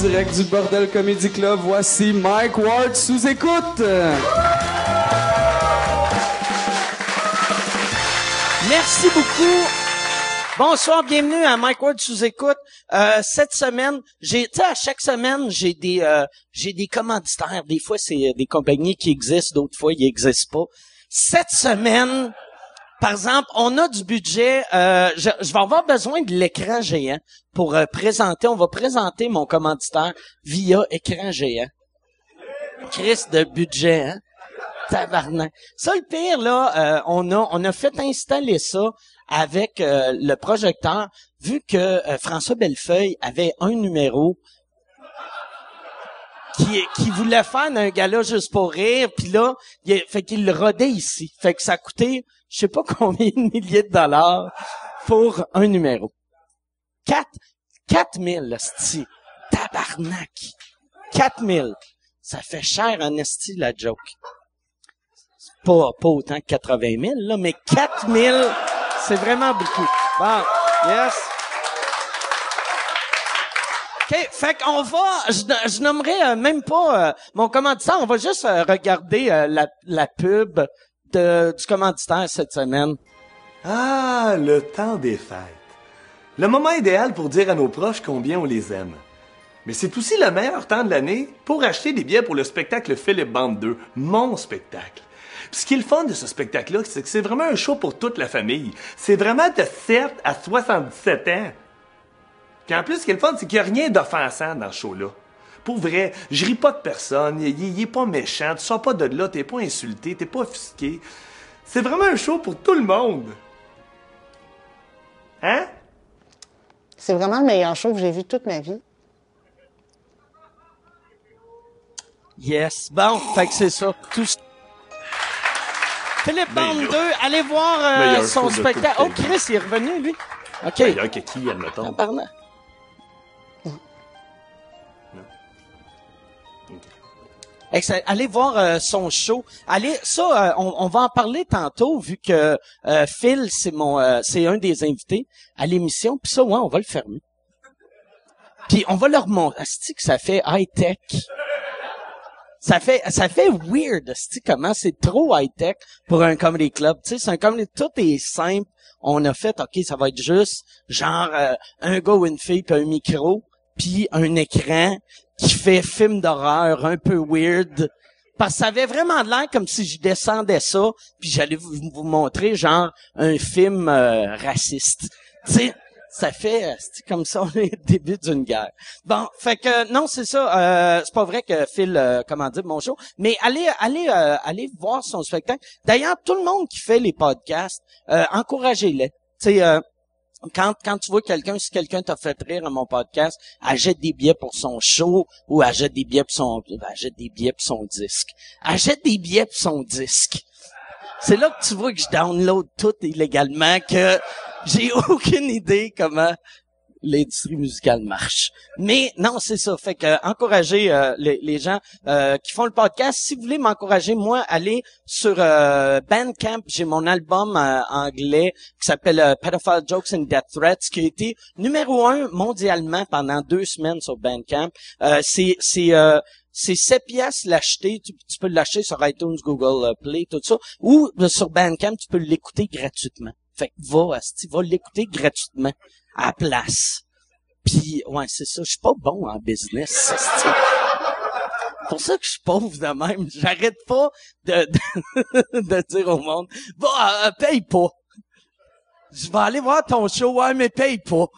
direct du Bordel Comedy Club, voici Mike Ward sous écoute. Merci beaucoup. Bonsoir, bienvenue à Mike Ward sous écoute. Euh, cette semaine, j'ai, tu sais, à chaque semaine, j'ai des, euh, j'ai des commanditaires. Des fois, c'est euh, des compagnies qui existent, d'autres fois, ils n'existent pas. Cette semaine, par exemple, on a du budget. Euh, je, vais avoir besoin de l'écran géant pour euh, présenter. On va présenter mon commanditaire via écran géant. Chris de budget, hein? Tabarnak. Ça, le pire, là, euh, on a on a fait installer ça avec le projecteur, vu que François Bellefeuille avait un numéro qui, voulait faire un gala juste pour rire, puis là, il, fait qu'il le rodait ici. Fait que ça coûté, je sais pas combien de milliers de dollars pour un numéro. Quatre, quatre mille, esti. Tabarnak. Quatre mille. Ça fait cher en esti, la joke. Pas, pas autant que 80 000, là, mais 4 000, c'est vraiment beaucoup. Bon, yes. OK, fait qu'on va, je, je nommerai euh, même pas euh, mon commanditaire, on va juste euh, regarder euh, la, la pub du commanditaire cette semaine. Ah, le temps des fêtes. Le moment idéal pour dire à nos proches combien on les aime. Mais c'est aussi le meilleur temps de l'année pour acheter des billets pour le spectacle Philippe Bande 2, mon spectacle. Puis ce qui est le fun de ce spectacle-là, c'est que c'est vraiment un show pour toute la famille. C'est vraiment de 7 à 77 ans. Puis en plus, ce qui est le fun, c'est qu'il n'y a rien d'offensant dans ce show-là. Pour vrai, je ris pas de personne, il, il- il est pas méchant, tu sors pas de là, t'es pas insulté, t'es pas offusqué. C'est vraiment un show pour tout le monde. Hein? C'est vraiment le meilleur show que j'ai vu toute ma vie. Yes. Bon, fait que c'est ça. Tout Philippe Bande 2, allez voir euh, son spectacle. Oh. Chris, il est revenu, lui. OK. Meilleur que qui, admettons? Allez voir euh, son show. Allez, ça, euh, on, on va en parler tantôt vu que euh, Phil, c'est mon, c'est un des invités à l'émission. Puis ça, ouais, on va le fermer. Puis on va leur montrer. Que ça fait high tech. Ça fait, ça fait weird, asti, comment c'est trop high tech pour un comedy club. Tu sais, c'est un comedy, tout est simple. On a fait, ok, ça va être juste genre euh, un gars ou une fille puis un micro puis un écran qui fait film d'horreur un peu weird. Parce que ça avait vraiment l'air comme si je descendais ça, puis j'allais vous, montrer genre un film euh, raciste. Tu sais, ça fait euh, comme ça on début d'une guerre. Bon, fait que non, c'est ça. Euh, c'est pas vrai que Phil, euh, comment dire, mon show, mais allez, allez, euh, allez voir son spectacle. D'ailleurs, tout le monde qui fait les podcasts, encouragez-les. Tu sais. Quand, quand tu vois quelqu'un, si quelqu'un t'a fait rire à mon podcast, achète des billets pour son show ou achète des billets pour son, ben, achète des billets pour son disque. Achète des billets pour son disque. C'est là que tu vois que je download tout illégalement, que j'ai aucune idée comment l'industrie musicale marche. Mais non, c'est ça. Fait que encourager euh, les, les gens euh, qui font le podcast. Si vous voulez m'encourager, moi, allez sur euh, Bandcamp. J'ai mon album euh, anglais qui s'appelle euh, Pedophile Jokes and Death Threats, qui a été numéro un mondialement pendant deux semaines sur Bandcamp. Euh, c'est c'est euh, c'est 7 pièces l'acheter, tu, tu peux l'acheter sur iTunes, Google euh, Play, tout ça, ou euh, sur Bandcamp, tu peux l'écouter gratuitement. Fait que va, asti, va l'écouter gratuitement à la place. Puis, ouais, c'est ça, je suis pas bon en business. C'est pour ça que je suis pauvre de même. J'arrête pas de, de, de dire au monde, va, euh, paye pas. Je vais aller voir ton show, ouais, mais paye pas.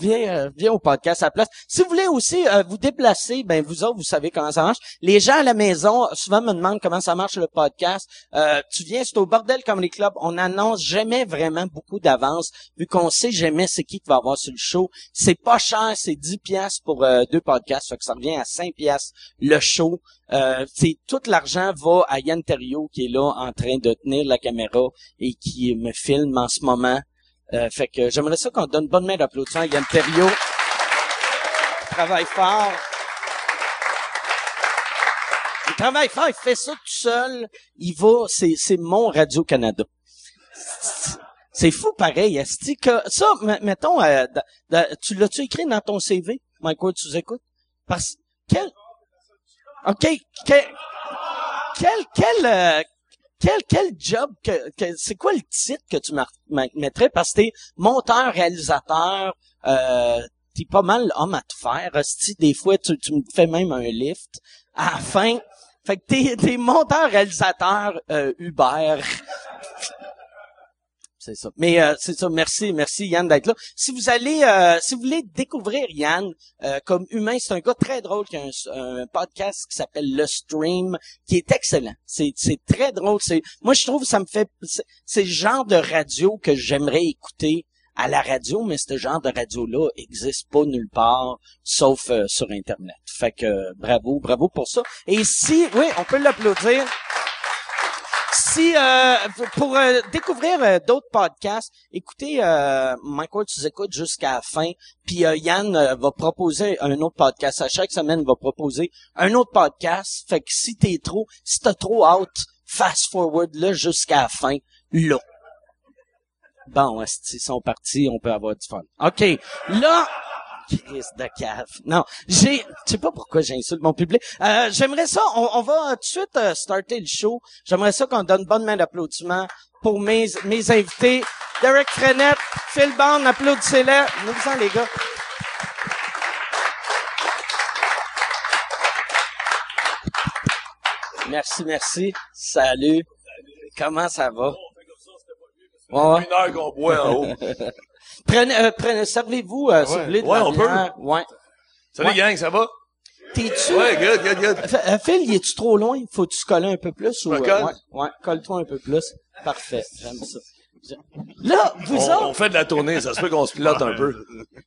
Viens, euh, viens au podcast à la place. Si vous voulez aussi euh, vous déplacer, ben vous autres, vous savez comment ça marche. Les gens à la maison souvent me demandent comment ça marche le podcast. Euh, tu viens, c'est au Bordel Comedy Club. On annonce jamais vraiment beaucoup d'avance, vu qu'on sait jamais c'est qui qui va avoir sur le show. C'est pas cher, c'est 10 pièces pour euh, deux podcasts, fait que ça revient à 5 pièces le show. Euh, tout l'argent va à Yann Terriot qui est là en train de tenir la caméra et qui me filme en ce moment. Euh, fait que j'aimerais ça qu'on donne une bonne main d'applaudissement à Yann. Il travaille fort. Il travaille fort, il fait ça tout seul. Il va, c'est, c'est mon Radio-Canada. C'est fou pareil. esti, que ça, mettons, euh, tu l'as-tu écrit dans ton CV, Mike Ward, tu écoutes? Parce quel OK, quel quel quel euh, quel, quel job que, que c'est quoi le titre que tu mettrais? Parce que t'es monteur réalisateur euh, t'es pas mal homme à te faire hostie, des fois tu, tu me fais même un lift à la fin. Fait que t'es t'es monteur réalisateur euh, Uber c'est ça. Mais euh, c'est ça. Merci, merci Yann d'être là. Si vous allez, euh, si vous voulez découvrir Yann euh, comme humain, c'est un gars très drôle qui a un, un podcast qui s'appelle Le Stream, qui est excellent. C'est c'est très drôle. C'est moi je trouve que ça me fait c'est le genre de radio que j'aimerais écouter à la radio, mais ce genre de radio-là existe pas nulle part, sauf euh, sur Internet. Fait que euh, bravo, bravo pour ça. Et si, oui, on peut l'applaudir. Si euh, pour euh, découvrir euh, d'autres podcasts, écoutez euh, Ward, tu écoutes jusqu'à la fin. Puis euh, Yann euh, va proposer un autre podcast. À chaque semaine, il va proposer un autre podcast. Fait que si t'es trop, si t'as trop hâte, fast forward là jusqu'à la fin, là. Bon, esti, ils sont partis, on peut avoir du fun. OK. Là, Chris de cave. Non, j'ai, je sais pas pourquoi j'insulte mon public. Euh, j'aimerais ça, on, on va tout de suite euh, starter le show. J'aimerais ça qu'on donne une bonne main d'applaudissement pour mes, mes invités. Derek Frenette, Phil Bond, applaudissez-les. Nous en les gars. Merci, merci. Salut. Comment ça va? Ouais. Une heure qu'on boit en haut. Prenez, euh, prenez, servez-vous, euh, si vous voulez, de Ouais, la on peut. bière. Ouais. Salut Ouais. gang, ça va? T'es-tu? Ouais, good, good, good. F- euh, Phil, il est-tu trop loin? Faut-tu se coller un peu plus? Ou, me euh, colle? ouais, ouais, colle-toi un peu plus. Parfait, j'aime ça. Là, vous On, autres, on fait de la tournée, ça se peut qu'on se pilote un peu.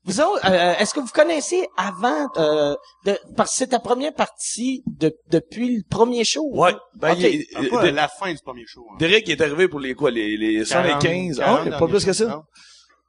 vous autres, euh, est-ce que vous connaissez avant, euh, de, parce que c'est ta première partie de, depuis le premier show? Ouais. Ben, Ok. il- il- à la fin du premier show. hein. Derek il est arrivé pour les quoi, les, les 115? 40, Ah, pas plus que ça? non?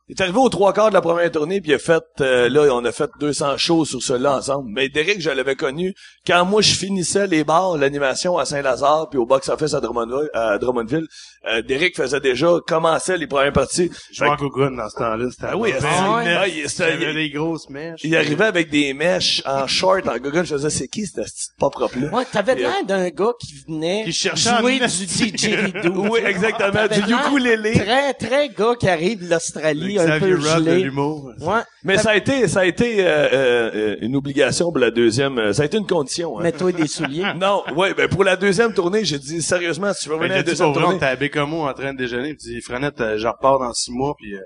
Il est arrivé aux trois quarts de la première tournée, puis il a fait, euh, là, on a fait 200 shows sur cela ensemble. Mais Derek, je l'avais connu quand moi, je finissais les bars, l'animation à Saint-Lazare, puis au box-office à Drummondville. À Drummondville. Euh, Derek faisait déjà, commençait les premières parties. Je en Gogun dans ce temps-là. C'était Ah oui, que-. Ah, il- c'était- Il y avait des grosses mèches. Il arrivait avec des mèches en short, en gogun. Je faisais, c'est qui cette petite pas propre là? Ouais, t'avais euh, l'air d'un gars qui venait Qui cherchait jouer du didgeridoo. Oui, exactement, du ukulélé. Très, très gars qui arrive de l'Australie, Un peu de l'humour. Ouais. Mais ça a été, ça a été euh, euh, une obligation pour la deuxième. euh, Ça a été une condition. Hein. Mets-toi des souliers. Non, ouais, ben pour la deuxième tournée, j'ai dit sérieusement, si tu veux Ben, revenir à la deuxième tournée, était à Bécomo en train de déjeuner, puis dit, Frenette, euh, je repars dans six mois, puis euh,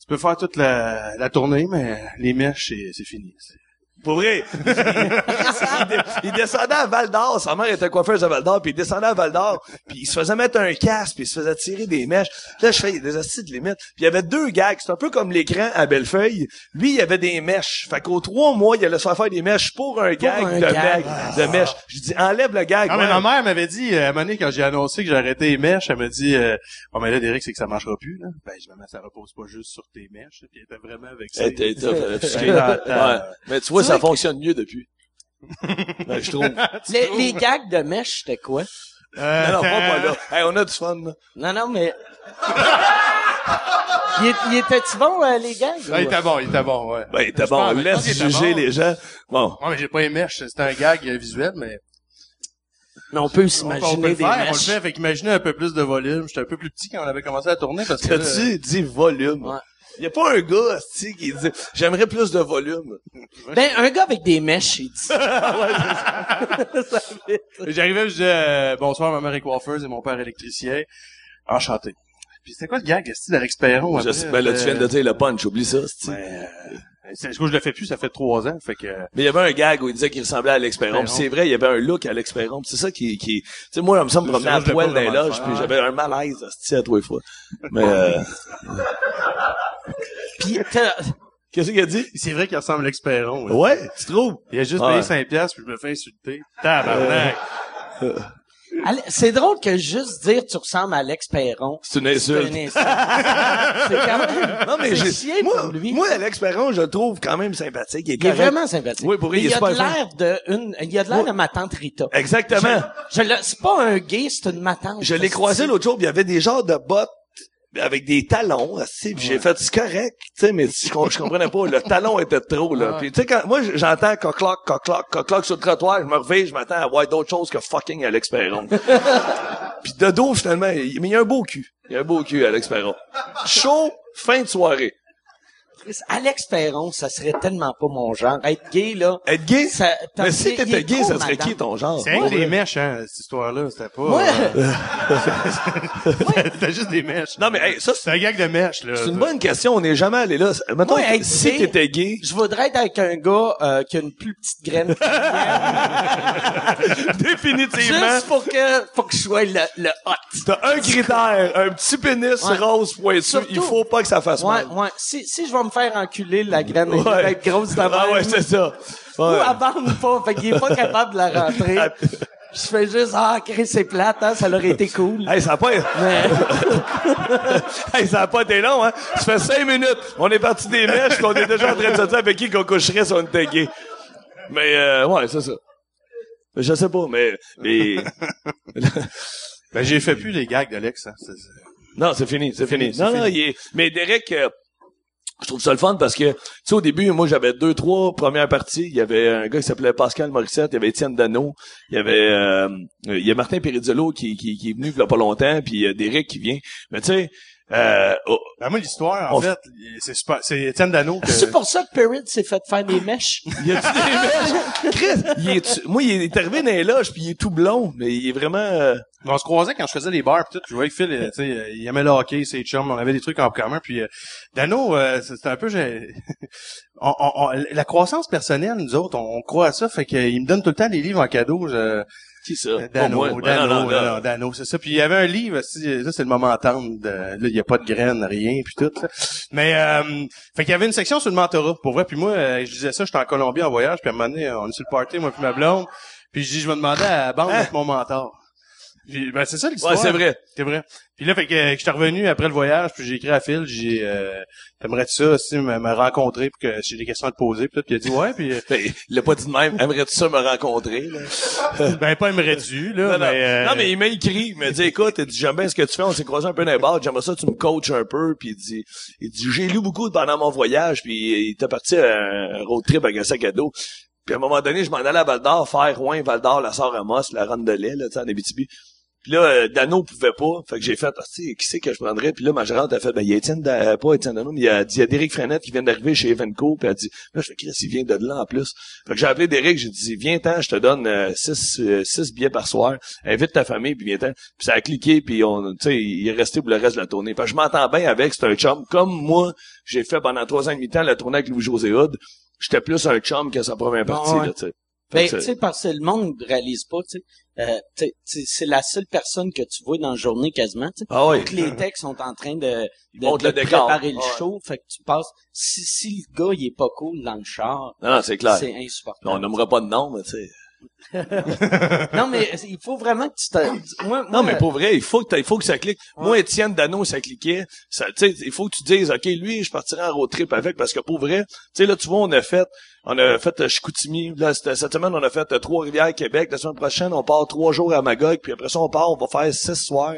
tu peux faire toute la, la tournée, mais les mèches, c'est, c'est fini. C'est- pour vrai, il, descendait à Val d'Or, sa mère était coiffeuse à Val d'Or, puis il descendait à Val d'Or, puis il se faisait mettre un casque, puis il se faisait tirer des mèches. Là, je fais, il y a des astuces de limite. Puis il y avait deux gags, c'est un peu comme l'écran à Bellefeuille. Lui, il y avait des mèches. Fait qu'aux trois mois, il allait se faire faire des mèches pour un gag un de, gag. mèche- de mèches. Je dis, enlève le gag. Non, mais ma mère m'avait dit, euh, à un moment donné, quand j'ai annoncé que j'arrêtais les mèches, elle m'a dit, euh, oh, mais là, Derek, c'est que ça marchera plus, là. Ben, je me ça repose pas juste sur tes mèches, puis elle était vraiment avec ça. Elle était- elle était offusquée. Ouais. Ouais. Mais tu vois, Tu ça fonctionne mieux depuis. Ben, je trouve. Les, les gags de mèche, c'était quoi? Euh, Non, non, pas, pas là. Hey, on a du fun, là. Non, non, mais... il, est- il était-tu bon, euh, les gags? Ah, il était bon, il était bon, ouais. Ben, t'es Je bon. pense- Laisse était juger bon. les gens. Bon. Ouais, mais j'ai pas les mèches, c'était un gag euh, visuel, mais Mais on peut s'imaginer des faire, on le mèches. fait, fait qu'imaginez un peu plus de volume. J'étais un peu plus petit quand on avait commencé à tourner parce que T'as-tu dit volume? Ouais. Il y a pas un gars, asti, qui dit, j'aimerais plus de volume. Ben, un gars avec des mèches, il dit. J'arrivais, je disais euh, bonsoir, ma mère est coiffeuse et mon père électricien. Enchanté. Puis c'était quoi le gag, est d'Alex Perron? Je sais, ben là, tu viens de dire le punch, oublie ça. Ben, euh, c'est, je le fais plus, ça fait trois ans, fait que... Mais il y avait un gag où il disait qu'il ressemblait à Alex Perron. C'est vrai, il y avait un look à Alex Perron. C'est ça qui, qui, tu sais, moi, on me semble promener à je poil dans les loges, puis j'avais un malaise, à toi fois. Mais, euh, Puis, t'as- qu'est-ce qu'il a dit? C'est vrai qu'il ressemble à Alex Perron. ouais. Ouais, tu trouves? Il a juste Ouais. payé 5 piastres, puis je me fais insulter. Tabarnak! Ale- c'est drôle que juste dire tu ressembles à Alex Perron. C'est une C'est insulte. une insulte. c'est quand même... Non, mais c'est j'ai, chiant moi, pour lui. moi, Alex Perron, je le trouve quand même sympathique. Il est, il est correct. vraiment sympathique. Oui, pour il est a de l'air de une, il a de l'air de ma tante Rita. Exactement. Je le, c'est pas un gay, c'est une matante. Je l'ai croisé l'autre jour, puis il y avait des genres de bottes avec des talons, puis j'ai fait, c'est correct, tu sais, mais je, com- je comprenais pas, le talon était trop, là. Puis tu sais, quand, moi, j'entends coq-cloc, coq-cloc, coq-cloc sur le trottoir, je me réveille, je m'attends à voir d'autres choses que fucking Alex Perron. puis de dos, finalement, il, mais il y a un beau cul. Il y a un beau cul, Alex Perron. Chaud, fin de soirée. Alex Perron, ça serait tellement pas mon genre. Être gay, là. Être gay? Ça, mais si t'étais gay, ça serait madame? qui ton genre? C'est des mèches, hein, cette histoire-là. C'était pas... Moi, euh, C'était juste des mèches. Non, mais hey, ça, c'est C'est un gag de mèches, là. c'est une bonne question. On n'est jamais allé là. Mettons, si gay- t'étais gay, je voudrais être avec un gars euh, qui a une plus petite graine. définitivement, Juste pour que, pour que je sois le, le hot. t'as un critère, un petit pénis Ouais. rose pointu. Surtout- Il faut pas que ça fasse Ouais, mal. ouais. Si, si je vais me faire enculer, la graine Ouais. être grosse de Ah ouais, c'est ça. Ou Ouais. elle bande pas, fait qu'il est pas capable de la rentrer. Je fais juste, ah, Chris, c'est plate, hein, ça aurait été cool. Hey, ça a pas, Mais, hey, ça a pas été long, hein. Ça fait cinq minutes. On est parti des mèches, puis on est déjà en train de se dire avec qui qu'on coucherait si on était gay. Mais, euh, ouais, c'est ça. Je sais pas, mais, mais, Ben, j'ai fait plus les gags d'Alex, hein. Non, c'est fini, c'est fini. Non, non, fini. il est... Mais Derek, euh, je trouve ça le fun parce que, tu sais, au début, moi, j'avais deux, trois premières parties. Il y avait un gars qui s'appelait Pascal Morissette, il y avait Étienne Dano, il y avait, euh, il y a Martin Perizzolo qui, qui, qui est venu il y a pas longtemps, puis il y a Derek qui vient. Mais tu sais, euh, oh, Ben, moi, l'histoire, en On- fait, c'est super, c'est Étienne Dano que... c'est pour ça que Perrin s'est fait faire des mèches. y a-tu des mèches? Chris, il est, moi, il est arrivé dans les loges, puis il est tout blond, mais il est vraiment... euh, On se croisait quand je faisais les bars pis tout, je voyais que Phil, tu sais, il aimait le hockey, ses chums, on avait des trucs en commun, puis euh, Dano, euh, c'était un peu, j'ai- on, on- on- la croissance personnelle, nous autres, on, on croit à ça, fait qu'il me donne tout le temps des livres en cadeau, je, Qui ça? Pas Dano, moi. Dano, Non, non, non, Dano, c'est ça. Puis il y avait un livre, là c'est le moment tendre, de, là il y a pas de graines, rien, puis tout. là. Mais euh, fait qu'il y avait une section sur le mentorat, pour vrai. Puis moi, euh, je disais ça, j'étais en Colombie en voyage, puis à un moment donné, on est sur le party, moi puis ma blonde, puis je dis, je vais demander à la bande d'être mon mentor. Puis, ben c'est ça l'histoire. Ouais, c'est vrai. C'est vrai. Puis là, fait que, que j'étais revenu après le voyage, puis j'ai écrit à Phil, j'ai euh, t'aimerais-tu ça aussi me, me rencontrer puis que j'ai des questions à te poser, puis tout, puis il a dit ouais, puis euh, Ben, il l'a pas dit de même. Aimerais-tu ça me rencontrer, là? ben pas aimerais-tu là, Non, non. mais euh, Non, mais il m'a écrit, il m'a dit, écoute, il dit, j'aime bien ce que tu fais, on s'est croisé un peu dans les bars, j'aimerais ça, tu me coaches un peu, puis il dit, il dit, j'ai lu beaucoup pendant mon voyage, puis il était parti à un road trip avec un sac à dos. Puis à un moment donné, je m'en allais à Val d'Or, faire Rouen, Val d'Or, la Sœur Amos, la Ronde de lait, là, tu sais, en Abitibi. Puis là, euh, Dano pouvait pas, fait que j'ai fait, ah, tu sais, qui c'est que je prendrais? Puis là, ma gérante a fait, ben, il y a Étienne, Da- euh, pas Étienne Dano, mais il y a, il y a Derek Frenette qui vient d'arriver chez Evenco, puis elle dit, là, je fais, Chris, il vient de là en plus. Fait que j'ai appelé Derek, j'ai dit, viens-t'en, je te donne euh, six, euh, six billets par soir, invite ta famille, puis viens-t'en. Puis ça a cliqué, puis on, tu sais, il est resté pour le reste de la tournée. Fait que je m'entends bien avec, c'est un chum. Comme moi, j'ai fait pendant trois ans et demi temps la tournée avec Louis-José Hood, j'étais plus un chum que sa première partie, ouais. là, tu sais. Ben, tu sais, parce que le monde réalise pas, tu sais. Euh, c'est la seule personne que tu vois dans la journée quasiment, tu sais. Ah oui. Donc, les textes sont en train de, de, de le décor. préparer le Ouais. show. Fait que tu passes, si, si le gars, il est pas cool dans le char, Non, non, c'est clair. c'est On insupportable. nommera pas de nom, mais tu sais. Non, mais il faut vraiment que tu te, moi, Non, mais pour vrai, il faut que, il faut que ça clique. Moi, Étienne Dano, ça cliquait. Ça, tu sais, il faut que tu dises, OK, lui, je partirai en road trip avec, parce que pour vrai, tu sais, là, tu vois, on a fait, on a fait euh, Chicoutimi. Là, cette semaine, on a fait euh, Trois-Rivières, Québec. La semaine prochaine, on part trois jours à Magog, puis après ça, on part, on va faire six soirs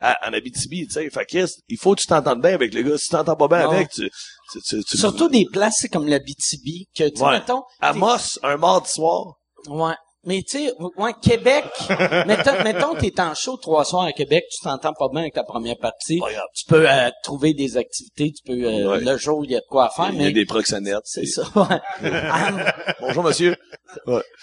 à, en Abitibi, tu sais. Fait que, Chris, il faut que tu t'entendes bien avec le gars. Si tu t'entends pas bien Non. avec, tu, tu, tu, tu- surtout des places comme la BTB, que, tu Ouais. mettons, Amos, un mardi soir. Ouais. Mais tu sais, ouais, Québec, mettons, mettons t'es en show trois soirs à Québec, tu t'entends pas bien avec ta première partie. Tu peux euh, trouver des activités, tu peux euh, Ouais. le jour il y a de quoi faire, Il y a mais des proxénètes. c'est ça. Am- Bonjour, monsieur.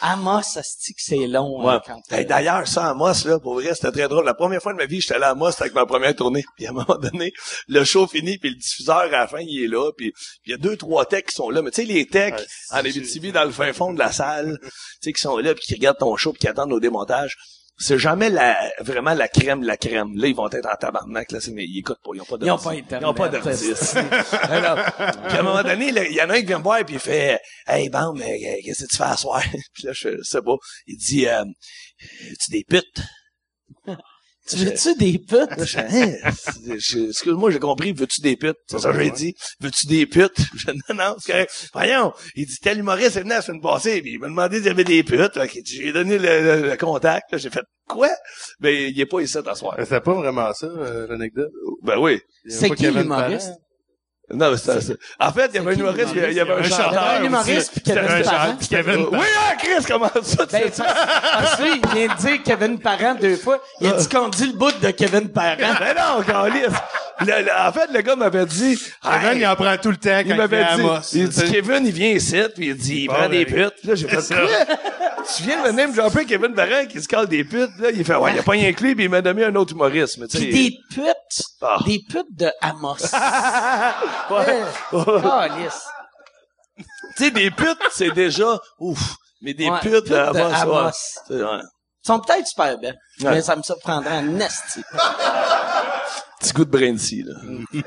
Amos, ça se dit que c'est long hein, quand Hey, D'ailleurs, ça, à Moss, là, pour vrai, c'était très drôle. La première fois de ma vie, j'étais allé à Moss avec ma première tournée. Puis à un moment donné, le show finit, puis le diffuseur, à la fin, il est là. Puis il y a deux, trois techs qui sont là. Mais tu sais, les techs, Ouais, en Abitibi, dans le fin fond de la salle, tu sais, qui sont là, puis qui regardent ton show, puis qui attendent au démontage. C'est jamais la, vraiment la crème, la crème. Là, ils vont être en tabarnak, là, c'est- mais ils écoutent pas, ils ont pas de Ils ont pas Internet. Ils ont pas d'artiste. Alors, puis à un moment donné, il y en a un qui vient me voir, puis il fait, hey, bon, mais euh, qu'est-ce que tu fais à soir? puis là, je, je sais pas. Il dit, euh, tu des putes? Tu veux-tu des putes? Hein? Excuse-moi, j'ai compris. Veux-tu des putes? C'est ça que j'ai dit. Veux-tu des putes? Je dis, non, non, c'est correct. Voyons. Il dit, tel humoriste est venu la semaine passée, puis il m'a demandé s'il y avait des putes. Fait que J'ai donné le, le- le contact. J'ai fait, quoi? Ben, il est pas ici à soir. C'est pas vraiment ça, euh, l'anecdote. Ben oui. Il y avait C'est qui l'humoriste? Non, mais c'est ça. En fait, il y avait un humoriste, il y avait- il y avait un Un chanteur. chanteur, un humoriste, puis Kevin C'était un Parent. chanteur, puis Kevin Oui, ah, Chris, comment ça? tu Ben, sais ça? parce que il vient de dire Kevin Parent deux fois. Il a dit qu'on dit le bout de Kevin Parent. Ben non, Carlis. Le- le- En fait, le gars m'avait dit, Kevin, Hey, il en prend tout le temps quand il il, m'avait dit, Amos. il dit, Kevin, il vient ici, puis il dit, il prend des putes. Puis là, j'ai fait, quoi? Tu viens de me name dropper Kevin Parent qui se cale des putes, là? Il fait, ouais, il a pas rien lui, puis il m'a donné un autre humoriste, mais tu sais. des putes. Ah. Des putes de Amos. Ouais. Calice. Tu sais, des putes, c'est déjà, ouf. Mais des Ouais, putes, putes de Amos, ouais. Ils sont peut-être super belles. Ouais. Mais ça me surprendrait en esti. Petit goût de Braincy, là.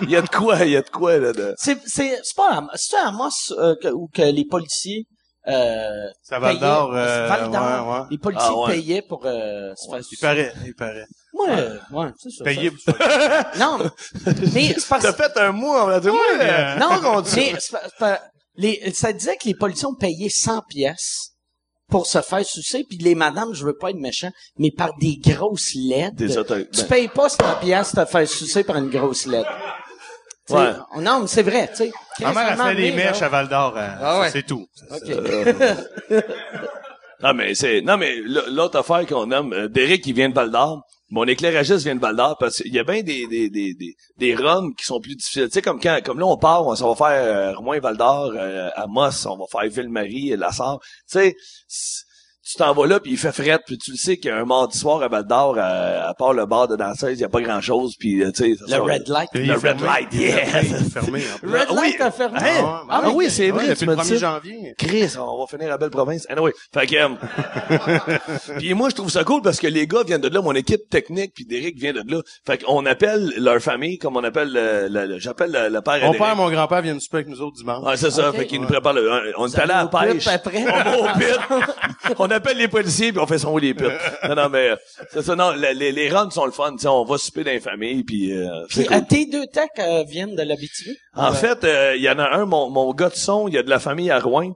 il y a de quoi, il y a de quoi, là, de... C'est, c'est, c'est pas. C'est Amos, euh, que, ou que les policiers, euh, à Val d'Or, euh, ouais, ouais. Les policiers Ah, ouais. payaient pour, euh, se faire Il paraît, il paraît. Ouais, ouais, c'est ça. Payé ça. pour ça. Non, mais c'est parce T'as fait un mot, on va dire, ouais, Non, mais les, ça disait que les policiers ont payé 100 pièces pour se faire sucer, puis les madames, je veux pas être méchant, mais par des grosses lettres. Des auto- Tu ben. payes pas 100 pièces te faire sucer par une grosse lettre. Tu sais, Ouais. Non, mais c'est vrai, tu sais. Ma mère a fait des mèches à Val d'Or. Ah ouais. C'est tout. Non, mais c'est, non, mais l'autre affaire qu'on aime, euh, Derek, il vient de Val d'Or. Mon éclairagiste vient de Val d'Or parce qu'il y a bien des, des, des, des, des runs qui sont plus difficiles. Tu sais, comme quand, comme là, on part, on, ça va faire euh, Rouen Val d'Or, euh, à Moss, on va faire Ville-Marie, La Sarre. Tu sais, tu t'en vas là, puis il fait fret, puis tu le sais qu'un mardi soir à Val d'Or, à, à part le bar de danseuse, il y a pas grand-chose, puis euh, tu sais... Le sort- red light. Le red light, yeah. fermé. Red Ah, light oui. a fermé. Hein? Ah, Ah oui, c'est Ouais, vrai, depuis tu le m'as 1er dit ça. janvier. Chris, on va finir à Belle Province. Anyway, fait que, euh, puis moi, je trouve ça cool parce que les gars viennent de là, mon équipe technique, puis Derek vient de là. Fait qu'on appelle leur famille comme on appelle le, le- le- j'appelle le, le père Mon père, mon grand-père viennent super avec nous autres dimanche. Ouais, c'est ça. Fait qu'ils nous préparent on est allé à la pêche. On appelle les policiers puis on fait son où les pits. Non, non, mais, euh, c'est ça, non, les, les, les runs sont le fun, tu sais, on va souper dans les familles puis, euh, c'est Puis, cool. euh, tes deux techs euh, viennent de l'Abitibi? En fait, euh, il y en a un, mon, mon gars de son, il y a de la famille à Rouen.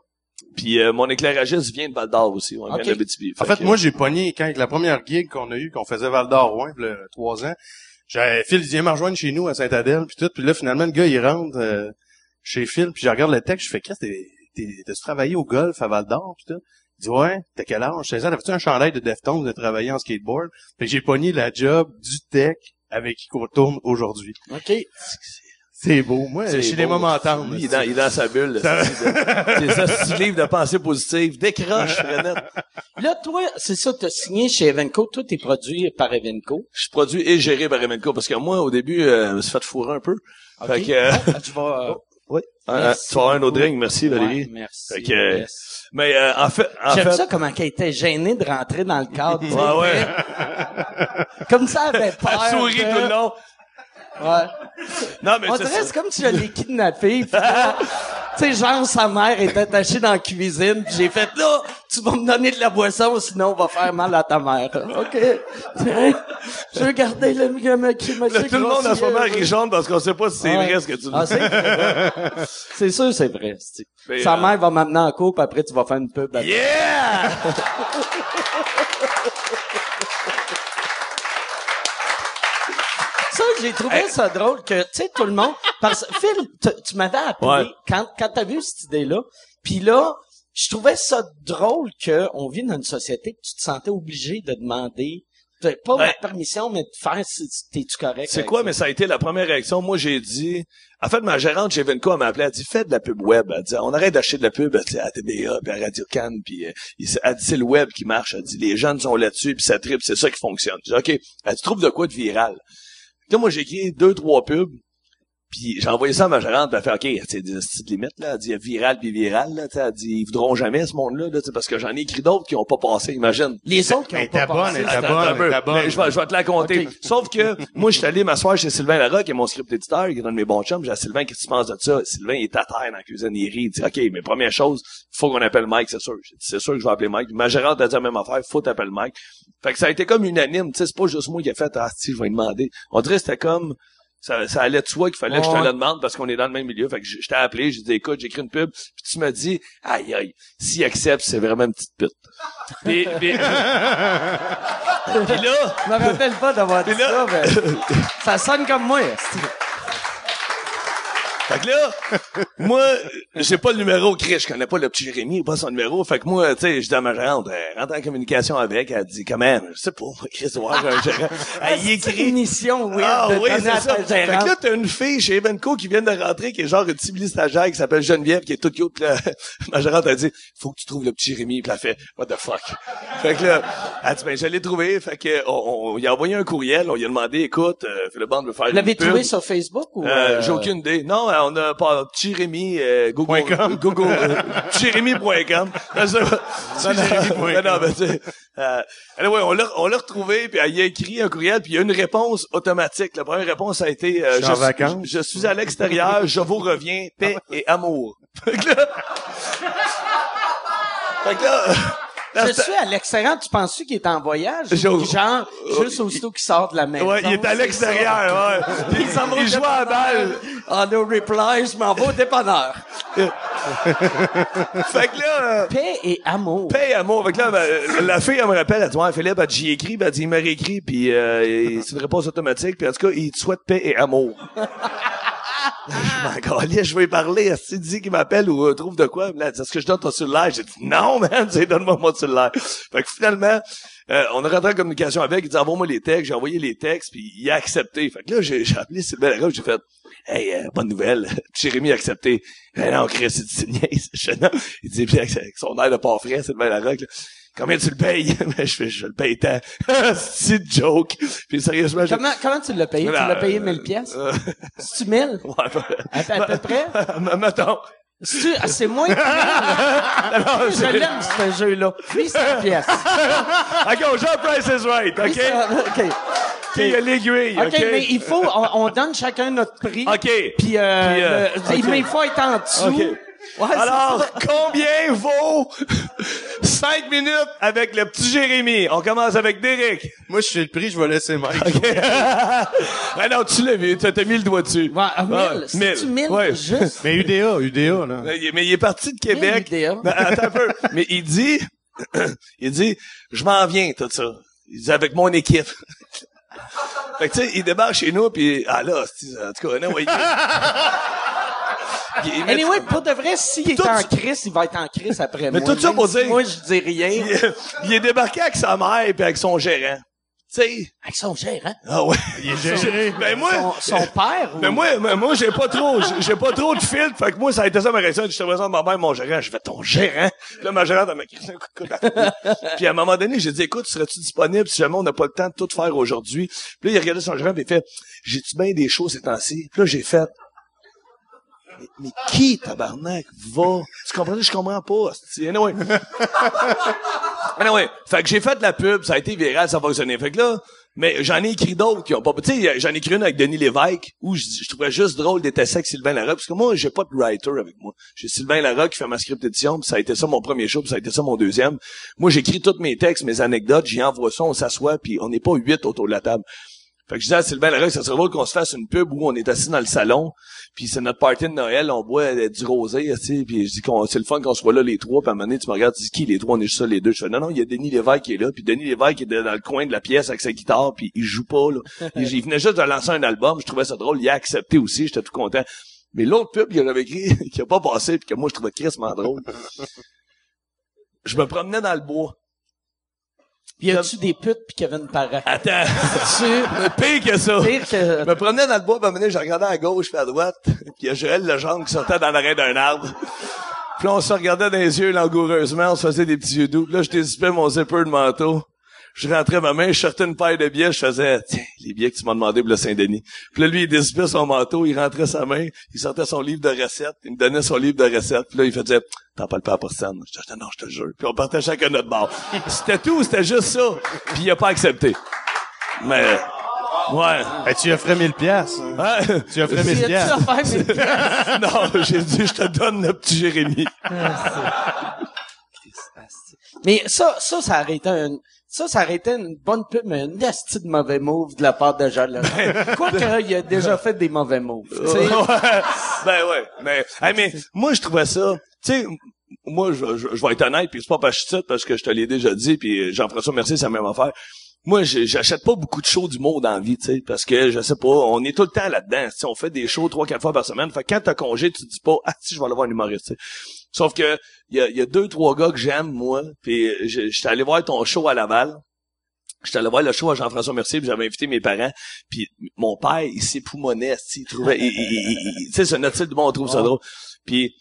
Puis euh, mon éclairagiste vient de Val d'Or aussi, on vient de. En fait, moi, j'ai pogné, quand la première gig qu'on a eue, qu'on faisait Val d'Or, Rouen, il y a trois ans, j'avais, Phil, il vient me rejoindre chez nous à Saint-Adèle, puis tout, puis là, finalement, le gars, il rentre euh, chez Phil, puis je regarde le texte, je fais, qu'est-ce que t'es, travaillé au golf à Val d'Or, puis tout? Il dit, ouais, t'as quel âge? Je disais, t'avais-tu un chandail de Deftones de travailler en skateboard? Fait que j'ai pogné la job du tech avec qui qu'on tourne aujourd'hui. OK. C'est beau. Moi, C'est des beau. moments tendres. Lui, il est dans, il est dans sa bulle. Ça- C'est ça, six livres de pensée positive. Décroche, Frenette. Là, toi, c'est ça, t'as signé chez Evenco. Toi, t'es produit par Evenco. Je suis produit et géré par Emenco parce que moi, au début, euh, je me suis fait fourrer un peu. Fait que, euh, Ah, tu vas... euh, oui. Merci tu vas avoir un autre drink. Merci, Valérie. Ouais, merci. Fait que, euh, Yes. Mais euh, en fait, en J'aime fait, ça comment qu'elle était gênée de rentrer dans le cadre. tu sais. Ouais, ouais. Comme ça, elle avait peur. elle sourit de- tout le long. Ouais. Non, mais On c'est dirait c'est comme si je l'ai kidnappé. Tu sais, genre, sa mère est attachée dans la cuisine. puis j'ai fait, là, tu vas me donner de la boisson, sinon on va faire mal à ta mère. OK. Je veux garder le Là, tout le monde a son mère rigeante parce qu'on sait pas si c'est Ouais. vrai ce que tu dis. Ah, c'est vrai. C'est sûr, c'est vrai. Mais, Sa euh, mère va m'amener en cours, puis après, tu vas faire une pub. Yeah! j'ai trouvé ça drôle que, tu sais, tout le monde... Parce Phil, tu- m'avais appelé Ouais. quand, quand t'as vu cette idée-là. Puis là, je trouvais ça drôle que on vit dans une société que tu te sentais obligé de demander, de- pas Ouais. la permission, mais de faire si t'es-tu correct. C'est quoi, ça? mais ça a été la première réaction. Moi, j'ai dit, en fait, ma gérante chez Venco, elle m'a appelé, elle a dit, fais de la pub web. Elle dit, on arrête d'acheter de la pub, elle dit, à TBA, puis à Radio Cannes, puis euh, elle dit, c'est le web qui marche. Elle dit, les jeunes sont là-dessus, puis ça tripe, c'est ça qui fonctionne. Je dis, OK. Elle dit, trouve de quoi de viral. Là, moi, j'ai écrit deux, trois pubs. Puis j'ai envoyé ça à ma gérante, elle fait OK, c'est des petites limites là, elle dit viral puis viral là, tu sais, elle dit ils voudront jamais ce monde-là là, tu sais, parce que j'en ai écrit d'autres qui ont pas passé, imagine. Les autres qui ont pas bonne, passé. bonne, je vais, je vais te la compter. Sauf que moi, je suis allé m'asseoir chez Sylvain Larocque, qui est mon script éditeur, qui est un de mes bons chums. J'ai dit, Sylvain, qu'est-ce que tu penses de ça? Sylvain, il est à terre dans la cuisine, il rit. Il dit, OK, mais première chose, faut qu'on appelle Mike, c'est sûr. J'ai dit, c'est sûr que je vais appeler Mike. Ma gérante a dit la même affaire, faut t'appeler Mike. Fait que ça a été comme unanime, tu sais, c'est pas juste moi qui ai fait, ah, si, je vais lui demander. On dirait que c'était comme, ça, ça allait de soi qu'il fallait que je te le demande parce qu'on est dans le même milieu. Fait que je, je t'ai appelé, j'ai dit, écoute, j'écris une pub, puis tu me dis, aïe, aïe, s'il accepte, c'est vraiment une petite pute. Puis, puis, puis là, Je me rappelle pas d'avoir dit là- ça, mais ça sonne comme moi. Fait que là, moi, j'ai pas le numéro, Chris, je connais pas le petit Jérémy, pas son numéro. Fait que moi, tu sais, je dis à ma gérante, euh, rentre en communication avec, elle dit, quand même, je sais pas, Chris, voir, j'ai un gérant. Elle y C'est écrit. une mission weird Ah oui, c'est ça. Fait que là, t'as une fille chez Evenco qui vient de rentrer, qui est genre une petite stagiaire qui s'appelle Geneviève, qui est toute cute. Là, ma gérante a dit, faut que tu trouves le petit Jérémy. Puis elle fait, what the fuck? Fait que là, elle dit, ben, je l'ai trouvé. Fait que, on, on, il a envoyé un courriel, on lui a demandé, écoute, euh, Philippe Bond veut faire Vous l'avez trouvé sur Facebook ou... Euh, euh, J'ai aucune idée. Non, on a pas Jérémy euh, Google com. Google euh, Jérémy.com. Non, Jérémy.com. euh, on l'a on l'a retrouvé puis il a écrit un courriel puis il y a une réponse automatique. La première réponse a été euh, Je suis vacances. je suis à l'extérieur, je vous reviens, paix et amour. Fait que là, fait que là, Je suis à l'extérieur, tu penses-tu qu'il est en voyage? Ou Genre, juste aussitôt qu'il sort de la maison? ouais, il est à l'extérieur, ouais. ça. Il s'en va à la balle. Ah, no reply, je m'en vais au dépanneur. Fait que là, euh, Paix et amour. Paix et amour. Fait que là, ben, la fille, elle me rappelle, elle dit, ouais, Philippe, elle j'y écrit, ben, elle dit, il m'a réécrit, puis euh, c'est une réponse automatique, puis en tout cas, il te souhaite paix et amour. je m'en je vais parler, qu'il dit qu'il m'appelle ou euh, trouve de quoi? Est-ce que je donne ton cellulaire? J'ai dit, non, man, donne-moi mon cellulaire. Fait que finalement, euh, on a rentré en communication avec, il dit, envoie-moi les textes, j'ai envoyé les textes, puis il a accepté. Fait que là, j'ai appelé Sylvain Larocque, j'ai fait, hey, euh, bonne nouvelle, Jérémy a accepté. Ben non, Chris, c'est non. Il dit, avec son air de pas frais, Sylvain Larocque, là, Combien tu le payes? Mais je fais, je le paye tant. c'est joke. Puis sérieusement, je... Comment, comment tu l'as payé? Tu l'as payé 1000 pièces? Euh, C'est-tu 1000? ouais, À, peu- à peu près? mettons. C'est-tu, ah, c'est moins que 1000? Je l'aime, ce jeu-là. Lui, c'est une pièce. OK, on joue Price is Right, OK? c'est- OK. OK, il y a l'aiguille, OK? Mais il faut, on, on donne chacun notre prix. OK. Puis, euh, Puis, euh, le- OK. mais il faut être en dessous. OK. Ouais, Alors, combien vaut 5 minutes avec le petit Jérémy? On commence avec Derek. Moi, je suis le prix, je vais laisser Mike. ah non, tu l'as vu, tu t'as mis le doigt dessus. Ouais, à 1000. Ouais, C'est-tu 1000? Ouais. Juste? Mais UDA, UDA, là. Mais il- mais il est parti de Québec. Ben, attends un peu. Mais il dit, il dit, je m'en viens, tout ça. Il dit, avec mon équipe. fait que, tu sais, il débarque chez nous, puis ah là, c'est- en tout cas, non, ouais, il- il- il met- Anyway, pour de vrai, s'il est en crise, il va être en crise après Mais moi. tout ça pour dire- Moi, je dis rien. il, est- il est débarqué avec sa mère puis avec son gérant. Tu sais, Avec son gérant? ah ouais. Il est géré. Ben moi, Son, son père ou... Mais moi, mais moi, j'ai pas trop, j'ai- pas trop de filtre. Fait que moi, ça a été ça ma réaction. Je te présente ma mère, mon gérant. Je fais ton gérant? Puis là, ma gérante, elle m'a crissé un coup de coude. Puis à un moment donné, j'ai dit, écoute, serais-tu disponible si jamais on n'a pas le temps de tout faire aujourd'hui? Puis là, il a regardé son gérant et il fait, j'ai-tu bien des choses ces temps-ci? Puis là, j'ai fait, mais, qui, tabarnak, va? Tu comprends? Je comprends pas. Anyway. anyway. Fait que j'ai fait de la pub, ça a été viral, ça a fonctionné. Fait que là, mais j'en ai écrit d'autres qui ont pas, tu sais, j'en ai écrit une avec Denis Lévesque, où je, je trouvais juste drôle d'être avec Sylvain Larocque, parce que moi, j'ai pas de writer avec moi. J'ai Sylvain Larocque qui fait ma script édition, puis ça a été ça mon premier show, puis ça a été ça mon deuxième. Moi, j'écris tous mes textes, mes anecdotes, j'y envoie ça, on s'assoit, puis on n'est pas huit autour de la table. Fait que je disais à Sylvain Larocque, ça serait drôle qu'on se fasse une pub où on est assis dans le salon, puis c'est notre party de Noël, on boit euh, du rosé, tu sais, puis je dis qu'on c'est le fun qu'on soit là les trois, puis à un moment donné, tu me regardes, tu dis qui les trois, on est juste ça les deux? Je fais non non, il y a Denis Lévesque qui est là, puis Denis Lévesque est dans le coin de la pièce avec sa guitare, puis il joue pas là. il, venait juste de lancer un album, je trouvais ça drôle, il a accepté aussi, j'étais tout content. Mais l'autre pub qu'il avait écrit, qui a pas passé, puis que moi je trouvais crissement drôle. Je me promenais dans le bois. Y a-tu des putes pis Kevin Parent? Attends, Tu pire que ça. pire que... Je me promenais dans le bois, puis à je regardais à gauche puis à droite, puis il y a Joël Legendre qui sortait dans l'arrêt d'un arbre. Puis on se regardait dans les yeux langoureusement, on se faisait des petits yeux doux. Puis là, je dézippais mon zipper de manteau. Je rentrais ma main, je sortais une paire de billets, je faisais, tiens, les billets que tu m'as demandé pour le Saint-Denis. Puis là, lui, il décipait son manteau, il rentrait sa main, il sortait son livre de recettes, il me donnait son livre de recettes, puis là, il faisait, t'en parles pas à personne. Je disais, non, je te le jure. Puis on partait chacun notre bar. C'était tout, c'était juste ça. Puis il a pas accepté. Mais, ouais. Hey, tu offrais 1000 pièces. Hein? Tu offrais 1000 Y a-tu pièces. non, j'ai dit, je te donne le petit Jérémy. Mais ça, ça, ça aurait été un, ça, ça aurait été une bonne pub, mais une asti de mauvais move de la part de Jean Laurent. Quoique, il a déjà fait des mauvais moves. tu sais. Ouais. ben ouais. Mais, hey, mais moi, je trouvais ça, tu sais, moi, je, je, je vais être honnête, puis c'est pas parce que je suis titre, parce que je te l'ai déjà dit, puis Jean-François Mercier, c'est la même affaire. Moi, j'achète pas beaucoup de shows d'humour dans la vie, tu sais, parce que, je sais pas, on est tout le temps là-dedans, on fait des shows trois, quatre fois par semaine, fait que quand t'as congé, tu te dis pas, ah, si, je vais aller voir un humoriste. Sauf que, il y a, y a deux, trois gars que j'aime, moi, puis je- j'étais allé voir ton show à Laval, J'étais allé voir le show à Jean-François Mercier, puis j'avais invité mes parents, puis mon père, il s'époumonait, il trouvait, il, il, il- il- tu sais, c'est notre style de monde, on trouve ça drôle. Puis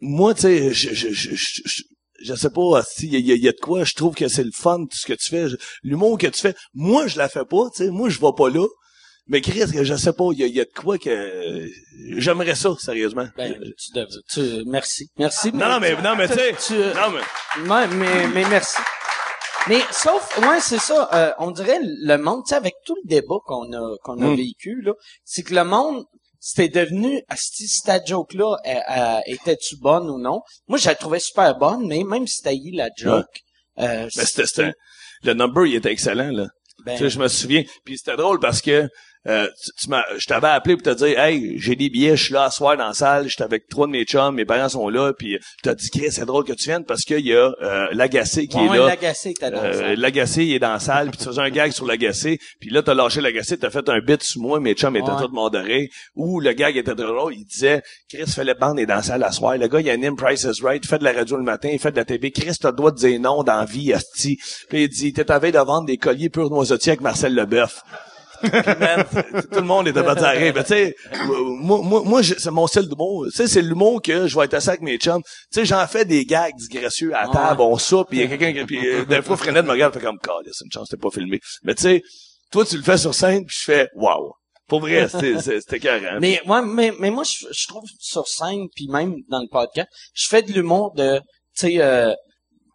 moi, tu sais, je, je, je, je, je, je sais pas, si il y, y a de quoi, je trouve que c'est le fun, tout ce que tu fais, l'humour que tu fais. Moi, je la fais pas, tu sais, moi, je vais pas là. Mais Chris, je sais pas, il y y a de quoi que j'aimerais ça, sérieusement. Ben, tu devrais, tu, merci. Merci. non, non, mais non, mais tu sais, non, mais Ouais, mais, mais merci. Mais sauf, ouais, c'est ça. euh, on dirait le monde, tu sais, avec tout le débat qu'on a qu'on a Mm. vécu là, c'est que le monde c'était devenu, si ta joke là, était-tu bonne ou non? Moi, je la trouvais super bonne, mais même si t'as eu la joke, euh, Ben, c'était, c'était- le number, il était excellent, là. ben, Tu sais, je me souviens. Puis c'était drôle parce que euh, tu, tu m'as, je t'avais appelé pour te dire, hey, j'ai des billets, je suis là à soir dans la salle, j'étais avec trois de mes chums, mes parents sont là, puis t'as dit, Chris, c'est drôle que tu viennes parce qu'il y a euh, l'agacé qui ouais, est là. l'agacé était dans Euh, l'agacé, il est dans la salle, puis tu faisais un gag sur l'agacé, puis là, t'as lâché l'agacé, t'as fait un bit sur moi, mes chums étaient Ouais. tous modérés, ou le gag était drôle, il disait, Chris Philippe Band est dans la salle à soir, le gars, il anime Price is Right, il fait de la radio le matin, il fait de la TV, Chris, t'as le droit de dire non dans la vie, asti. Puis il dit, t'es à veille de vendre des colliers pur noisetiers avec Marcel Leboeuf. Man, tout le monde était pas arrêt. Ben, tu sais, moi, moi, moi, c'est mon style d'humour. Tu sais, c'est l'humour que je vais être assis avec mes chums. Tu sais, j'en fais des gags disgracieux à la table, on soupe, il y a quelqu'un qui, puis euh, des fois, Frenette me regarde, fait comme, c'est une chance, t'es pas filmé. Mais tu sais, toi, tu le fais sur scène, puis je fais, waouh. Pour vrai, c'était, carré. Mais ouais, mais mais moi je, je trouve sur scène puis même dans le podcast, je fais de l'humour de tu sais euh,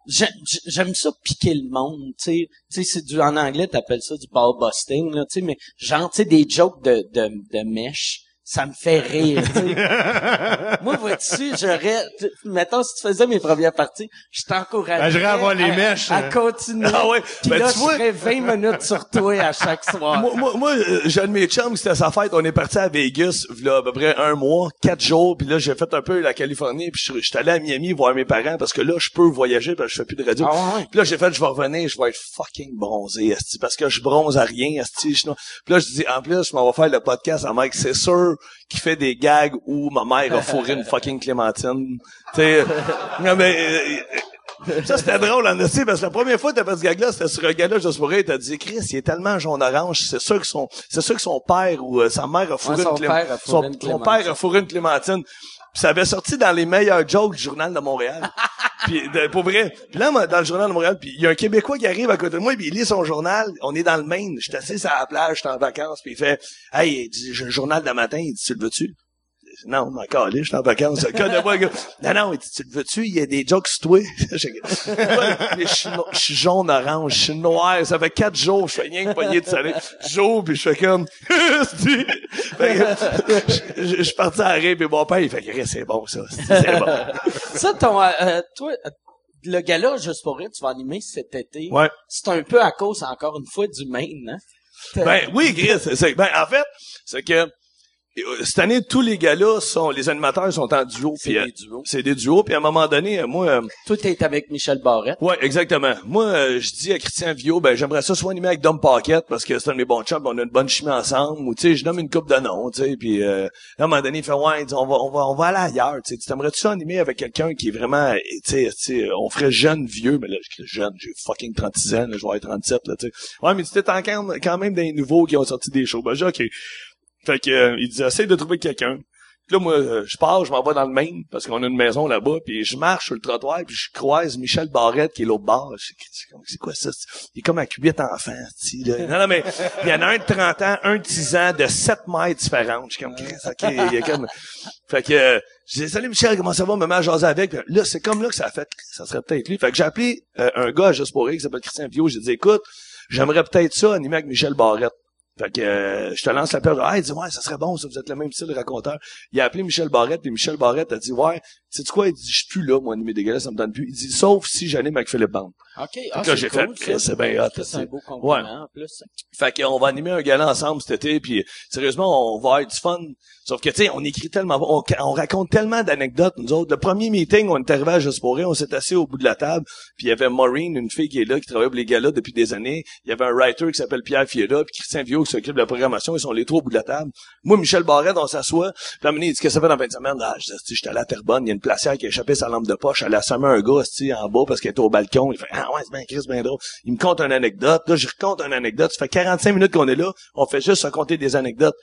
j'aime ça piquer le monde, tu sais, c'est du en anglais t'appelles ça du ball busting là, tu sais mais genre tu sais des jokes de de de mèche, ça me fait rire, tu sais. Moi vois-tu, j'aurais mettons si tu faisais mes premières parties, je t'encouragerais Ben, j'irais avoir les à- mèches, à euh. continuer. Ah ouais, Puis ben, là, tu vois- je ferais 20 minutes sur toi à chaque soir. Moi, moi, moi euh, j'ai un de mes chums, c'était sa fête, on est parti à Vegas, là, à peu près un mois, quatre jours, puis là, j'ai fait un peu la Californie, puis je suis allé à Miami voir mes parents, parce que là, je peux voyager, parce que je fais plus de radio. Ah ouais. Puis là, j'ai fait, je vais revenir, je vais être fucking bronzé, esti, parce que je bronze à rien, esti. je- Puis là, je dis, en plus, je m'en vais faire le podcast à Mike, c'est sûr qu'il fait des gags où ma mère a fourré une fucking Clémentine. Tu sais, non, mais... euh, ça, c'était drôle, en parce que la première fois que t'as fait ce gag-là, c'était sur un gars-là, pour rire, t'as dit, Chris, il est tellement jaune-orange, c'est sûr que son, c'est sûr que son père ou euh, sa mère a fourré Ouais, une Clé- père a fourré son, une son Clémentine. père a fourré une Clémentine. Ça avait sorti dans les meilleurs jokes du journal de Montréal. puis de- pour vrai. Puis là, moi, dans le journal de Montréal, puis il y a un Québécois qui arrive à côté de moi, puis il lit son journal. On est dans le Maine. J'étais assis sur la plage, j'étais en vacances, puis il fait Hey, j'ai le journal de matin, il dit, tu le veux-tu? Non, mais encore je suis en vacances. Le gars de moi, le gars, non, non, tu le veux-tu? Il y a des jokes sur toi. Je suis suis jaune-orange, je suis noir. Ça fait quatre jours, je fais rien que pogner de soleil. J'ouvre, puis je fais comme, je- suis parti à rire, puis mon père, il fait, c'est bon, ça. C'est bon. Ça, ton, euh, euh, toi, euh, le gala, juste pour rire, tu vas animer cet été. Ouais. C'est un peu à cause, encore une fois, du Maine, hein? Ben oui, Chris. Ben en fait, c'est que cette année, tous les gars-là sont, les animateurs sont en duo. C'est euh, des duos. C'est des duos. Puis à un moment donné, euh, moi, euh, Toi, t'es avec Michel Barrette. ouais, exactement. Moi, euh, je dis à Christian Vio, ben j'aimerais ça soit animé avec Dom Paquette parce que c'est un de mes bons chums, on a une bonne chimie ensemble. Ou tu sais, je nomme une coupe de noms, tu sais. Puis euh, à un moment donné, il fait ouais, on va, on va, on va aller ailleurs. Tu sais, tu t'aimerais-tu ça animer avec quelqu'un qui est vraiment, euh, tu sais, tu sais, on ferait jeune vieux, mais là, je jeune, j'ai fucking 36 ans, là, je vais avoir 37 là, tu sais. Ouais, mais c'était encore quand même des nouveaux qui ont sorti des shows. Ben j'ai ok. Fait que euh, il disait essaye de trouver quelqu'un. Là, moi, euh, je pars, je m'en vais dans le Maine, parce qu'on a une maison là-bas, puis je marche sur le trottoir, puis je croise Michel Barrette, qui est l'autre bord. C'est quoi ça? Il est comme avec huit enfants, là. Non, non, mais il y en a un de 30 ans, un de 10 ans, de 7 mètres différentes. Je suis comme, Chris, OK, il y a. Fait que, euh, je dis, salut Michel, comment ça va? À jaser avec. Là, c'est comme là que ça a fait, ça serait peut-être lui. Fait que j'ai appelé euh, un gars à Juste pour rire qui s'appelle Christian Pio. J'ai dit, écoute, j'aimerais peut-être ça animer avec Michel Barrette. Fait que euh, je te lance l'appel. Ah, il dit ouais, ça serait bon, ça, vous êtes le même style raconteur. Il a appelé Michel Barrette, puis Michel Barrette a dit Ouais, sais-tu quoi? Il dit Je suis plus là, moi, animer des gars, ça me donne plus. Il dit Sauf si j'anime avec Philippe Bande. OK. Ah, là, c'est j'ai cool, fait, c'est bien hot, C'est un c'est- beau compliment, en plus. Fait qu'on va animer un gala ensemble cet été, puis sérieusement, on va avoir du fun. Sauf que, tu sais, on écrit tellement, on, on raconte tellement d'anecdotes, nous autres. Le premier meeting, on est arrivé à Juste pour rire, on s'est assis au bout de la table, puis il y avait Maureen, une fille qui est là, qui travaille pour les galas depuis des années. Il y avait un writer qui s'appelle Pierre Fiera, puis Christian Viau qui s'occupe de la programmation. Ils sont les trois au bout de la table. Moi, Michel Barrette, on s'assoit. Puis moment donné, il dit, qu'est-ce que ça fait dans la fin de semaine? Ah, je dis, j'étais à la Terrebonne, il y a une placière qui a échappé sa lampe de poche. Elle a assommé un gars, en bas parce qu'elle était au balcon. Il fait, ah ouais, c'est bien Chris, bien drôle. Il me conte une anecdote. Là, je raconte une anecdote. Ça fait 45 minutes qu'on est là. On fait juste raconter des anecdotes.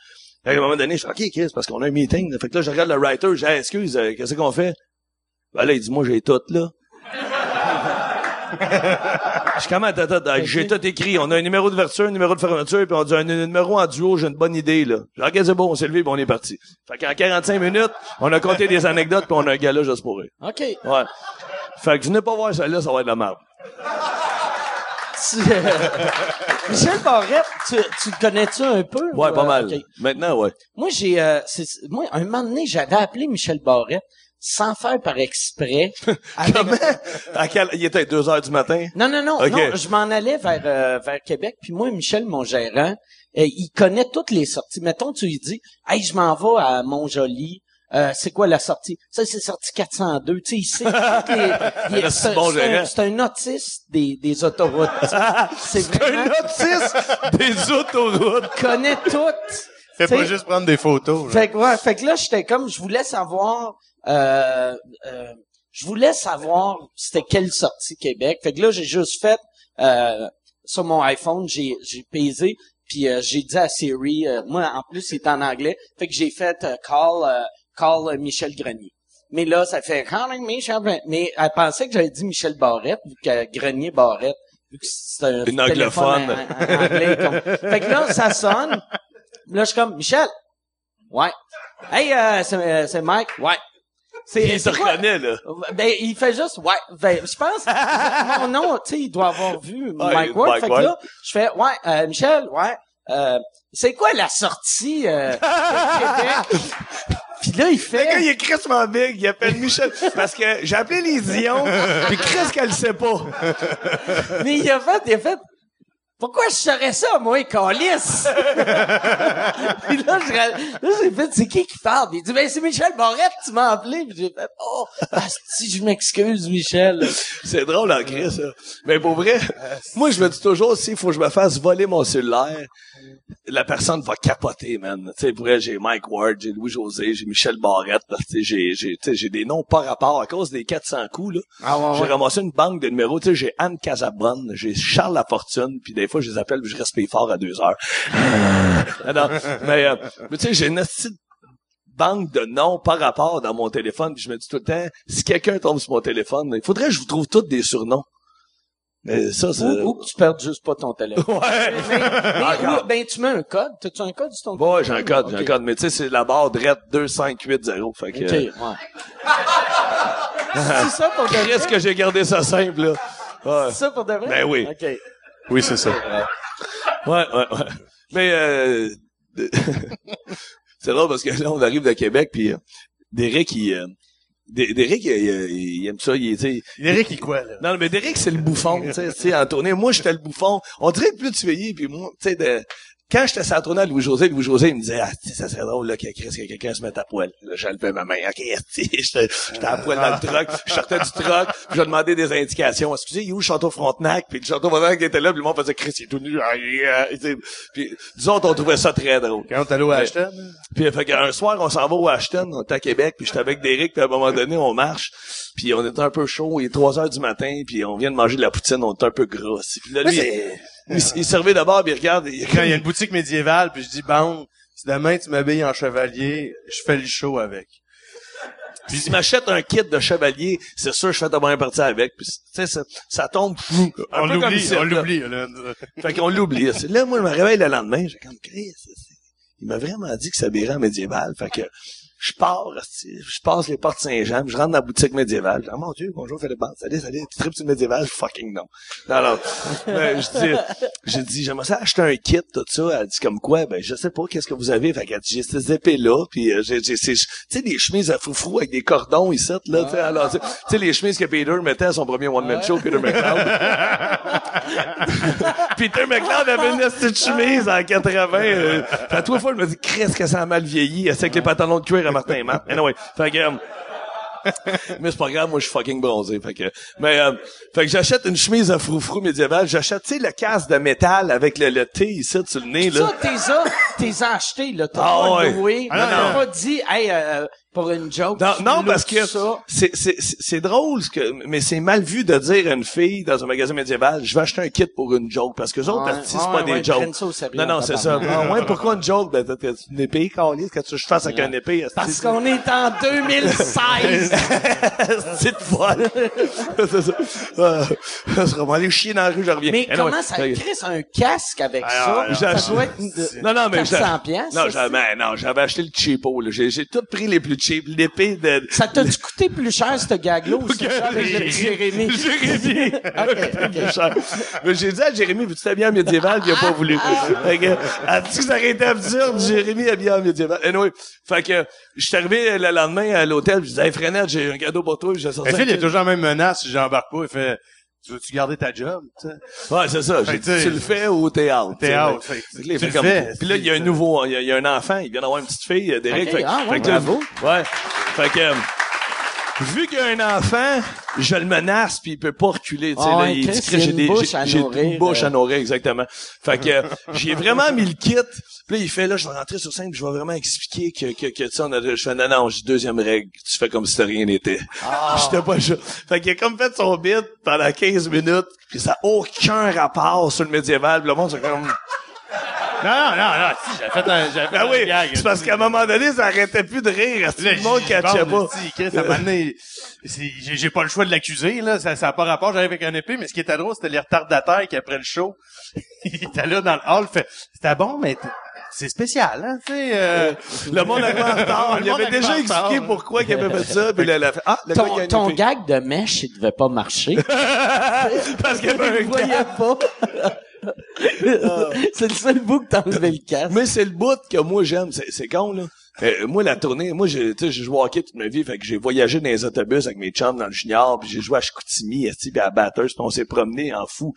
Qu'à un moment donné, je fais, OK, Chris, parce qu'on a un meeting. Fait que là, je regarde le writer. Hey, excuse, euh, qu'est-ce qu'on fait? Ben là, il dit, moi, j'ai tout, là. Je comment, J'ai tout écrit. On a un numéro d'ouverture, un numéro de fermeture, puis on dit un, un numéro en duo, j'ai une bonne idée, là. OK, c'est bon, on s'est levé, puis on est parti. Fait qu'en 45 minutes, on a compté des anecdotes, puis on a un gars là juste pour rire. OK. Ouais. Fait que venez pas voir ça là, ça va être de la merde. Tu- Michel Barrette, tu, tu le connais-tu un peu? Ouais, ou, pas euh, mal. Maintenant, ouais. Moi, j'ai, euh, moi, un moment donné, j'avais appelé Michel Barrette sans faire par exprès. Comment? À quel, il était 2 heures du matin? Non, non, non, non, je m'en allais vers, euh, vers Québec, puis moi, Michel, mon gérant, euh, il connaît toutes les sorties. Mettons, tu lui dis, hey, je m'en vais à Montjoli, euh, c'est quoi la sortie? Ça, c'est sortie 402, tu sais, il sait toutes les... il est- C'est bon un, un autiste des, des autoroutes. c'est Un vraiment... autiste des autoroutes. Il connaît toutes. Fais pas juste prendre des photos. là. Fait que, ouais, fait que là, j'étais comme, je voulais savoir, euh, euh, je voulais savoir c'était quelle sortie Québec. Fait que là, j'ai juste fait, euh, sur mon iPhone, j'ai, j'ai pesé, puis euh, j'ai dit à Siri, euh, moi, en plus, c'est en anglais, fait que j'ai fait euh, call, euh, call euh, Michel Grenier. Mais là, ça fait calling Michel Grenier. Mais elle pensait que j'avais dit Michel Barrette, vu que Grenier Barrette, vu que c'est un Une téléphone anglophone. en- en- en anglais, comme- Fait que là, ça sonne. Là, je suis comme, Michel. Ouais. Hey, euh, c'est, euh, c'est Mike. Ouais. C'est, Il se reconnaît, là. Ben, il fait juste, ouais. Ben, je pense, mon nom, tu sais, il doit avoir vu Mike Ward. Mike Fait que Ward. là, je fais, ouais, euh, Michel, ouais. Euh, c'est quoi la sortie euh, de Québec? Puis là, il Le gars, il fait... est crissement big, il appelle Michel. Parce que j'ai appelé les Dion, puis Chris qu'elle le sait pas. Mais il a fait, il a fait... Pourquoi je serais ça, moi, calice? Puis là, je, là, j'ai fait, c'est qui qui parle? Il dit, ben, c'est Michel Barrette, tu m'as appelé. Puis j'ai fait, oh, si je m'excuse, Michel. C'est drôle en Chris, ça. Mais pour vrai, moi, je me dis toujours, s'il faut que je me fasse voler mon cellulaire, la personne va capoter, man. Tu sais, pour vrai, j'ai Mike Ward, j'ai Louis-José, j'ai Michel Barrette, tu j'ai, j'ai, tu sais, j'ai des noms par rapport à cause des 400 coups, là. Ah, ouais, J'ai ouais. ramassé une banque de numéros, tu sais, j'ai Anne Casabonne, j'ai Charles Lafortune, puis des fois, je les appelle, puis je respire fort à deux heures. Ah non, mais, euh, mais tu sais, j'ai une petite banque de noms par rapport dans mon téléphone, puis je me dis tout le temps, si quelqu'un tombe sur mon téléphone, il faudrait que je vous trouve tous des surnoms. Mais ça, c'est... Ou, ou que tu perds juste pas ton téléphone. Ouais! Mais, mais, Encore. ou- ben, tu mets un code. T'as-tu un code sur ton Ouais, téléphone? j'ai un code, j'ai un code, mais tu sais, c'est la barre drette 2580, fait que... OK, ouais. c'est ça pour de vrai? Qu'est-ce que j'ai gardé ça simple, là? Ouais. C'est ça pour de vrai? Ben oui. OK. Oui, c'est ça. Ouais, ouais, ouais. Mais euh, de- c'est drôle parce que là, on arrive de Québec, puis euh, Derek, il... Euh, Derek, il, il- il aime ça, il, tu sais, Eric, il quoi, là? Non, mais Derek, c'est le bouffon, tu sais, tu sais, en tournée. Moi, j'étais le bouffon. On dirait que plus tu vieillis, puis moi, tu sais, de... quand j'étais sur la tournée à Louis-José, Louis-José, il me disait, ah, ça serait drôle, là, qu'il y ait quelqu'un se mette à poil. Là, j'enlevais ma main. OK, j'étais j'étais à poil dans le truck. Je sortais du truck, puis je demandais des indications. Excusez, il est où château Frontenac? Puis le château Frontenac était là, puis le monde faisait, Chris, il est tout nu. Ah, est, euh. Puis, disons, on trouvait ça très drôle. Quand allé au Ashton? Puis fait qu'un soir, on s'en va au Ashton, on est à Québec, puis j'étais avec Derek, puis à un moment donné, on marche, puis on était un peu chaud, il est 3 heures du matin, puis on vient de manger de la poutine, on est un peu aussi. Puis là, lui, il, il servait d'abord, puis il regarde, il, Quand il y a une boutique médiévale, puis je dis, bon, Si demain tu m'habilles en chevalier, je fais le show avec. Puis si m'achète un kit de chevalier, c'est sûr je fais ta première partie avec. Puis tu sais, ça, ça tombe fou. On l'oublie, on l'oublie. Fait qu'on l'oublie. Là, moi, je me réveille le lendemain, j'ai comme, Chris, c'est- il m'a vraiment dit que ça s'habillerait en médiéval. Fait que, je pars, je passe les portes Saint-Jean, je rentre dans la boutique médiévale. Je dis, Ah, mon Dieu, bonjour Philippe Bande. Salut, salut, tu tripes sur le médiéval? Fucking non. Non, non. Ben, je dis, j'ai dit, j'aimerais ça acheter un kit, tout ça. Elle dit, comme quoi? Ben, je sais pas, qu'est-ce que vous avez? Fait qu'elle dit, j'ai ces épées-là, puis euh, j'ai, tu sais, des chemises à froufrou avec des cordons ici, là, tu sais, alors, tu sais, les chemises que Peter mettait à son premier one-man show, Peter McLeod. Peter McLeod avait une petite chemise en 80. Euh, à trois fois, je me dis, qu'est-ce que ça a mal vieilli, avec les pantalons de cuir à Martin et Matt. Anyway, fait que, euh, mais c'est pas grave, moi je suis fucking bronzé. Fait que, mais euh, fait que j'achète une chemise à froufrou médiévale. J'achète, tu sais, le casque de métal avec le, le T ici sur le nez là. Ça, t'es ça, t'es acheté, là. T'as Ah pas ouais. loué. Ah non, T'as non. pas dit, hey, euh, pour une joke. Non, non, parce que c'est c'est c'est c'est drôle, ce que mais c'est mal vu de dire à une fille dans un magasin médiéval, je vais acheter un kit pour une joke parce que les autres artistes c'est pas des jokes. non non, c'est ça. Ah ouais, pourquoi une joke? Ben t'as une épée, Carlis, que tu je fasse avec une épée. Parce qu'on est en 2016. c'est de folle. c'est ça. Euh, ça sera bon, aller chier dans la rue, je reviens. Mais comment ça crée un casque avec Alors, ça? Non, non, mais 400 j'ai- piastres, Non, j'avais, non, j'avais acheté le cheapo, là. J'ai tout pris les plus cheap. L'épée de, Ça t'a-tu coûté plus cher, ce gag-là, ou c'est ça avec le petit Jérémy? Jérémy. ok. Plus cher. Mais j'ai dit à Jérémy, veux-tu t'habiller en médiéval? Il a pas voulu. Fait que, elle dit que ça aurait été absurde, Jérémy habillé en médiéval. Anyway. Fait que, je suis arrivé le lendemain à l'hôtel, je disais, hey, Frenette, j'ai un cadeau pour toi, j'ai sorti Phil, il y a toujours la même menace si j'embarque pas. Il fait, tu veux-tu garder ta job? tu sais? Ouais, c'est ça. J'ai dit, tu le fais ou t'es out? T'es out. Fait tu fait le comme- fais, Puis là, il y a un nouveau, il y a, il y a un enfant, il vient d'avoir une petite fille, euh, Derek. Ok, fait, ah ouais, fait que là, bravo. Ouais. Fait que, euh, vu qu'il y a un enfant, je le menace puis il peut pas reculer, tu sais, Ah là, il dit que j'ai des, bouche j'ai- une bouche euh. à nourrir, exactement. Fait que, euh, j'ai vraiment mis le kit. Puis là, il fait, là, je vais rentrer sur scène puis je vais vraiment expliquer que, que, que, tu sais, on a, je fais, non, non, j'ai deuxième règle. Tu fais comme si de rien n'était. Ah. J'étais pas chaud. Fait qu'il a comme fait son bit pendant 15 minutes puis ça a aucun rapport sur le médiéval. Puis le monde, c'est comme, Non, non, non, non, si, j'avais fait un, j'avais fait ah un oui, gag. c'est parce qu'à un moment donné, ça arrêtait plus de rire. Tout le monde catchait pas? si, Chris, à un moment donné, c'est- j'ai j'ai pas le choix de l'accuser, là. Ça, ça a pas rapport, j'arrive avec un épée, mais ce qui était drôle, c'était les retardataires qui, après le show, il était là dans le hall, fait, c'était bon, mais t- c'est spécial, hein, tu sais, euh, Le monde arrivait en retard. Il avait arrive déjà expliqué pourquoi il avait fait ça. Puis là, elle a fait, ah, le Ton, ton gag de mèche, il devait pas marcher. Parce qu'il avait un Je voyais gars. pas. c'est le seul bout que t'as enlevé le casque. Mais c'est le bout que moi j'aime. C'est, c'est con, là. Euh, moi, la tournée, moi, j'ai, tu sais, j'ai joué au hockey toute ma vie, fait que j'ai voyagé dans les autobus avec mes chums dans le junior, puis j'ai joué à Chicoutimi, puis à Batters, puis on s'est promené en fou.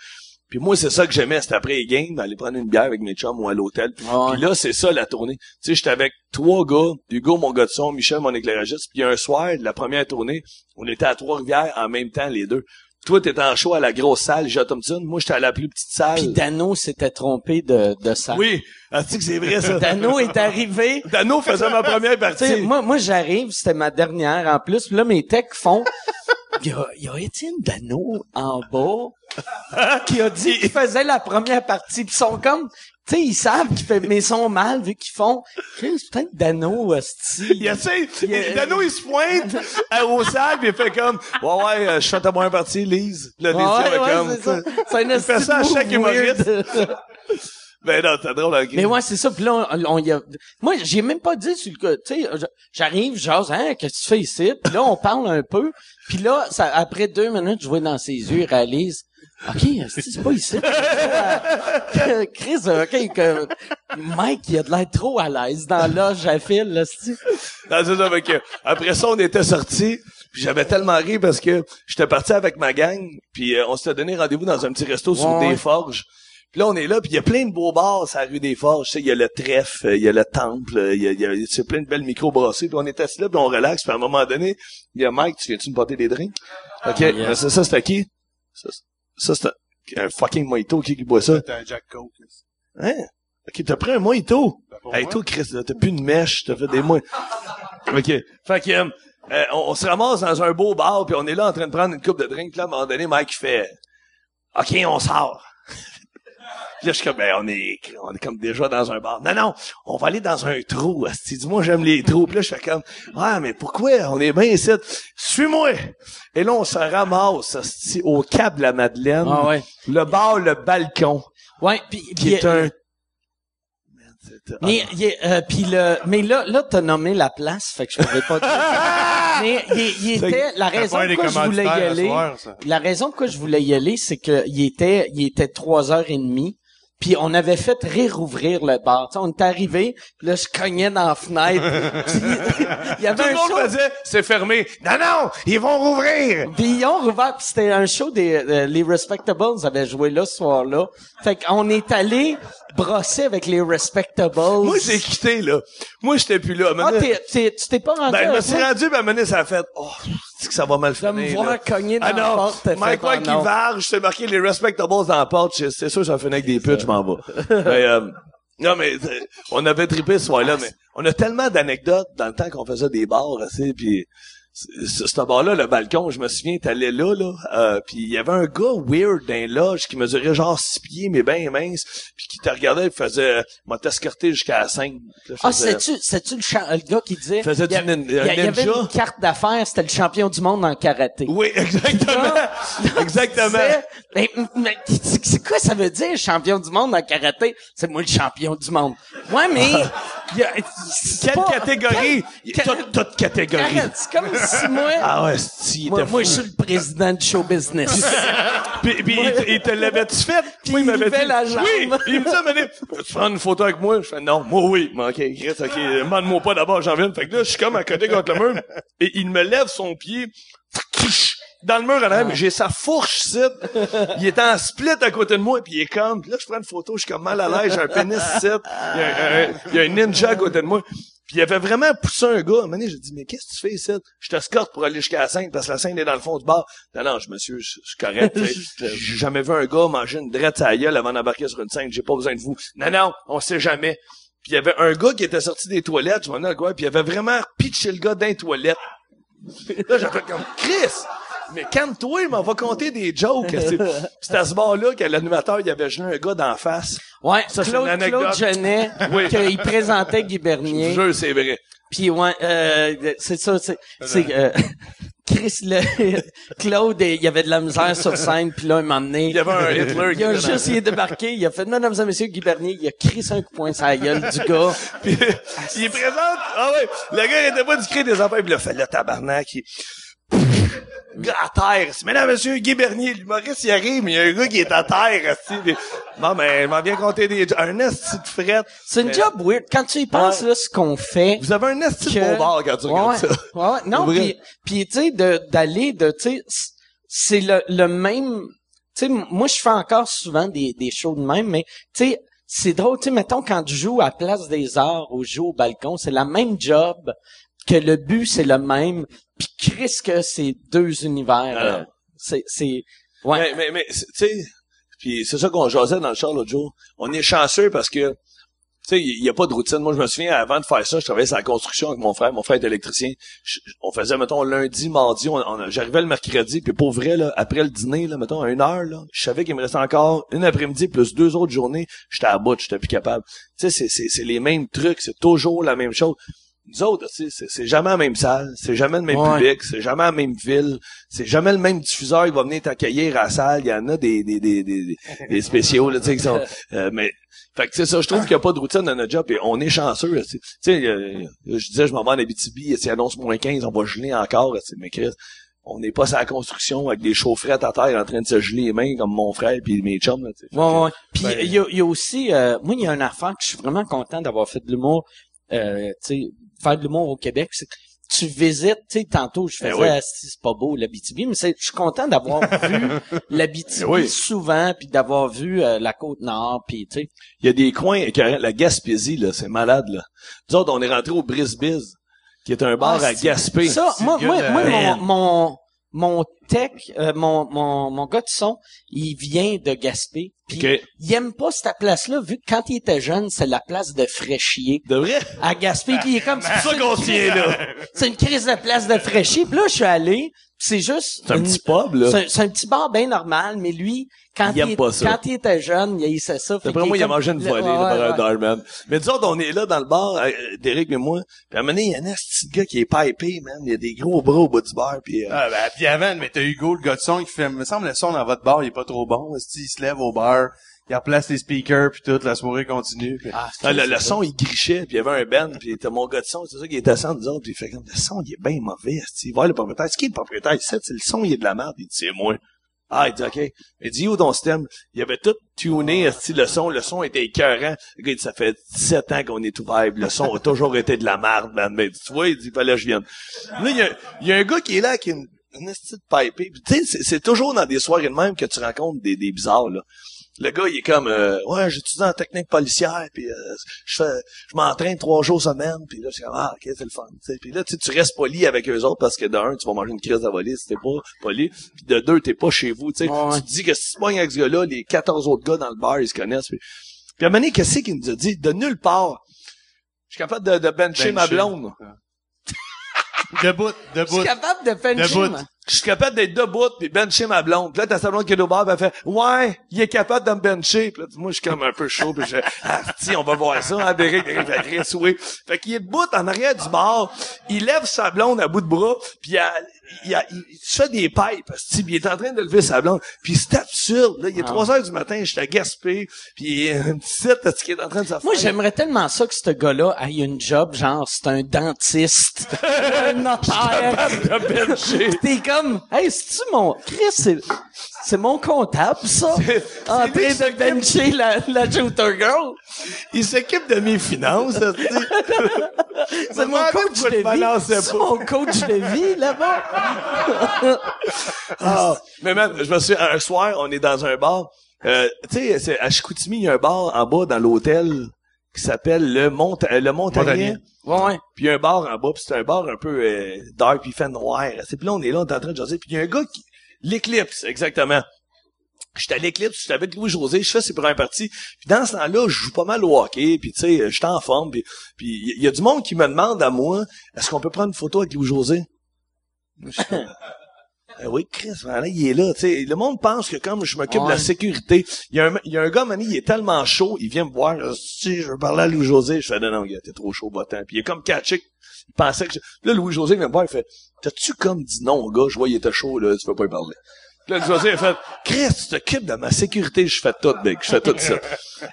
Puis moi, c'est ça que j'aimais, c'était après les games, d'aller prendre une bière avec mes chums ou à l'hôtel. Ah ouais. Puis là, c'est ça, la tournée. Tu sais, j'étais avec trois gars, Hugo, mon gars de son, Michel, mon éclairagiste, puis un soir, la première tournée, on était à Trois-Rivières en même temps, les deux. Toi, t'étais en show à la grosse salle, J. Thompson. Moi, j'étais à la plus petite salle. Puis Dano s'était trompé de, de ça. Oui, ah, tu sais que c'est vrai, ça? Dano est arrivé. Dano faisait ma première partie. moi, moi j'arrive, c'était ma dernière en plus. Puis là, mes techs font. Il y a, il y a Étienne Dano en bas qui a dit qu'il faisait la première partie. Puis ils sont comme. Tu sais, ils savent qu'il fait, mais ils sont mal vu qu'ils font. Chris, C'est peut-être Dano, hostie. Il essaie, Dano, il se pointe à, au salle, puis il fait comme, ouais, ouais, euh, je fais ta première partie, Lise. Là, Ouais, Lise, elle ouais, comme, c'est ça. C'est un Il fait ça à de chaque move weird. Ben non, c'est drôle, ok. Mais ouais, c'est ça. Puis là, on, on y a... Moi, j'ai même pas dit sur le cas. Tu sais, je- j'arrive, j'ose, hein, qu'est-ce que tu fais ici? Puis là, on parle un peu. Puis là, ça, après deux minutes, je vois dans ses yeux, il réalise. OK, c'est pas ici. Chris, euh, OK, que Mike, il a de l'air trop à l'aise dans l'âge à fil, là, Non, c'est ça, que, après ça, on était sortis, puis j'avais tellement ri parce que j'étais parti avec ma gang, puis euh, on s'était donné rendez-vous dans un petit resto sur Ouais. des forges. Puis là, on est là, puis il y a plein de beaux bars sur la rue des Forges. Tu sais, il y a le trèfle, euh, il y a le temple, il y a, y a c'est plein de belles micro-brassées. Puis on était assis là, puis on relaxe. Puis à un moment donné, il y a Mike, tu viens-tu me porter des drinks? OK, yes. mais ça, ça c'était qui? Ça, ça c'était un fucking mojito. Qui qui boit ça? T'as un Jack Coke. Hein? OK, t'as pris un mojito? pour Hey, toi, Chris, t'as plus de mèche, t'as fait des mois. OK. Fait que, euh, euh, on, on se ramasse dans un beau bar, puis on est là en train de prendre une coupe de drink. Là, à un moment donné, Mike fait, OK, on sort. Puis là, je suis comme, ben, on est, on est comme déjà dans un bar. Non, non, on va aller dans un trou. asti. Dis-moi, j'aime les trous. Puis là, je fais comme, ah, mais pourquoi? On est bien ici. Suis-moi. Et là, on se ramasse, asti, au Cap de la Madeleine. Ah ouais. Le bar, le balcon, Ouais, puis qui est un... C'est- mais il est, euh, puis le mais là là t'as nommé la place, fait que je pourrais pas dire. mais il, il était la raison pourquoi je voulais y aller. soir. La raison pourquoi je voulais y aller, c'est que il était il était trois heures et demie. Puis on avait fait réouvrir le bar. Tu sais, on était arrivé, puis là je cognais dans la fenêtre. Puis, il y avait Tout le un show. monde faisait, c'est fermé. Non, non, ils vont rouvrir. Puis ils ont rouvert, puis c'était un show des euh, les Respectables avaient joué là ce soir-là. Fait qu'on est allé brosser avec les Respectables. Moi, j'ai quitté, là. Moi, j'étais plus là. Ah, t'es, t'es, tu t'es pas rendu Ben, je me suis rendu, ben, à ça a fait, oh, que ça va mal de me finir, voir là. cogner dans Ah la non, porte. Mike White ah, qui varge, c'est marqué les respectables dans la porte, c'est sûr que ça finit avec des putes, je m'en vais. mais, euh, non, mais, euh, on avait trippé ce soir-là, mais on a tellement d'anecdotes dans le temps qu'on faisait des bars, tu sais, puis ce ce bar-là, le balcon, je me souviens, t'allais là, là, euh, puis il y avait un gars weird dans les loges qui mesurait genre six pieds, mais bien mince, puis qui te regardait et faisait, m'a t'escorté jusqu'à 5. Ah, c'est-tu, c'est-tu le, le gars qui disait... Faisait il y nin- avait une carte d'affaires, c'était le champion du monde en karaté. Oui, exactement. exactement. Mais, mais c'est quoi ça veut dire, champion du monde en karaté? C'est moi le champion du monde. Ouais, mais... y a- Quelle pas- catégorie? quel- Toute, toute catégorie. Arrête, c'est comme si moi... Ah ouais, il moi, moi, je suis le président du show business. Puis, puis il, te- il te l'avait-tu fait? Moi, il m'avait dit, la jambe. oui, il me dit, mais tu prends une photo avec moi? Je fais, non, moi, oui. Mais ok, Chris, ok, demande-moi pas d'abord, j'en viens. Fait que là, je suis comme à côté contre le mur, et il me lève son pied, dans le mur en arrière, mais j'ai sa fourche ici. Il est en split à côté de moi, puis il est comme, puis là, je prends une photo, je suis comme mal à l'aise, j'ai un pénis ici. Il y a un- il y a un ninja à côté de moi. Puis il avait vraiment poussé un gars. À un moment donné, j'ai dit, mais qu'est-ce que tu fais ici? Je t'escorte pour aller jusqu'à la scène, parce que la scène est dans le fond du bar. Non, non, je, monsieur, je, je suis correct. J'ai jamais vu un gars manger une drette à la gueule avant d'embarquer sur une scène. J'ai pas besoin de vous. Non, non, on sait jamais. Puis il y avait un gars qui était sorti des toilettes, je m'en ai quoi, puis il avait vraiment pitché le gars dans les toilettes. Là, j'ai fait comme, Chris! Mais calme-toi, il m'en va compter des jokes. C'est c'est à ce bar-là que l'animateur, il avait gelé un gars d'en face. Ouais, Ça, c'est Claude, une. Claude Genet, Oui. qu'il présentait Guy Je Bernier. jure, c'est vrai. Puis ouais, euh, c'est ça, c'est, c'est euh, Chris le Claude, il y avait de la misère sur scène, puis là un moment donné, Il y avait un Hitler qui il a juste il est débarqué, il a fait mesdames et messieurs Guy Bernier, il a crissé un coup de poing sur la gueule du gars. Puis, il présente, ah ouais, le gars il était pas du cri des enfants, puis il a fait le tabarnak, il, gars à terre. C'est, Mesdames, monsieur, Guy Bernier, l'humoriste, il arrive, mais il y a un gars qui est à terre. Puis, Bon, ben, il m'en vient compter des, un esti de frette. C'est une Mais- job weird. Quand tu y penses Ouais. là, ce qu'on fait, Vous avez un esti de bon bar quand tu regardes ça. ouais, ouais. non, puis puis tu sais d'aller de tu sais c'est le le même tu sais moi je fais encore souvent des des shows de même mais tu sais c'est drôle tu sais mettons quand tu joues à Place des Arts ou je joue au balcon, c'est la même job que le but c'est le même puis Chris que c'est deux univers Ah euh, c'est c'est ouais Mais, mais, mais, tu sais, puis c'est ça qu'on jasait dans le char l'autre jour. On est chanceux parce que, tu sais, il y, a pas de routine. Moi, je me souviens, avant de faire ça, je travaillais sur la construction avec mon frère. Mon frère est électricien. Je- on faisait, mettons, lundi, mardi, on, on- j'arrivais le mercredi, puis pour vrai, là, après le dîner, là, mettons, à une heure, là, je savais qu'il me restait encore une après-midi plus deux autres journées. J'étais à bout, j'étais plus capable. Tu sais, c'est les mêmes trucs, c'est toujours la même chose. Nous autres, c'est, jamais la même salle, c'est jamais le même Ouais. public, c'est jamais la même ville, c'est jamais le même diffuseur qui va venir t'accueillir à la salle. Il y en a des, des, des, des, des- spéciaux, là, tu sais, qui sont, euh, mais, fait que, c'est ça, je trouve qu'il n'y a pas de routine dans notre job et on est chanceux, tu sais. Euh, je disais, je m'en vais en Abitibi, si annonce moins 15, on va geler encore, mais Chris, on n'est pas sur la construction avec des chaufferettes à terre en train de se geler les mains comme mon frère puis mes chums, là, tu sais. Fait Ouais. Puis ben- il y, a, il y a aussi, euh, moi, il y a une affaire que je suis vraiment content d'avoir fait de l'humour. Euh, tu sais, faire de l'humour au Québec, c'est que tu visites, tu sais, tantôt je faisais, Ben oui. Ah, si, c'est pas beau l'Abitibi, mais c'est, je suis content d'avoir vu l'Abitibi Ben oui. souvent, puis d'avoir vu euh, la côte nord, puis tu sais. Il y a des coins, la Gaspésie, là, c'est malade, là. Nous autres, on est rentré au Brisbiz, qui est un bar Ah, à Gaspé. Ça, moi, moi, moi, mon, mon, mon tech, euh, mon, mon, mon gars de son, il vient de Gaspé. Puis il aime pas cette place-là, vu que quand il était jeune, c'est la place de fraîchier. De vrai? à Gaspé, puis il est comme C'est ça qu'on là. c'est une crise de place de fraîchier. Puis là, je suis allé, C'est juste... C'est un une- petit pub, là. C'est c'est un petit bar bien normal, mais lui, quand Il pas ça. quand il était jeune, il haïssait ça. fait D'après moi, il a mangé une le- volée ouais, là, par ouais, un ouais. doorman. Mais disons, on est là dans le bar, euh, Derek et moi, puis à un moment donné, il y a un petit gars qui est pipé, man. Il y a des gros bras au bout du bar, puis... euh, Ah, ben, puis avant, mais t'as Hugo, le gars de son, qui fait, me semble, le son dans votre bar, il est pas trop bon. Il se lève au bar, il replace les speakers, puis toute la soirée continue. puis- Ah, Ah, le, le son, il grichait, puis il y avait un band, puis t'as mon gars de son, c'est ça qui était assis nous autres, puis il fait comme, le son, il est bien mauvais. Il va le propriétaire, c'est qui le propriétaire? Il sait, c'est le son, il est de la merde, il dit, c'est moi. Ah, il dit, OK. Il dit, où ton système? Il avait tout tuné, le son, le son était écœurant. Dit, ça fait 17 ans qu'on est ouvert, puis le son a toujours été de la merde, man. Mais tu vois, il dit, fallait que je vienne. Là, il y a, il y a un gars qui est là, qui a une, une esti de pipée. Tu sais, c'est- c'est toujours dans des soirées de même que tu rencontres des, des bizarres, là. Le gars, il est comme, euh, ouais, j'étudie en technique policière, puis euh, je fais, je m'entraîne trois jours semaine, puis là, je suis comme, ah, ok, c'est le fun, tu sais. Puis là, tu restes poli avec eux autres parce que de un, tu vas manger une crise à voler si t'es pas poli, puis de deux, t'es pas chez vous, tu sais. Ouais. Tu te dis que si tu pognes avec ce gars-là, les 14 autres gars dans le bar, ils se connaissent. Puis, puis à un moment donné, qu'est-ce qu'il nous a dit? De nulle part, je suis capable de, de bencher ma blonde. Debout, Je debout. suis capable de faire Debout. moi. Je suis capable d'être debout puis bencher ma blonde. Puis là, t'as sa blonde qui est au bar, puis elle fait « Ouais, il est capable de me bencher. » Puis là, moi, je suis comme un peu chaud, puis je fais « Ah, tiens, on va voir ça, hein, Derek, Derek va très souhait. » Fait qu'il est debout en arrière du bar, il lève sa blonde à bout de bras, puis il, a- il, a- il se fait des pipes, il est en train de lever sa blonde. Puis c'est absurde, là. Il est 3 heures du matin, je suis à Gaspé, puis un petit site, qui est en train de se faire... Moi, j'aimerais tellement ça que ce gars-là ait une job, genre, c'est un dentiste, un notaire. de bencher. T'es comme, hey, c'est-tu mon, Chris, c'est, mon comptable, ça? En train de bencher la, la Girl. Il s'occupe de mes finances. C'est mon coach de vie. C'est mon coach de vie, là-bas. Ah, mais man, je me suis un soir, on est dans un bar. Euh, tu sais, c'est- à Chicoutimi, il y a un bar en bas dans l'hôtel qui s'appelle le Mont euh, le Montagnier. Ouais, ouais. Puis il y a un bar en bas, puis c'est un bar un peu euh, dark, puis il fait noir. C'est puis là on est là, on est en train de jaser, puis il y a un gars qui l'éclipse exactement. J'étais à l'éclipse, j'étais avec Louis José, je fais ses premières parties. Puis dans ce temps-là, je joue pas mal au hockey, puis tu sais, j'étais en forme, puis il y a du monde qui me demande à moi, est-ce qu'on peut prendre une photo avec Louis José Je suis comme, Eh oui, Chris, il est là. tu sais. Le monde pense que comme je m'occupe de la sécurité, il y, a un, il y a un gars, Manny, il est tellement chaud, il vient me voir, je, si je veux parler à Louis-José, je fais, non, non, gars, t'es trop chaud, bottant. Puis il est comme catché, il pensait que... je- Là, Louis-José vient me voir, il fait, t'as-tu comme dit non gars, je vois, il était chaud, là, tu peux pas y parler. Puis là, Louis-José, il fait, Chris, tu t'occupes de ma sécurité, je fais tout, mec, je fais tout ça.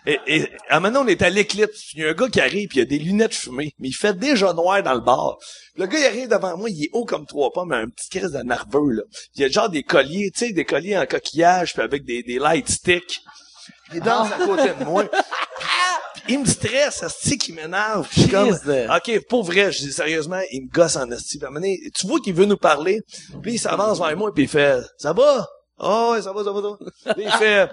Et, et à maintenant, on est à l'éclipse, il y a un gars qui arrive, puis il a des lunettes fumées, mais il fait déjà noir dans le bar. Puis le gars, il arrive devant moi, il est haut comme trois pommes, un petit crise de nerveux, là. Il y a genre des colliers, tu sais, des colliers en coquillage, puis avec des, des light sticks. Il danse à côté de moi. Il me stresse, asti qu'il m'énerve. Je suis comme, OK, pour vrai, je dis sérieusement, il me gosse en asti. Puis à un moment donné, tu vois qu'il veut nous parler, puis il s'avance vers moi, puis il fait, ça va? Ah ouais, ça va, ça va, ça va. Puis il fait,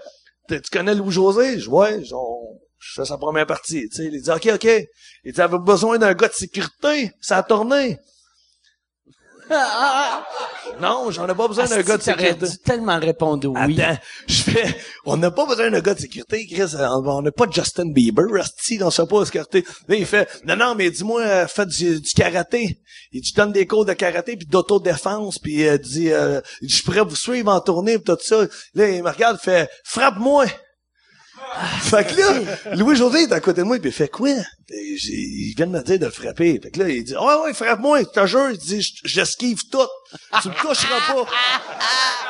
tu connais Louis-José? Je ouais, on- je fais sa première partie, tu sais. Il dit, OK, OK. Il dit, avait besoin d'un gars de sécurité, ça a tourné. Non, j'en ai pas besoin d'un gars de sécurité. dû tellement répondre oui. Attends, je fais, on n'a pas besoin d'un gars de sécurité, Chris. On on n'a pas Justin Bieber, Rusty, on se fait pas sécurité. Là, il fait, non, non, mais dis-moi, euh, fais du, du karaté. Il dit, je donne des cours de karaté puis d'autodéfense puis euh, dit, euh, il dit, je pourrais vous suivre en tournée pis tout ça. Là, il me regarde, il fait, frappe-moi. Fait que là, Louis-José est à côté de moi, puis il fait quoi? J'ai- Il vient de me dire de le frapper. Fait que là, il dit, ouais, ouais, frappe-moi, je te jure. Il dit, Je- j'esquive tout. Tu me coucheras pas.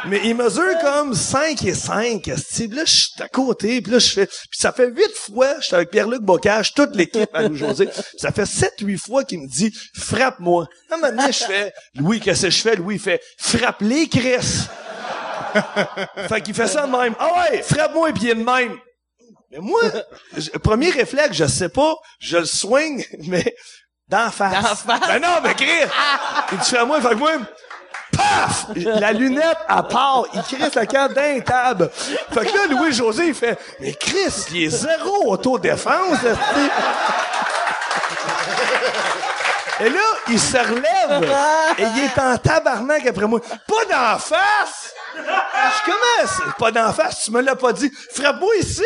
Mais il mesure comme 5 et 5. Puis là, je suis à côté, puis là, je fais... Puis ça fait 8 fois, je suis avec Pierre-Luc Bocage, toute l'équipe à Louis-José. Ça fait 7-8 fois qu'il me dit, frappe-moi. Là, maintenant, je fais, Louis, qu'est-ce que je fais? Louis, il fait, frappe-les, Chris. fait qu'il fait ça de même. Ah ouais, frappe-moi, puis il est de même. Mais moi, je- premier réflexe, je sais pas, je le swing, mais d'en face. D'en face? Ben non, mais Chris! Il dit, à moi, fait que moi, paf! La lunette, à part, il crisse la carte d'un table. Fait que là, Louis-José, il fait, mais Chris, il est zéro autodéfense. Et là, il se relève, et il est en tabarnak après moi. Pas d'en face! Je commence. Pas d'en face, tu me l'as pas dit. Frappe-moi ici,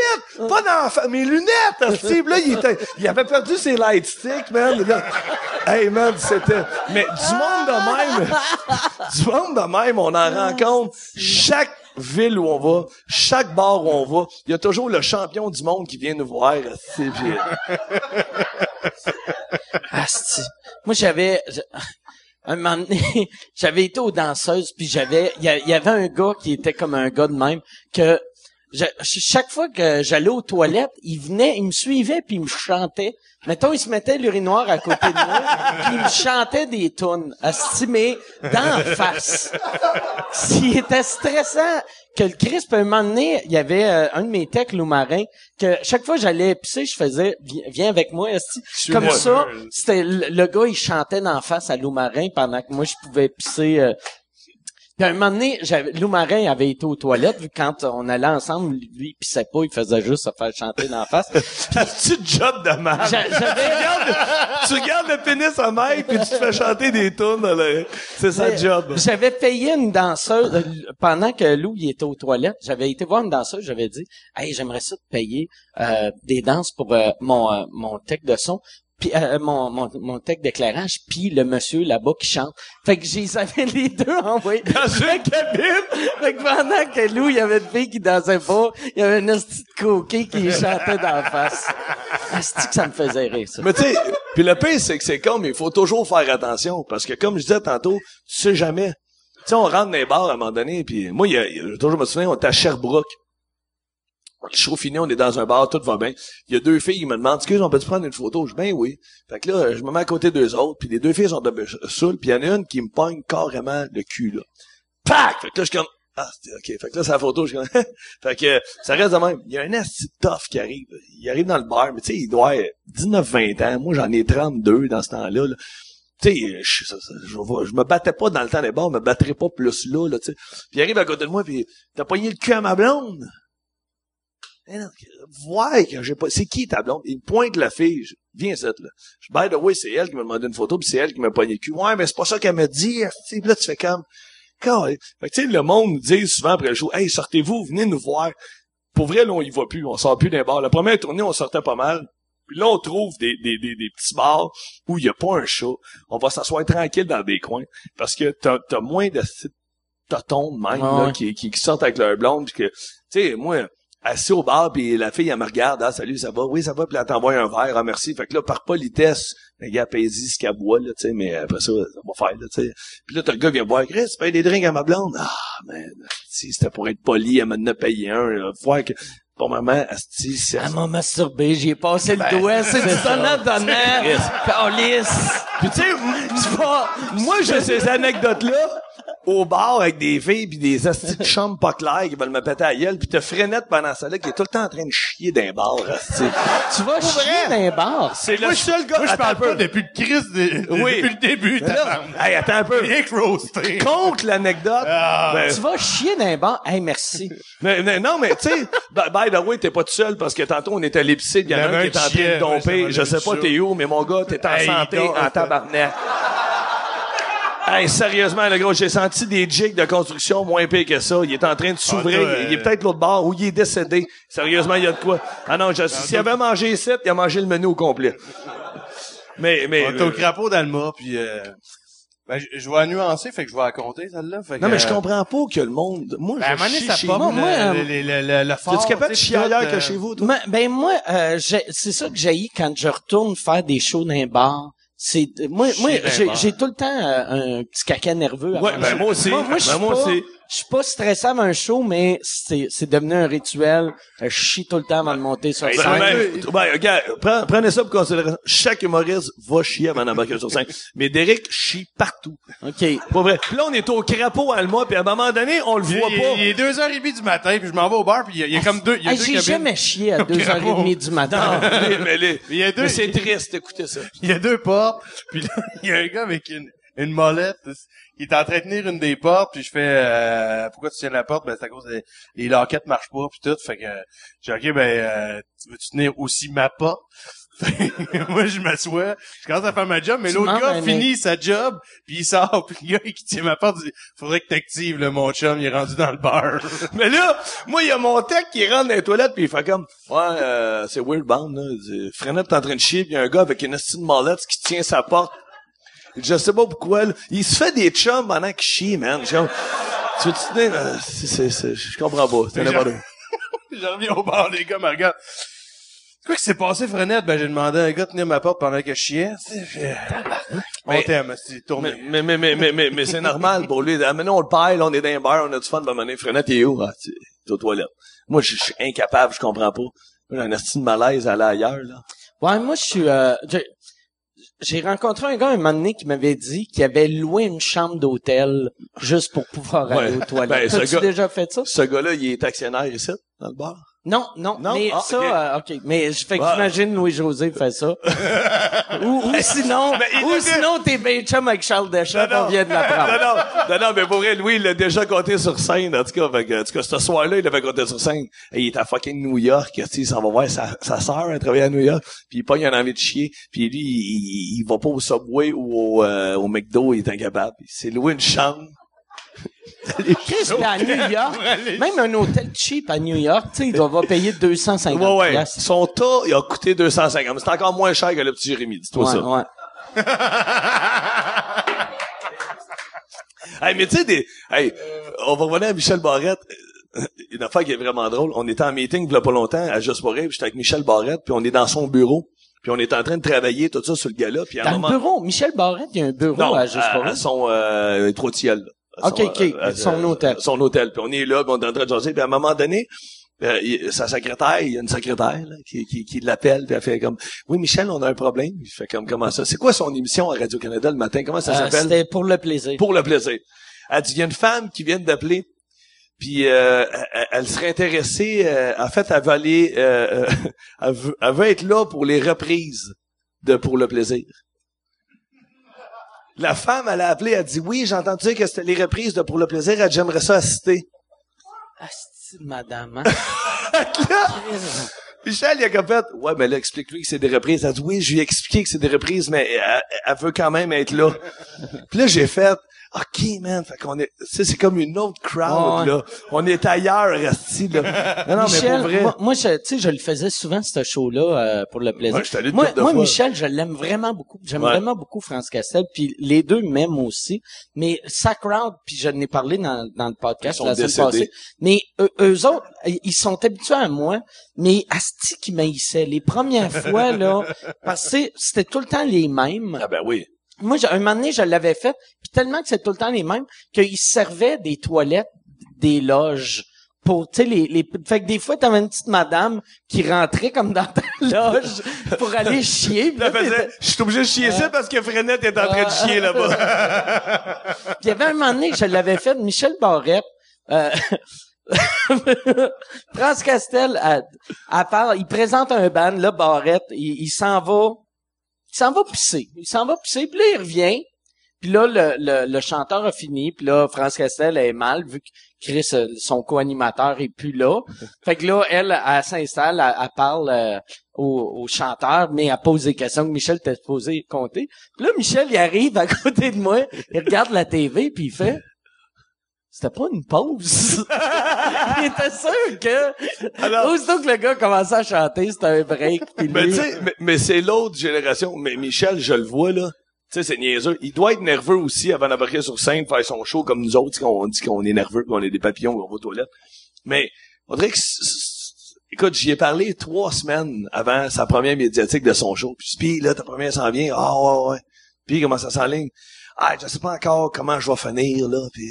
pas d'en face. Mes lunettes, Steve, là, il était, il avait perdu ses light sticks, man. Hey, man, c'était, mais du monde de même, du monde de même, on en rencontre chaque ville où on va, chaque bar où on va, il y a toujours le champion du monde qui vient nous voir. C'est. Asti. Moi, j'avais, un moment donné, j'avais été aux danseuses, puis j'avais, il y, avait un gars qui était comme un gars de même, que je- chaque fois que j'allais aux toilettes, il venait, il me suivait, puis il me chantait. Mettons, il se mettait l'urinoir à côté de moi, puis il me chantait des tunes, asti, mais d'en face. S'il était stressant, que le Christ, puis un moment donné, il y avait euh, un de mes techs loup-marin, que chaque fois que j'allais pisser, je faisais, viens, avec moi, esti. Comme ça, c'était le, le gars, il chantait d'en face à loup-marin pendant que moi, je pouvais pisser. euh. Puis à un moment donné, j'avais, Loup-Marin avait été aux toilettes, vu que quand on allait ensemble, lui, il pissait pas, il faisait juste se faire chanter d'en face. tu job de mal. Tu regardes le pénis à Mike puis tu te fais chanter des tunes. C'est ça le job. J'avais payé une danseuse euh, pendant que Lou il était aux toilettes. J'avais été voir une danseuse. J'avais dit, hey, j'aimerais ça te payer euh, des danses pour euh, mon euh, mon tech de son, puis euh, mon mon mon tech d'éclairage, puis le monsieur là-bas qui chante. Fait que j'ai avais les deux envoyés dans une cabine. Fait que pendant que Lou il y avait une fille qui dansait pas, il y avait une petite coquille qui chantait d'en face. Asti que ça me faisait rire ça? Mais tu sais, puis le pire, c'est que c'est comme, il faut toujours faire attention. Parce que comme je disais tantôt, tu sais jamais. Tu sais, on rentre dans les bars à un moment donné, puis moi, il y a, il y a- toujours me souviens, on était à Sherbrooke. Le show fini, on est dans un bar, tout va bien. Il y a deux filles qui me demandent, excuse, on peut-tu prendre une photo? Je dis, ben oui. Fait que là, je me mets à côté d'eux autres, puis les deux filles sont de saoul, puis il y en a une qui me pogne carrément le cul, là. Pac! Fait que là, je suis comme, ah, ok. Fait que là, c'est la photo, je suis comme, fait que, ça reste de même. Il y a un asti tough qui arrive. Il arrive dans le bar, mais tu sais, il doit avoir 19-20 ans. Moi, j'en ai 32 dans ce temps-là, là. Tu sais, je, je, je me battais pas dans le temps des bars, je me battrais pas plus là, là, tu sais. Puis il arrive à côté de moi, puis t'as pogné le cul à ma blonde. Eh ouais, que j'ai pas, c'est qui ta blonde? Il me pointe la fille. Je, Viens cette là. Je, by the way, c'est elle qui m'a demandé une photo, puis c'est elle qui m'a pogné le cul. Ouais, mais c'est pas ça qu'elle m'a dit. Puis là, tu fais comme, Calais. Fait que, tu sais, le monde nous dit souvent après le show, hey, sortez-vous, venez nous voir. Pour vrai, là, on y va plus, on sort plus d'un bar. La première tournée, on sortait pas mal. Puis là, on trouve des, des, des, des petits bars où il y a pas un chat. On va s'asseoir tranquille dans des coins. Parce que t'as, t'as moins de totons de même, Ah là, qui, qui sortent avec leur blonde. Puis que, tu sais, moi, assis au bar, puis la fille, elle me regarde, ah, salut, ça va? Oui, ça va, puis elle t'envoie un verre, ah, merci. Fait que là, par politesse, le gars paysit ce qu'elle boit, là, tu sais, mais après ça, ça va faire, là, tu sais. Puis là, t'as le gars vient boire, Chris, paye des drinks à ma blonde. Ah, man, si c'était pour être poli, elle m'en a payé un, là. Voir que, pour maman, asti, c'est... Elle m'a masturbé, j'ai passé le doigt, c'est du donnant donnant. Calice. Puis tu sais, moi, j'ai ces anecdotes-là au bar avec des filles pis des astis de chambres pas claires qui veulent me péter à gueule pis t'as Frenette pendant ça là qui est tout le temps en train de chier d'un bar, tu vas chier dans un bar? C'est le seul gars... Moi, je parle un peu. pas depuis le Christ, de- Oui. depuis le début, hey, attends un peu. Contre l'anecdote. ben, Tu vas chier dans un bar? Hey, merci. mais- mais non, mais tu sais, by, the way, t'es pas tout seul parce que tantôt on était à l'épicerie, pis y en a Il y un avait qui est un en train de domper. je sais pas t'es où, mais mon gars, t'es en santé, en tabarnak. Hey, sérieusement, le gros, j'ai senti des jigs de construction moins pires que ça. Il est en train de s'ouvrir. Ah, là, il est euh, peut-être l'autre bord ou il est décédé. Sérieusement, il y a de quoi. Ah non, je, s'il avait mangé ici, il a mangé le menu au complet. Mais, mais, On au crapaud d'Alma, puis euh, ben, je, je vais nuancer, fait que je vais la compter, celle-là. Fait non, mais je euh, comprend pas que le monde, moi, Ben, je ça chez moi, le, euh, le, le, le, capable de chier ailleurs que euh, chez vous, toi? Ben moi, euh, c'est ça que j'ai quand je retourne faire des shows dans un bar. C'est moi, moi j'ai, tout le temps euh, un petit caca nerveux. Ouais, ben moi aussi. Moi, moi, Ben moi aussi. Je suis pas stressé avant un show, mais c'est, c'est devenu un rituel. Je chie tout le temps avant de monter sur scène. ben, ben, regarde, prenez ça pour considération. Chaque humoriste va chier avant d'embarquer sur scène. Mais Derek chie partout. Ok. Pas vrai. Puis là, on est au crapaud Alma, puis à un moment donné, on le voit il- pas. il est deux heures et demie du matin, puis je m'en vais au bar, puis il y a, il y a comme deux, il y a Hey, deux j'ai cabines. jamais chié à deux heures et crapaud. demie du matin. mais, mais les- Il y a deux- mais c'est triste, écoutez ça. Il y a deux portes, puis là, il y a un gars avec une, une molette, il est en train de tenir une des portes, puis je fais euh, pourquoi tu tiens la porte? Ben c'est à cause des les loquettes marchent pas puis tout, fait que j'ai dit, OK ben euh, tu veux tu tenir aussi ma porte? moi, je m'assois, je commence à faire ma job, mais l'autre gars finit sa job, puis il sort, puis le gars qui tient ma porte dit « Faudrait que t'actives, le mon chum, il est rendu dans le bar. Mais là, moi, il y a mon tech qui rentre dans les toilettes puis il fait comme, ouais, euh, c'est weird bound, là. Frenette est en train de chier puis il y a un gars avec une estime mallette qui tient sa porte. Je sais pas pourquoi, là. Il se fait des chums pendant qu'il chie, man. Tu veux te tenir? Euh, c'est, c'est, je comprends pas. C'est Mais n'importe Je reviens au bar, les gars regardent. C'est quoi qui s'est passé, Frenette? Ben, j'ai demandé à un gars de tenir ma porte pendant que je chiais. On Mais- t'aime, c'est tourné. Mais, mais, mais, mais, mais, mais, mais c'est normal pour lui. Ah, maintenant, on le paille, là, on est dans un bar, on a du fun, ben, maintenant, Frenette, il est où? Ah, aux toilettes. Moi, je suis incapable, je comprends pas. J'ai un estime malaise à aller ailleurs, là. Ouais, moi, je suis... euh, j'ai- rencontré un gars un moment donné qui m'avait dit qu'il avait loué une chambre d'hôtel juste pour pouvoir aller Ouais. aux toilettes. Ben, ce T'as-tu gars- déjà fait ça? Ce gars-là, il est actionnaire ici, dans le bar. Non, non, Non? mais Ah, ça, ok. euh, ok. Mais je fais que j'imagine Louis-José fait ça. ou, ou sinon, ou sinon t'es ben chum avec Charles Deschamps, Non, non. on vient de l'apprendre. non, non, non, non, mais pour vrai, Louis, il l'a déjà compté sur scène, en tout cas. Fait que, en tout cas, ce soir-là, il l'avait compté sur scène. Et il est à fucking New York, tu sais, il s'en va voir sa, sa sœur, elle travaille à New York, puis il pas, il a envie de chier, puis lui, il, il, il va pas au Subway ou au, euh, au McDo, il est incapable. Il s'est loué une chambre. Chris, puis à New York, même un hôtel cheap à New York, tu sais, il doit va payer 250 Ouais, ouais. piastres. Son tas, il a coûté 250. C'est encore moins cher que le petit Jérémy, dis-toi Ouais, ça. ouais. Hey, mais tu sais, des, hey, on va revenir à Michel Barrette. Une affaire qui est vraiment drôle. On était en meeting il y a pas longtemps à Just pour Rire, j'étais avec Michel Barrette, puis on est dans son bureau, puis on est en train de travailler tout ça sur le gala, puis à un moment... bureau, Michel Barrette, il y a un bureau non, à Juste pour Rire. son euh. À Ok, son, ok, euh, son euh, hôtel. Son hôtel. Puis on est là, puis on est en train de jaser, puis à un moment donné, euh, il- sa secrétaire, il y a une secrétaire là, qui, qui, qui l'appelle, puis elle fait comme Oui, Michel, on a un problème. Il fait comme comment ça? C'est quoi son émission à Radio-Canada le matin? Comment ça Euh, s'appelle? C'était pour le plaisir. pour le plaisir. Elle dit, il y a une femme qui vient d'appeler, puis euh, elle, elle serait intéressée, euh, en fait, elle veut aller, euh, euh, elle, veut, elle veut être là pour les reprises de Pour le plaisir. La femme, elle a appelé, elle dit, oui, j'ai entendu dire que c'était les reprises de Pour le plaisir, elle dit, j'aimerais ça assister. Asti de madame, hein? Là, Michel, il a comme fait, ouais, mais là, explique-lui que c'est des reprises. Elle dit, oui, je lui ai expliqué que c'est des reprises, mais elle, elle veut quand même être là. Puis là, j'ai fait, OK, man, fait qu'on est, c'est comme une autre crowd, Ouais. là. On est ailleurs, Rasti, là. Non, non, mais Michel, pour vrai. moi, moi, je, tu sais, je le faisais souvent, ce show-là, euh, pour le plaisir. Ouais, je moi, moi fois. Michel, je l'aime vraiment beaucoup. J'aime Ouais. vraiment beaucoup France Castel, puis les deux m'aiment aussi. Mais sa crowd, puis je n'ai parlé dans, dans le podcast la semaine passée. Mais eux, eux autres, ils sont habitués à moi, mais Asti qui m'haïssait. Les premières fois, là, parce que c'était tout le temps les mêmes. Ah ben oui. Moi, j'ai- un moment donné, je l'avais fait, puis tellement que c'est tout le temps les mêmes, qu'ils servaient des toilettes des loges pour, tu sais, les, les, fait que des fois, t'avais une petite madame qui rentrait comme dans ta loge pour aller chier. là, faisait, je suis obligé de chier ça parce que Frenette est en train de chier là-bas. Puis il y avait un moment donné que je l'avais fait, Michel Barrette, euh, France Castel, elle, elle parle, il présente un band, là, Barrette, il, il s'en va, il s'en va pisser. Il s'en va pisser, puis là, il revient, puis là, le, le, le chanteur a fini, puis là, France Castel est mal, vu que Chris, euh, son co-animateur, est plus là. Fait que là, elle, elle, s'installe, elle, elle parle euh, au, au chanteur, mais elle pose des questions que Michel était supposé compter. Puis là, Michel, il arrive à côté de moi, il regarde la TV, puis il fait... C'était pas une pause. il était sûr que... Alors- Aussitôt que le gars commençait à chanter, c'était un break. Puis Mais lui- tu sais, mais, mais c'est l'autre génération. Mais Michel, je le vois, là. Tu sais, c'est niaiseux. Il doit être nerveux aussi avant d'embarquer sur scène, faire son show comme nous autres, qu'on dit qu'on est nerveux, qu'on est des papillons, qu'on va aux toilettes. Mais, on dirait que, écoute, j'y ai parlé trois semaines avant sa première médiatique de son show. Puis, puis là, ta première s'en vient. Ah, ouais, ouais. Puis, comment ça s'enligne? Ah, je sais pas encore comment je vais finir, là. Puis,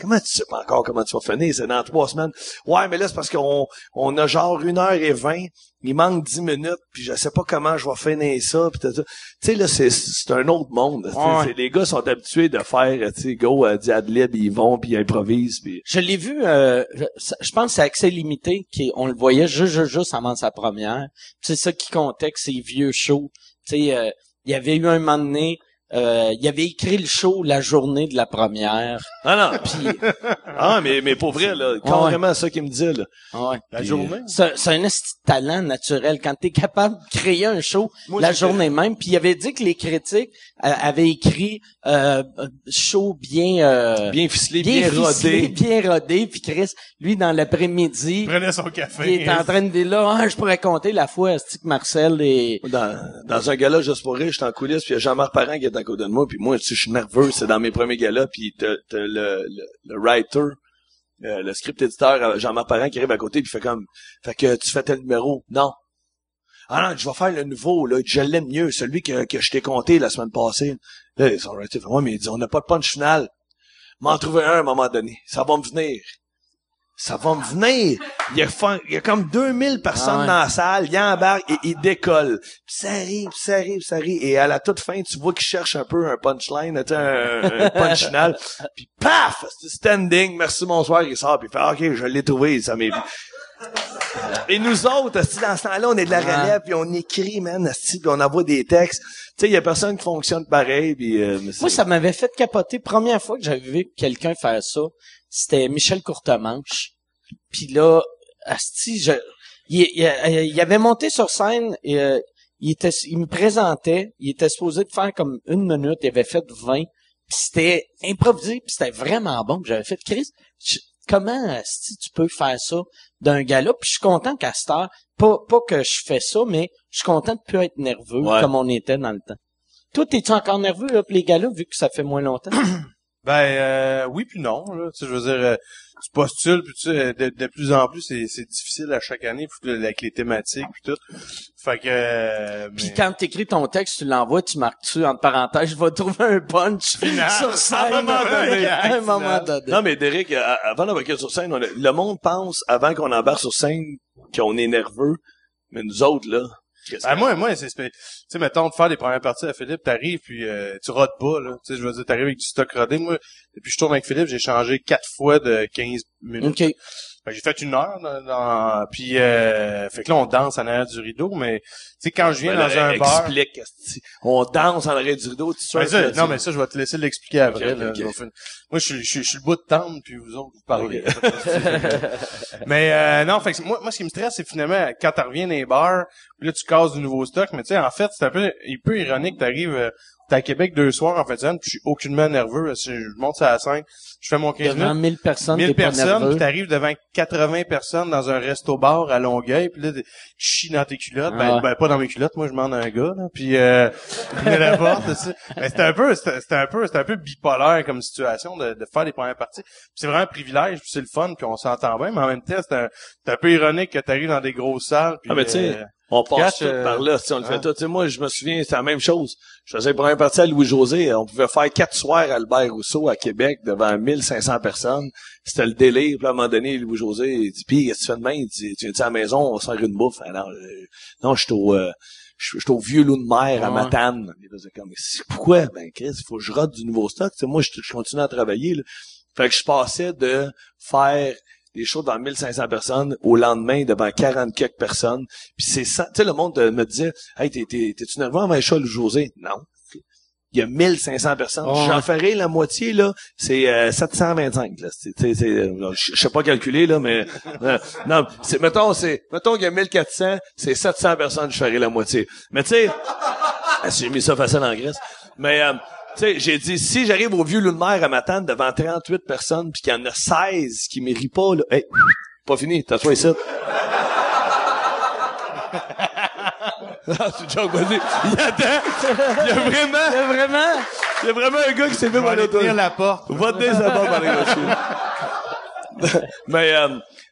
comment tu sais pas encore comment tu vas finir? C'est dans trois semaines. Ouais, mais là, c'est parce qu'on on a genre une heure et vingt. Il manque dix minutes, puis je sais pas comment je vais finir ça. Puis tu sais, là, c'est, c'est un autre monde. Ouais. Les gars sont habitués de faire, tu sais, go, euh, dit ad lib, ils vont, puis ils improvisent. Puis... Je l'ai vu, euh, je, je pense que c'est Accès Limité, qui, on le voyait juste, juste, juste avant sa première. C'est ça qui comptait que ces vieux shows. Tu sais, euh, il y avait eu un moment donné, euh, il avait écrit le show la journée de la première. Ah non. Puis, Ah, mais, mais pour vrai, là, carrément ça qu'il me dit, là. ouais. La Puis, journée? C'est c'est un talent naturel quand t'es capable de créer un show Moi, la journée même. Puis il avait dit que les critiques euh, avaient écrit euh, show bien euh, Bien ficelé, bien, ficelé, rodé. bien rodé. Puis Chris, lui dans l'après-midi, Il prenait son café. il est en train de dire là, ah, je pourrais compter la fois que Marcel est Dans, dans un gala juste pour rire, j'étais en coulisses, puis il y a Jean-Marc Parent qui est à côté de moi, puis moi, tu sais, je suis nerveux, c'est dans mes premiers galas, puis le, writer, euh, le script éditeur, euh, Jean-Marc Parent qui arrive à côté, puis fait comme, fait que tu fais tel numéro, non. Ah non, je vais faire le nouveau, là, je l'aime mieux, celui que, que je t'ai compté la semaine passée. Là, son writer fait, ouais, mais il dit, on n'a pas de punch final. M'en trouver un à un moment donné, ça va me venir. Ça va me venir. Il y a, il y a comme 2000 personnes Ah ouais. dans la salle, il embarque et il décolle. Puis ça arrive, puis ça arrive, puis ça arrive. Et à la toute fin, tu vois qu'il cherche un peu un punchline, un, un punch final. Puis paf! c'est Standing, merci, bonsoir, il sort, puis il fait, OK, je l'ai trouvé, ça m'est Et nous autres, dans ce temps-là, on est de la relève, puis on écrit, man, puis on envoie des textes. Tu sais, il y a personne qui fonctionne pareil, puis... euh, Moi, ça m'avait fait capoter. Première fois que j'avais vu quelqu'un faire ça, c'était Michel Courtemanche. Puis là, asti, je, il, il- il avait monté sur scène et euh, il était, il me présentait. Il était supposé de faire comme une minute. Il avait fait 20. Puis c'était improvisé. Puis c'était vraiment bon. J'avais fait, Chris, je- comment asti, tu peux faire ça d'un gars-là? Puis je suis content qu'à cette heure, pas, pas que je fais ça, mais je suis content de plus être nerveux Ouais. comme on était dans le temps. Toi, t'es-tu encore nerveux, là, pour les gars-là, vu que ça fait moins longtemps? Ben euh, oui puis non. Là. Tu sais, je veux dire, euh, tu postules puis tu sais, de, de plus en plus c'est, c'est difficile à chaque année puis avec les thématiques puis tout. Fait que. euh, Puis mais- quand t'écris ton texte, tu l'envoies, tu marques dessus entre parenthèses, je vais trouver un punch sur scène. À un moment donné. À un moment donné. Non, mais Derek, euh, avant d'embarquer sur scène, on a- le monde pense, avant qu'on embarque sur scène, qu'on est nerveux. Mais nous autres, là... Ben, que- moi, moi, c'est, tu sais, mettons, de faire les premières parties à Philippe, t'arrives, puis euh, tu rodes pas, là. Tu sais, je veux dire, t'arrives avec du stock rodé. Moi, depuis que je tourne avec Philippe, j'ai changé quatre fois de 15 minutes. OK. Que j'ai fait une heure, dans, dans- puis euh, fait que là, on danse en arrière du rideau, mais, tu sais, quand je viens Ben, dans là, un bar... Explique. On danse en l'arrêt du rideau, tu Ben, sais. ça, non, mais ça, je vais te laisser l'expliquer après. Là. Moi, je suis, je, suis, je suis le bout de tendre, puis vous autres, vous parlez. mais euh, non, fait que moi, moi, ce qui me stresse, c'est finalement, quand tu reviens dans les bars, puis là, tu casses du nouveau stock, mais tu sais, en fait, c'est un peu, un peu ironique, t'arrives... Euh, T'es à Québec deux soirs en fait, puis je suis aucunement nerveux. Je monte sur la scène, je fais mon 15 Devant minutes. 1000 personnes, 1000 t'es pas personnes, puis t'arrives devant 80 personnes dans un resto-bar à Longueuil, puis là, tu chies dans tes culottes. Ben, Ah ben, pas dans mes culottes, moi, je demande à un gars, là, puis euh, la porte, tu sais. Ben, c'était un peu, c'était c'était un peu, c'était un peu bipolaire comme situation de, de faire les premières parties. C'est vraiment un privilège, puis c'est le fun, puis on s'entend bien, mais en même temps, c'est un, c'est un peu ironique que t'arrives dans des grosses salles, puis Ah, sais, euh, on passe tout euh, par là, on le fait hein? tout. Moi, je me souviens, c'était la même chose. Je faisais pour un parti à Louis-José, on pouvait faire quatre soirs à Albert Rousseau à Québec devant 1500 personnes. C'était le délire. Puis à un moment donné, Louis-José, il dit, pis qu'est-ce que tu fais demain? Il dit, tu viens à la maison, on sert une bouffe. Ah, non, euh, non, je suis au, euh, je suis au vieux loup de mer à. Matane. Il faisait comme, C'est pourquoi? Ben, Chris, il faut que je rate du nouveau stock. Moi, je, je continue à travailler, là. Fait que je passais de faire des shows devant 1500 personnes au lendemain devant 40 quelques personnes. Puis c'est ça. Tu sais, le monde euh, me disait, hey, t'es, t'es, t'es-tu nerveux avant les shows, José? Non. Il y a 1500 personnes. J'en ferai la moitié, là. C'est euh, 725, là. Euh, je sais pas calculer, là, mais... euh, non, c'est, mettons, c'est... Mettons qu'il y a 1400, c'est 700 personnes, je ferai la moitié. Mais tu sais... J'ai mis ça facile en Grèce. Mais... euh, sais, j'ai dit, si j'arrive au vieux loup de mer à Matane devant 38 personnes, puis qu'il y en a 16 qui m'irient pas, là, hey, pas fini, t'as-toi ici. Ah, c'est joke, vas-y. Il attend. Il y a vraiment, C'est vraiment? il y a vraiment un gars qui s'est aller l'auto. tenir la porte. Va te dire ça va par les gars. Mais, euh,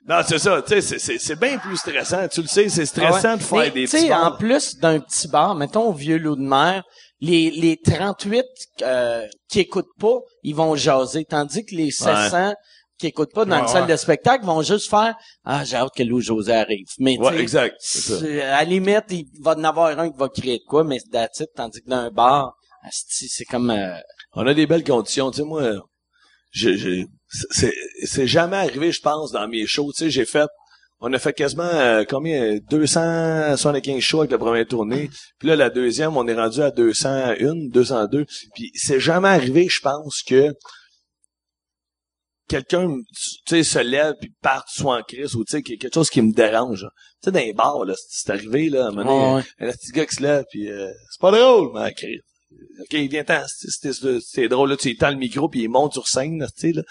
non, c'est ça, tu sais, c'est- c'est, bien plus stressant. Tu le sais, c'est stressant Ah ouais. de faire Mais, des tu sais, petits en plus d'un petit bar, mettons au vieux loup de mer, les, les 38 euh, qui écoutent pas, ils vont jaser. Tandis que les 700 qui écoutent pas dans Ouais, une salle ouais. de spectacle vont juste faire « Ah, j'ai hâte que Louis José arrive. » Mais tu Ouais, sais, exact. à la limite, il va en avoir un qui va crier de quoi, mais it. Tandis que dans un bar, c'est comme... euh, On a des belles conditions. Tu sais, moi, c'est, c'est jamais arrivé, je pense, dans mes shows. Tu sais, j'ai fait On a fait quasiment euh, combien? 275 shows avec la première tournée. Puis là la deuxième, on est rendu à 201, 202. Puis c'est jamais arrivé, je pense que quelqu'un tu sais se lève puis parte soit en crise ou tu sais quelque chose qui me dérange. Tu sais dans les bars là, c'est arrivé là, à un moment donné, Ouais, un petit gars qui se lève puis euh, c'est pas drôle, mais crise. OK, viens ten c'est drôle là, tu lui tends le micro puis il monte sur scène là, tu sais là.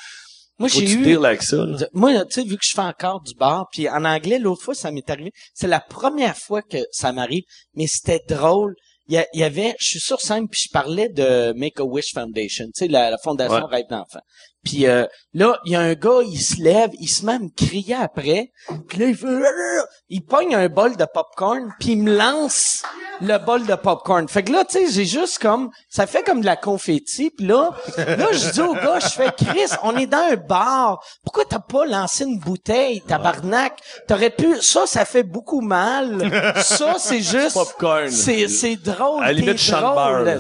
Moi, j'ai eu, avec ça. là. Moi, tu sais, vu que je fais encore du bar, puis en anglais, l'autre fois, ça m'est arrivé. C'est la première fois que ça m'arrive, mais c'était drôle. Il y, avait, je suis sur scène, puis je parlais de Make-A-Wish Foundation, tu sais, la, la fondation Rêve d'enfant. Puis euh, là, il y a un gars, il se lève, il se met à me crier après, puis là, il fait... Il pogne un bol de popcorn, puis il me lance le bol de popcorn. Fait que là, tu sais, j'ai juste comme... Ça fait comme de la confetti, puis là, là, je dis au gars, je fais, Chris, on est dans un bar. Pourquoi t'as pas lancé une bouteille, tabarnak? T'aurais pu... Ça, ça fait beaucoup mal. Ça, c'est juste... Popcorn. C'est, drôle. À la limite, drôle.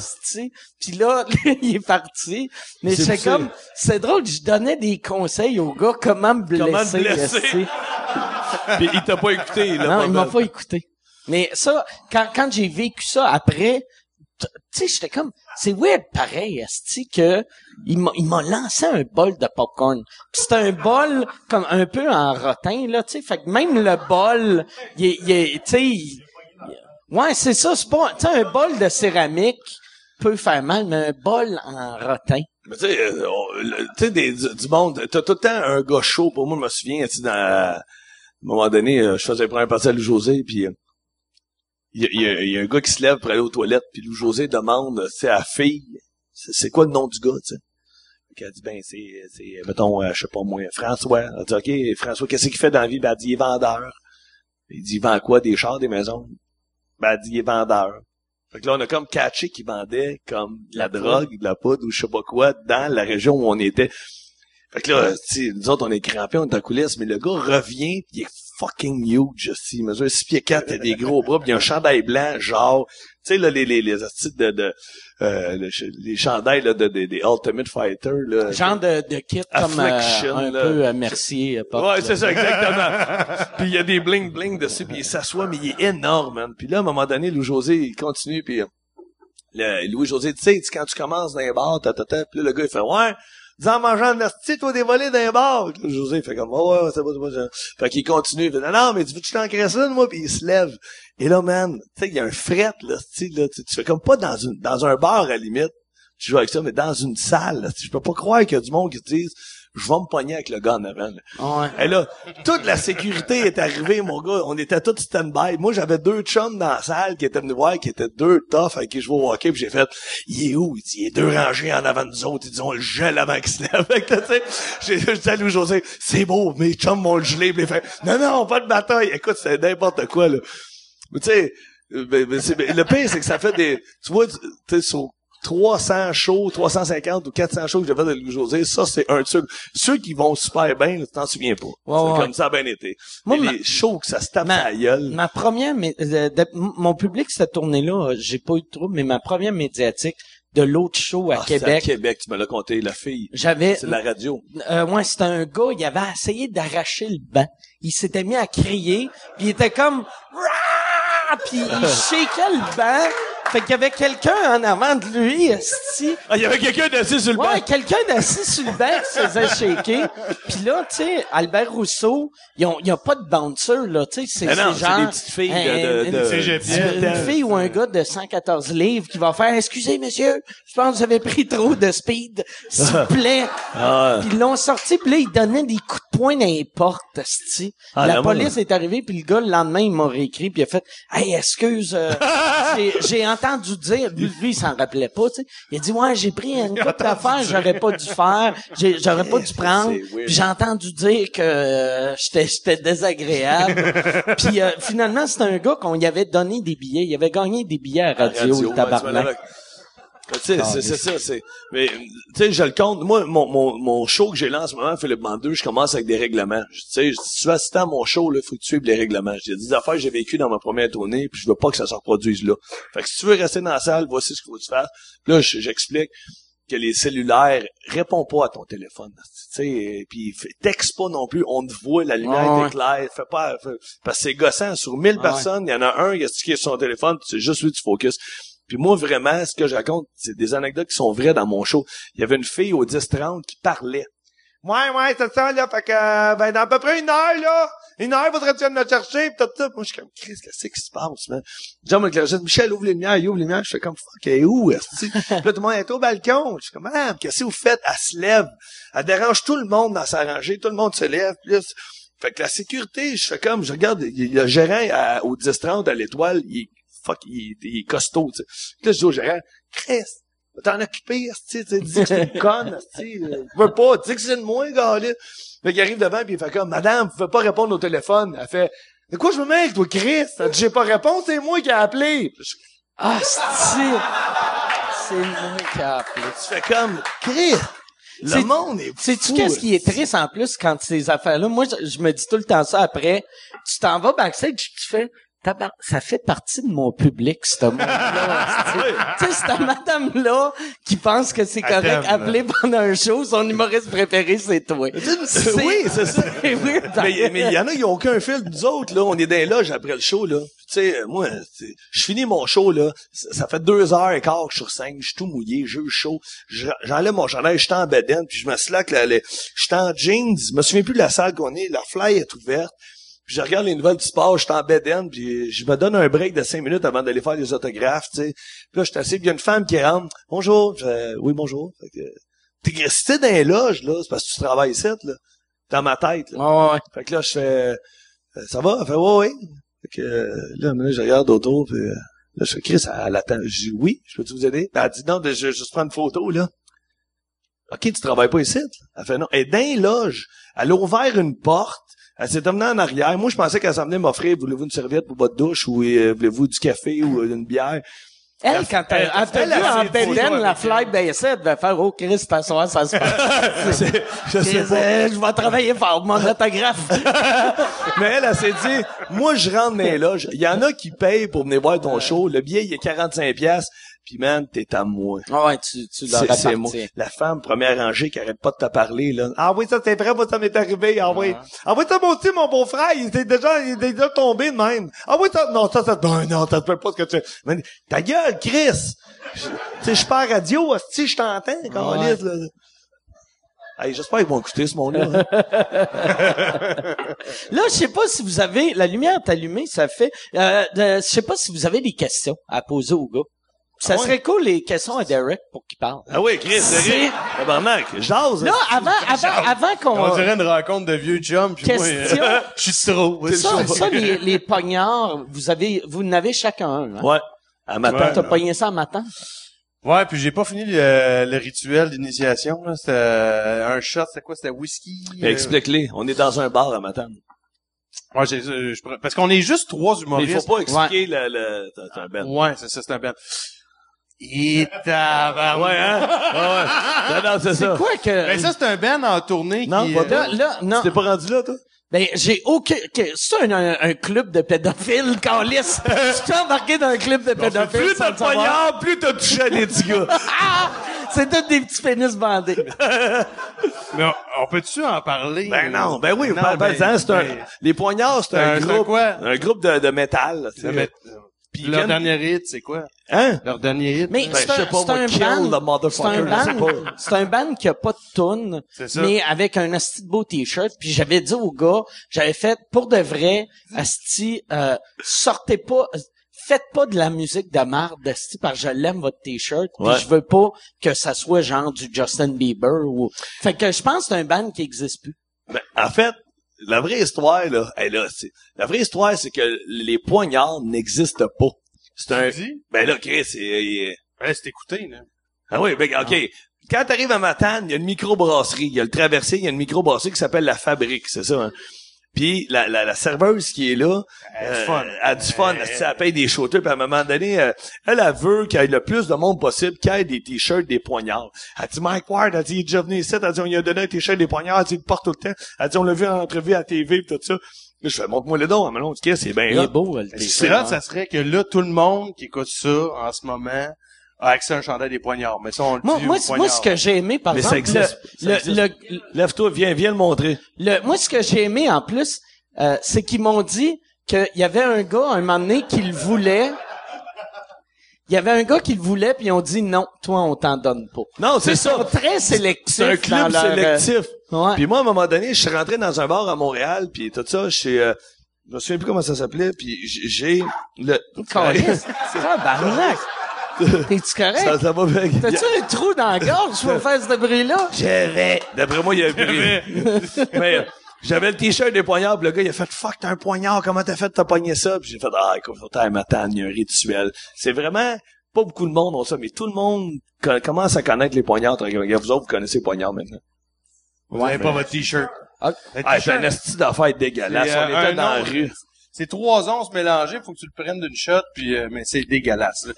Puis là, il est parti. Mais C'est comme, c'est drôle, je donnais des conseils au gars comment me blesser. Comment blesser. Puis il t'a pas écouté là. Non, pas il m'a pas écouté. Mais ça, quand, quand j'ai vécu ça après, tu sais, j'étais comme, c'est weird pareil, esti, que il m'a, il m'a lancé un bol de popcorn. Puis C'était un bol comme un peu en rotin, là, tu sais. Fait que même le bol, il est, il est- tu sais, il- ouais, c'est ça, c'est pas, tu sais, un bol de céramique peut faire mal, mais un bol en rotin. Mais tu sais, euh, du, du monde, t'as tout le temps un gars chaud. Pour moi, je me souviens, tu dans, à un moment donné, euh, je faisais la première partie à Lou José, puis euh, il y, a- un gars qui se lève pour aller aux toilettes, puis Lou José demande, tu à la fille, c'est quoi le nom du gars, tu sais? Elle dit, ben, c'est, mettons, je sais pas moi, François. Elle dit, OK, François, qu'est-ce qu'il fait dans la vie? Ben, elle dit, il est vendeur. Il dit, il vend quoi? Des chars, des maisons? Ben, elle dit, il est vendeur. Fait que là, on a comme catché qu'il vendait comme de la, drogue, de la poudre ou je sais pas quoi dans la région où on était. Fait que là, tu sais, nous autres, on est crampés, on est en coulisses, mais le gars revient, pis il est fucking huge, aussi. Il mesure 6 pieds 4, il a des gros bras, pis il a un chandail blanc, genre, tu sais, là, les, les, les astuces de, de euh, le les chandails, là, de, des- des Ultimate Fighter, là. Genre de, de kit comme euh, un là. peu euh, Mercier. euh, Ouais, c'est ça, exactement. puis il y a des bling bling dessus, puis il s'assoit, mais il est énorme, man. Puis là, à un moment donné, Louis José, il continue, puis euh, le, Louis José, tu sais, quand tu commences dans les bars, ta, ta, ta, puis là, le gars, il fait, ouais, dis en mangeant de l'asti, toi, des volets. Puis là, José, fait comme, ouais, ouais, c'est pas, c'est pas. Fait qu'il continue, il fait, non, non, mais tu veux que je t'engraisse une, moi, puis il se lève. Et là, man, tu sais, il y a un fret, là, là, tu, fais comme pas dans une, dans un bar, à limite, tu joues avec ça, mais dans une salle, là, je peux pas croire qu'il y a du monde qui te dise, je vais me pogner avec le gars en avant, là. Ouais. Et là, toute la sécurité est arrivée, mon gars. On était tous stand-by. Moi, j'avais deux chums dans la salle qui étaient venus voir, qui étaient deux toughs avec qui je vais au hockey, puis j'ai fait, il est où? Il dit, il est deux rangées en avant de nous autres. Ils disent, on le gèle avant qu'il se lève. J'ai dit à Louis José, c'est beau, mes chums vont le geler. Puis il fait, non, non, pas de bataille. Écoute, c'est n'importe quoi, là. Mais tu sais, euh, ben, ben, ben, le pire, c'est que ça fait des, tu vois, tu tu sais, sur 300 shows, 350 ou 400 shows que j'ai fait de Louis José, ça, c'est un truc. Ceux qui vont super bien, tu t'en souviens pas. Ouais, comme ça a bien été. Moi, Mais ma- les shows que ça se tape ma- à la gueule. Ma première, euh, de- mon public cette tournée-là, euh, j'ai pas eu de trouble, mais ma première médiatique de l'autre show à Ah, Québec, À Québec, tu me l'as compté, la fille. j'avais, C'est la radio. euh, ouais, c'était un gars, il avait essayé d'arracher le banc. Il s'était mis à crier, puis il était comme, puis il shakeait le banc. Fait qu'il y avait quelqu'un en avant de lui, esti. Ah, il y avait quelqu'un d'assis sur le Ouais, banc. quelqu'un d'assis sur le banc qui se faisait shaker. Puis là, tu sais, Albert Rousseau, ont, ils ont pas de bouncer, là, tu sais, c'est Ah non, c'est genre... des petites filles de- un- de- une- de- Cégepienne. une fille ou un gars de 114 livres qui va faire « Excusez, monsieur, je pense que vous avez pris trop de speed, s'il vous plaît. Ah. Puis ils l'ont sorti, puis là, ils donnaient des coups de poing dans les portes, esti. Ah, La police est arrivée, puis le gars, le lendemain, il m'a réécrit, puis il a fait « Hey, excuse, euh, j'ai entendu dire... » Lui, lui, il s'en rappelait pas, tu sais. Il a dit « Ouais, j'ai pris une coupe d'affaires, j'aurais pas dû faire, j'aurais pas dû prendre. Puis j'ai entendu dire que euh, j'étais j'étais désagréable. puis euh, finalement, c'était un gars qu'on y avait donné des billets. Il avait gagné des billets à radio, Radio, le tabarnak. C'est c'est ça, c'est. Mais, tu sais, je le compte. Moi, mon, mon, mon show que j'ai là en ce moment, Philippe Bandeux, je commence avec des règlements. Tu sais, si tu veux assister à mon show, là, faut que tu suives les règlements. J'ai des affaires que j'ai vécues dans ma première tournée, puis je veux pas que ça se reproduise là. Fait que si tu veux rester dans la salle, voici ce qu'il faut que tu fasses. Là, je- j'explique. que les cellulaires répondent pas à ton téléphone. Tu sais, puis texte pas non plus, on te voit, la lumière Ouais, ouais. t'éclaire, fais pas, fais- parce que c'est gossant. Sur 1000 Ouais. personnes, il y en a un qui a sur son téléphone, c'est juste lui tu focus. Puis moi, vraiment, ce que je raconte, c'est des anecdotes qui sont vraies dans mon show. Il y avait une fille au 10-30 qui parlait. Ouais, ouais, c'est ça, là. Fait que, ben, dans à peu près une heure, là. Une heure, faudrait-tu venir me chercher, pis tout ça. Moi, je suis comme, Chris, qu'est-ce qui se passe, man? Jean me dit, Michel, ouvre les lumières, il ouvre les lumières. Je fais comme, fuck, elle est où, est-ce que- Puis là, tout le monde est au balcon. Je suis comme, madame, qu'est-ce que vous faites? Elle se lève. Elle dérange tout le monde dans sa rangée. Tout le monde se lève. C'est- fait que la sécurité, je fais comme, je regarde, il y a le gérant à- au 10-30 à l'étoile, il est, fuck, il est, il est costaud, tu sais. Là, je dis au gérant, Chris, va t'en occuper, tu sais, dis que c'est une conne, tu je veux pas, dis que c'est de moi, gars, là. Fait qu'il arrive devant, puis il fait comme, madame, vous pouvez pas répondre au téléphone. Elle fait, de quoi je me mets avec toi, Chris? J'ai pas réponse, c'est moi qui ai appelé. Je- Ah, c'est... C'est moi qui a appelé. Tu fais comme, Chris, le monde est Sais-tu qu'est-ce qui est triste en plus quand ces affaires-là? Moi, je, je me dis tout le temps ça après. Tu t'en vas backstage, tu fais, Tabar- ça fait partie de mon public, ce monde-là. tu sais, cette madame-là qui pense que c'est correct là. appeler pendant un show, son humoriste préféré, c'est toi. Oui, c'est ça. Weird. mais il y en a qui ont aucun fil nous autres là on est dans les loges après le show là tu sais moi je finis mon show là ça ça fait deux heures et quart que je suis sur scène je suis tout mouillé j'ai eu chaud Je- j'enlève mon chandail je suis en bedaine puis je me slack la, la- je suis en jeans je me souviens plus de la salle qu'on est la fly est ouverte puis je regarde les nouvelles du sport, je suis en puis je me donne un break de cinq minutes avant d'aller faire des autographes, tu sais. Puis là, je suis assis, puis il y a une femme qui rentre. Bonjour. Oui, bonjour. Fait que, t'es resté dans les loges, là, c'est parce que tu travailles ici, là. Dans ma tête, là. Ouais, ouais. Fait que là, je fais, euh, ça va? Elle fait, ouais, ouais. Fait que, euh, là, maintenant, je regarde autour, puis euh, là, je fais, Chris, elle, attend. Je dis, oui, je peux-tu vous aider? Elle dit, non, je vais juste prendre une photo, là. OK, tu travailles pas ici? là? Elle fait, non. Elle est dans les loges. Elle a ouvert une porte. Elle s'est emmenée en arrière. Moi, je pensais qu'elle s'en venait m'offrir, voulez-vous une serviette pour votre douche ou euh, voulez-vous du café ou euh, une bière? Elle, quand elle, elle elle, elle en la fly baissait, elle devait faire, oh, Chris, à soir, ça se passe. Je sais pas. euh, je vais travailler fort, mon autographe. Mais elle, elle s'est dit, moi, je rentre dans les loges. Il y en a qui payent pour venir voir ton show. Le billet, il est 45 pièces. Puis, man, t'es à moi. Ah ouais, tu, tu l'as C'est, c'est moi. La femme première rangée qui arrête pas de te parler, là. Ah oui, ça c'est vrai, moi ça m'est arrivé. Ah oui. Ah oui, ça moi aussi, mon beau-frère, il était déjà, il était déjà tombé de même. Ah oui, ça, non, ça, ça, non, non, ça se peut pas ce que tu Mais, Ta gueule, Chris! Tu sais, je suis pas à radio, si je t'entends, quand Ouais. là. Hey, j'espère qu'ils vont écouter ce monde-là. hein. Là, je sais pas si vous avez, la lumière est allumée, ça fait, euh, de- je sais pas si vous avez des questions à poser au gars. Ça Ah ouais? serait cool les questions à Derek pour qu'il parle. ah oui, Chris, C'est- c'est Tabarnak, j'ose. Là, avant, avant, avant qu'on, On dirait une rencontre de vieux chums, puis moi, Question. euh, je suis trop. ça, ça, les, les pognards, vous avez, vous n'avez chacun un, hein? Ouais. À matin. Ouais. T'as pogné ça en matin? Ouais, puis j'ai pas fini le, le rituel d'initiation. là. C'était euh, un shot, c'était quoi? C'était whisky? euh, Explique-les. On est dans un bar à matin. Ouais, j'ai- euh, parce qu'on est juste trois Mais il humoristes. faut pas expliquer le, le, t'as- un ben. Ouais, c'est ça, c'est un band. Et tabarouette. Ouais, hein? Ah ouais. Non, non, c'est ça. Quoi que, Ben ça, c'est un band en tournée Non, qui... pas euh, là, là, non. T'es pas rendu là, toi? Ben, j'ai aucun, que, c'est un, un, un club de pédophiles, Carlis. Je suis embarqué dans un club de pédophiles. Plus sans t'as le le savoir. poignard, plus t'as touché à des petits gars. Ah! C'est tous des petits pénis bandés. Mais on, on peut-tu en parler? Ben non, ben oui, Non, par, par ben- exemple, c'est un, ben, les poignards, c'est un, un- c'est groupe, quoi? un groupe de, de métal, là, tu sais. Non, mais- Puis leur viennent- dernier hit, c'est quoi? Hein? Leur dernier hit? Mais Ben, c'est un, pas, un kill band, the motherfucker, c'est un band, pas. c'est un band qui a pas de tune, C'est ça. mais avec un asti de beau t-shirt. Puis j'avais dit au gars, j'avais fait pour de vrai, asti, euh, sortez pas, faites pas de la musique de marde, asti, parce que je l'aime votre t-shirt. Puis Ouais. je veux pas que ça soit genre du Justin Bieber ou. Fait que je pense que c'est un band qui existe plus. Ben, en fait, la vraie histoire, là, hey, là, c'est, la vraie histoire, c'est que les poignards n'existent pas. C'est un, dis? ben là, Chris, il- il- Ouais, c'est écouté, là. Ah oui, ben, OK. Quand t'arrives à Matane, il y a une microbrasserie. Il y a le traversé, il y a une microbrasserie qui s'appelle La Fabrique, c'est ça, hein? Puis la, la, la serveuse qui est là, Elle a du euh, fun. elle a du fun, elle, elle paye des shooters, puis à un moment donné, euh, elle, elle veut qu'il y ait le plus de monde possible, qu'il y ait des t-shirts, des poignards. Elle dit Mike Ward, elle dit, il est déjà venu ici, elle dit, on lui a donné un t-shirt, des poignards, elle dit, il le porte tout le temps. Elle dit, on l'a vu en entrevue à la TV, pis tout ça. Là, je fais, montre-moi le don, mais non, c'est bien Il est beau, le t-shirt. serait hot, ça serait que là, tout le monde qui écoute ça en ce moment accès à un chandail des poignards. Mais ça, on le Moi, dit moi, moi, ce que j'ai aimé, par Mais ça exemple, existe. le, Ça existe. le, le, Lève-toi, viens, viens le montrer. le- moi, ce que j'ai aimé en plus, euh, c'est qu'ils m'ont dit qu'il y avait un gars, un moment donné, qui le voulait. Il y avait un gars qui le voulait, puis ils ont dit non, toi, on t'en donne pas. Non, c'est ça. sont très sélectifs. C'est un dans club leur, euh, sélectif. ouais. Puis moi, à un moment donné, je suis rentré dans un bar à Montréal, puis tout ça, chez... Euh, je me souviens plus comment ça s'appelait, puis j'ai... le Câlisse. Tabarnak. T'es-tu correct? ça, ça va bien. T'as-tu un trou dans la gorge pour faire ce bruit-là? Je vais. D'après moi, il y a. Mais euh, j'avais le t-shirt des poignards, puis le gars, il a fait Fuck, t'as un poignard, comment t'as fait de t'as pogné ça? Puis j'ai fait Ah, écoute, faut t'aller m'attendre, il y a un rituel. C'est vraiment pas beaucoup de monde ont ça, mais tout le monde co- commence à connaître les poignards. Vous autres, vous connaissez les poignards maintenant. Vous avez pas votre t-shirt. Ah. Le Ah, un esti d'affaires dégueulasse. On était un dans la rue. C'est trois onces mélangées, faut que tu le prennes d'une shot, puis euh, mais c'est dégueulasse. là.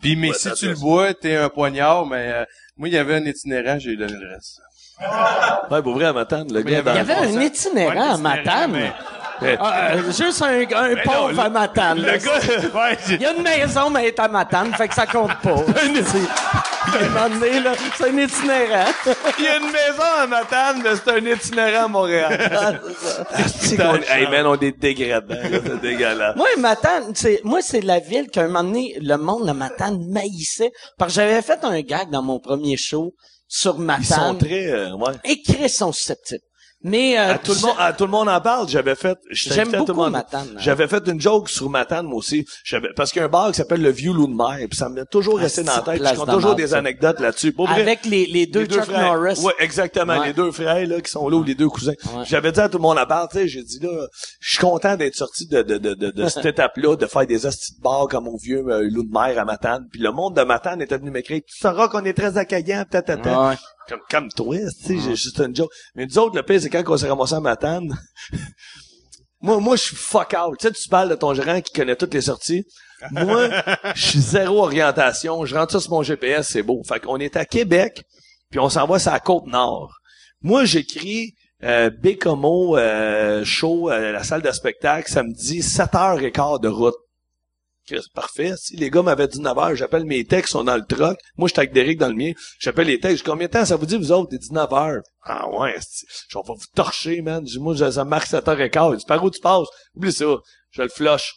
Puis mais si tu le bois, t'es un poignard, mais euh, moi il y avait un itinérant, j'ai donné le reste. Ouais, pour vrai, à m'attendre, le il y gars Il y avait un Ouais, itinérant à Matane. mais- Ah, euh, juste un, un pauvre à Matane. là. Ouais, j'ai- Il y a une maison, mais elle est à Matane, fait que ça compte pas. Un moment donné, là, c'est un itinérant. Il y a une maison à Matane, mais c'est un itinérant à Montréal. C'est qu'on- hey man, on est dégradants, là, c'est dégueulasse. Moi, Matane, c'est, moi, c'est la ville qu'à un moment donné, le monde de Matane maïssait. Parce que j'avais fait un gag dans mon premier show sur Ils sont Matane. très, euh, ouais. Et Chris sont susceptibles. Mais, euh, À tout le monde, à tout le monde en parle. J'avais fait, J'aime beaucoup. Matane. J'avais fait une joke sur Matane, moi aussi. J'avais, parce qu'il y a un bar qui s'appelle le Vieux Loup de Mer, puis ça m'est toujours resté dans la tête. Je compte toujours des anecdotes là-dessus. Avec les, les deux les frères. Norris. Ouais, exactement. Ouais. Les deux frères, là, qui sont là, ou les deux cousins. Ouais. J'avais dit à tout le monde en parle, tu sais, j'ai dit, là, je suis content d'être sorti de, de, de, de, de cette étape-là, de faire des hosties de bar comme mon vieux euh, loup de mer à Matane. Puis le monde de Matane était venu m'écrire, tu sauras qu'on est très accueillant, Ouais. Comme, comme toi, tu sais, j'ai juste une joke. Mais nous autres, le pire, c'est quand on s'est ramassé à Matane, moi, moi, je suis fuck out. Tu sais, tu parles de ton gérant qui connaît toutes les sorties. Moi, je suis zéro orientation. Je rentre ça sur mon GPS, c'est beau. Fait qu'on est à Québec, puis on s'en va sur la Côte-Nord. Moi, j'écris euh, Bécomo, euh, show, euh, la salle de spectacle, ça me dit 7h15 de route. Chris, parfait. Si les gars m'avaient dit 9 heures, j'appelle mes textes, sont dans le truck. Moi, j'étais avec Derek dans le mien. J'appelle les textes. Je combien de temps ça vous dit, vous autres, des 19 heures? Ah ouais, je vais vous torcher, man. Je moi, ça marque 7h15. Il dit, par où tu passes? Oublie ça. Je le flush.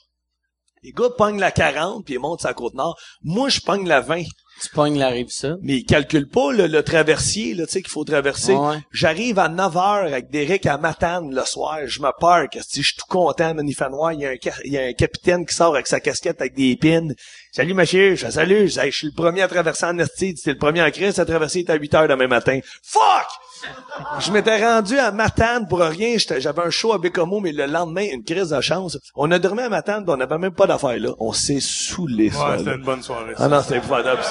Les gars pognent la 40 puis ils montent sa côte nord. Moi, je pogne la 20. Tu pognes la rive ça. Mais ils calculent pas le, le traversier, là, tu sais, qu'il faut traverser. Ouais. J'arrive à 9 heures avec Derek à Matane le soir. Je me peur que si je suis tout content, man, il noir. Il y, a un, ca- il y a un capitaine qui sort avec sa casquette avec des pins. Salut, monsieur. Je fais salut. Je, je suis le premier à traverser en esti. C'est le premier en crise à traverser. Il est à 8 heures demain matin. Fuck! Je m'étais rendu à Matane pour rien. J'étais- J'avais un show à Bécomo, mais le lendemain, une crise de chance. On a dormi à Matane, puis on n'avait même pas d'affaires là. On s'est saoulé. Ouais, c'était une bonne soirée. ça. Ah non, c'était épouvantable.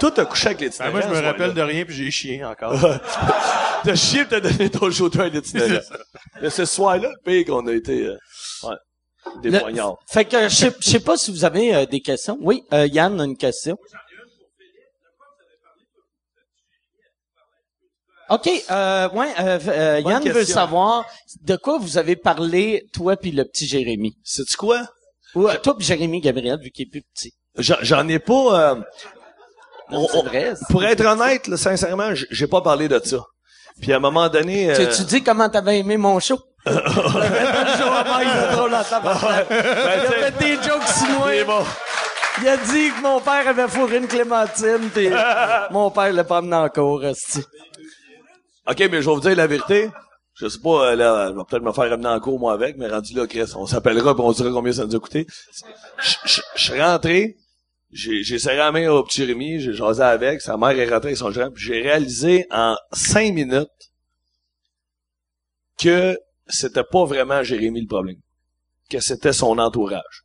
Tout a couché avec les Ben, moi, je me rappelle de rien, puis j'ai chié encore. T'as chié pis t'as donné ton shooter à l'itinérant. Mais ce soir-là, le pire qu'on a été, euh, ouais, des Le- poignards. Fait que je sais- pas si vous avez euh, des questions. Oui, euh, Yann a une question. OK, euh, ouais, euh, euh, Yann veut savoir de quoi vous avez parlé, toi puis le petit Jérémy. Sais-tu quoi? Ou toi puis Jérémy Gabriel, vu qu'il est plus petit. J'en ai pas, euh, on- c'est on- vrai. c'est- pour être honnête, là, sincèrement, j'ai pas parlé de ça. Puis à un moment donné, Tu, euh, tu dis comment t'avais aimé mon show? le show avant, il ben, Il a tu fait des jokes chinois. c'est bon. Il a dit que mon père avait fourré une clémentine, pis mon père l'a pas amené en cours. OK, mais je vais vous dire la vérité. Je sais pas, euh, là, je vais peut-être me faire ramener en cours, moi, avec, mais rendu là, Chris, on s'appellera puis on dira combien ça nous a coûté. Je suis rentré, j'ai j'ai serré la main au petit Rémi, j'ai jasé avec, sa mère est rentrée avec son gérant, puis j'ai réalisé en cinq minutes que c'était pas vraiment Jérémy le problème. Que c'était son entourage.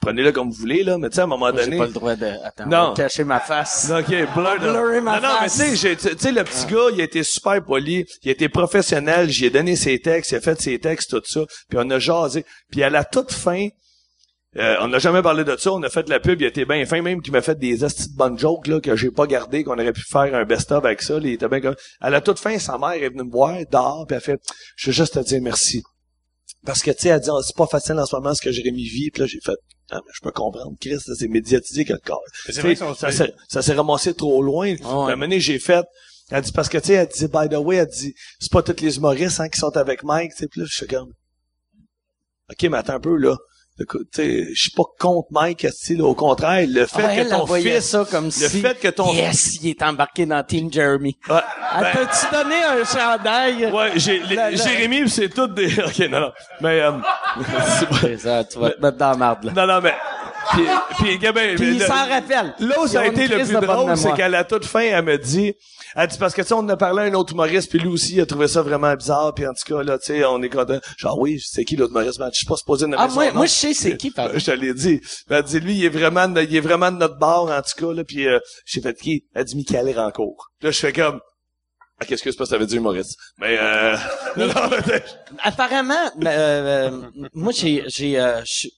Prenez-le comme vous voulez, là, mais tu sais, à un moment J'ai donné... pas le droit de, attends, Non. cacher ma face. OK, blur Blurrer ma non, non, mais face. tu sais, j'ai- tu sais, le petit gars, il a été super poli, il a été professionnel, j'y ai donné ses textes, il a fait ses textes, tout ça, puis on a jasé. Puis à la toute fin, euh, on n'a jamais parlé de ça, on a fait de la pub, il était bien fin, même qu'il m'a fait des astis de bonnes jokes, là, que j'ai pas gardé, qu'on aurait pu faire un best-of avec ça, il était bien comme... À la toute fin, sa mère est venue me voir, dehors, puis elle fait, je veux juste te dire merci. Parce que, tu sais, elle dit, Ah, c'est pas facile en ce moment ce que Jérémy vit, puis là, j'ai fait, Ah, je peux comprendre, Chris, c'est médiatisé quelque part. Ça s'est- ça s'est ramassé trop loin. Puis À un moment donné, j'ai fait, elle dit, parce que, tu sais, elle dit, by the way, elle dit, c'est pas tous les humoristes, hein, qui sont avec Mike, tu sais, puis là, je suis comme, OK, mais attends un peu, là. Écoute, tu sais, je suis pas contre Mike, au contraire, le fait Ah, que ton fils, ça comme le si... fait que ton Yes, il est embarqué dans Team Jeremy. Ouais, Elle ben, t'a-tu donné un chandail? ouais, j'ai, les- La- la- Jérémy, c'est tout des, ok, non, non, mais, euh, c'est ça, tu vas te mettre dans la marde, là. non, non, mais, puis, puis, Gabin, Puis il s'en rappelle. Là où ça a été le plus drôle, c'est qu'à la toute fin, elle me dit, elle dit parce que tu sais, on en a parlé à un autre humoriste, puis lui aussi, il a trouvé ça vraiment bizarre, puis en tout cas, là, tu sais, on est content. Genre, oui, c'est qui l'autre humoriste? Ben, je suis pas supposé nommer Ah, moi, moi, je sais c'est qui, par Ben, Je te l'ai dit. Ben, elle dit, lui, il est vraiment, de- il est vraiment de notre bord, en tout cas, là, puis euh, j'ai fait qui? Elle dit, Michael Rancourt. Là, je fais comme, ah, qu'est-ce que c'est pas, ça veut dire humoriste? Mais, euh, non, non, mais- Apparemment, euh, euh, moi, j'ai, j'ai, euh, je-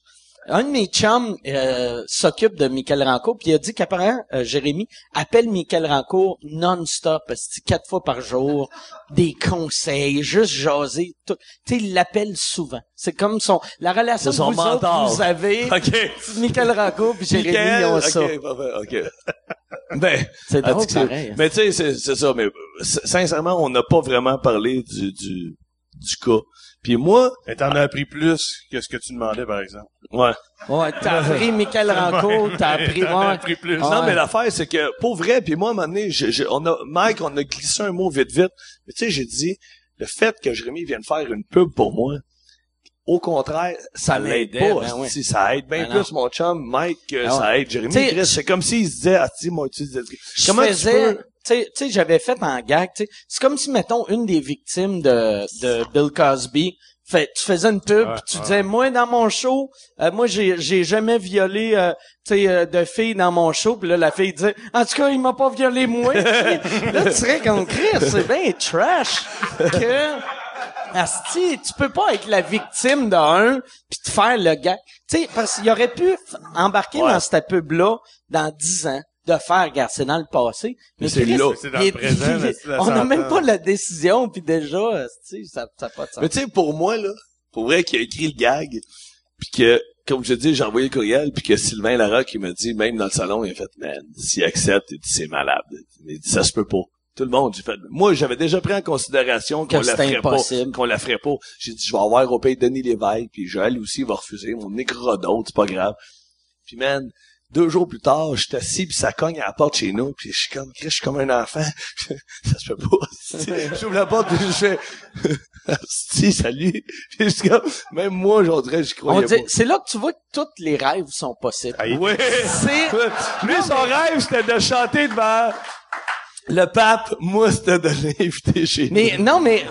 un de mes chums euh, s'occupe de Michael Rancourt, puis il a dit qu'apparemment, euh, Jérémy appelle Michael Rancourt non-stop, quatre fois par jour, des conseils, juste jaser. tout. Tu sais, il l'appelle souvent. C'est comme son la relation C'est que son vous autres, mentor. vous avez. OK. Michael Rancourt puis Jérémy, Michael, ils ont ça. OK, parfait, OK. Ben, C'est drôle, pareil. hein. Mais tu sais, c'est, ça. Mais sincèrement, on n'a pas vraiment parlé du, du, du cas. Puis moi, Mais t'en as appris plus que ce que tu demandais, par exemple. ouais. Ouais, t'as appris Michael Rancourt, t'as appris... T'en as appris plus. Non, ouais. mais l'affaire, c'est que, pour vrai, puis moi, à un moment donné, je- je- on a, Mike, on a glissé un mot vite, vite. Mais tu sais, j'ai dit, le fait que Jérémy vienne faire une pub pour moi, au contraire, ça Ça l'aide pas. ben si Ça aide bien Ben non. plus mon chum, Mike, que Ah ça ouais. aide Jérémy. C'est comme s'il se disait, ah, tu moi, tu disais, je comment tu faisais, peux... tu sais, tu sais, j'avais fait en gag, tu sais, c'est comme si, mettons, une des victimes de, de Bill Cosby, fait, tu faisais une pub, Ouais, pis tu ouais. disais, moi, dans mon show, euh, moi, j'ai, j'ai jamais violé, euh, tu sais, euh, de filles dans mon show, puis là, la fille disait, en tout cas, il m'a pas violé moi. là, tu serais comme Chris, c'est bien trash que... Asti, tu peux pas être la victime d'un puis te faire le gars. Tu sais, parce qu'il aurait pu embarquer Ouais. dans cette pub-là dans 10 ans de faire, regarde, c'est dans le passé. Mais, c'est là. C'est dans le présent, on n'a même pas la décision, puis déjà, asti, ça ça a pas de sens. Mais tu sais, pour moi, là, pour vrai qu'il a écrit le gag, puis que, comme je dis, j'ai envoyé le courriel, puis que Sylvain Larocque, il m'a dit, même dans le salon, il a fait, man, s'il accepte, il dit, c'est malade. Il dit, ça se peut pas. Tout le monde, j'ai fait, moi, j'avais déjà pris en considération qu'on Que la c'était ferait pas, impossible. qu'on la ferait pas. J'ai dit, je vais avoir au pays Denis Lévesque, puis Joël aussi, il va refuser, mon d'autres, c'est pas grave. Puis man, deux jours plus tard, je suis assis, puis ça cogne à la porte chez nous, puis je suis comme, Chris, je suis comme un enfant. ça se peut pas. J'ouvre la porte, puis je fais, si, salut. Puis je suis comme, même moi, j'y On croyais dit, pas. c'est là que tu vois que tous les rêves sont possibles. Ah, Oui. C'est, Lui, son rêve, c'était de chanter devant le pape. Moi, c'était de l'inviter chez mais non, mais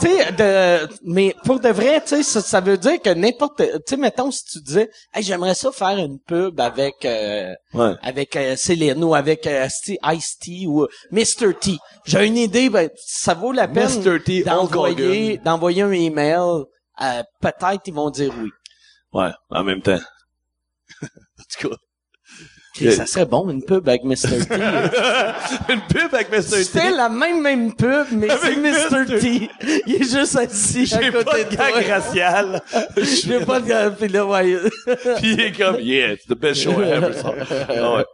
tu sais, de, mais pour de vrai, tu sais, ça, ça veut dire que n'importe, tu sais, mettons si tu disais, hey, j'aimerais ça faire une pub avec, euh. Ouais. avec euh, Céline ou avec euh, Ice-T ou euh, Mr. T. J'ai une idée, ben, ça vaut la peine d'envoyer, d'envoyer un email. Euh, peut-être ils vont dire oui. Ouais, en même temps. en tout cas. Ok, ça serait bon une pub avec Mr. T. Une pub avec Mr. T. C'est la même même pub, mais c'est Mr. Mr. T. Il est juste assis à côté pas de toi. racial. J'ai pas de gag, puis là, ouais. Puis il est comme, yeah, it's the best show I ever saw. Ah ouais.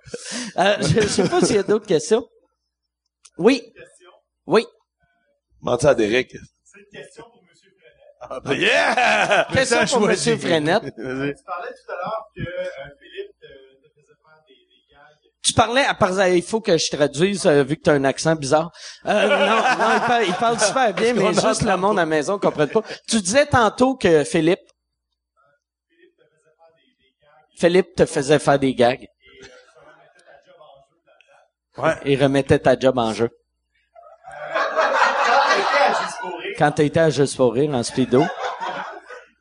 Euh, je, je sais pas s'il y a d'autres questions. Oui. Oui. Menti à Derek? Ah, ben, yeah! Question pour. Monsieur Frenette. Tu parlais tout à l'heure que euh, Philippe te, te faisait faire des, des gags. Tu parlais, à part, il faut que je traduise, euh, vu que tu as un accent bizarre. Euh, non, non, il parle, il parle super bien, mais juste le monde à la maison ne comprenne pas. Tu disais tantôt que Philippe... Philippe te faisait faire des gags. Ouais. Et remettait ta job en jeu. Quand tu étais à Juste pour rire en speedo.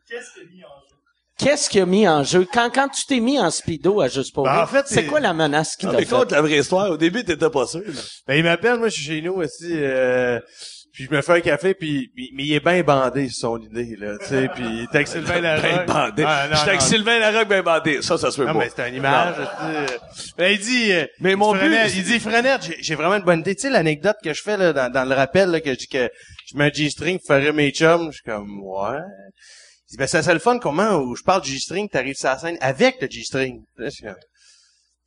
Qu'est-ce qui est mis en jeu? Qu'est-ce qui a mis en jeu? Quand, quand tu t'es mis en speedo à Juste pour Ben, rire, en fait, c'est c'est- quoi la menace qui t'a fait? contre la vraie histoire, au début, t'étais pas sûr, là. Ben, il m'appelle, moi, je suis chez nous aussi, euh, puis je me fais un café, puis, puis- mais il est bien bandé son idée, là, tu sais, puis il était avec Sylvain Larocque. Ben bandé. Ah, non, J'étais avec non. Sylvain Larocque ben bandé. Ça, ça se peut Non, pas. mais c'était une image, tu sais. Ben, il dit, euh, Mais mon il but- Frenette, il dit, Frenette, j'ai, j'ai vraiment une bonne idée. Tu sais, l'anecdote que je fais, là, dans, dans le rappel, là, que je dis que je mets un G-string pour faire rire mes chums, je suis comme, ouais. Il dit, ben, ça, c'est le fun, comment, où je parle du G-string, t'arrives sur la scène avec le G-string.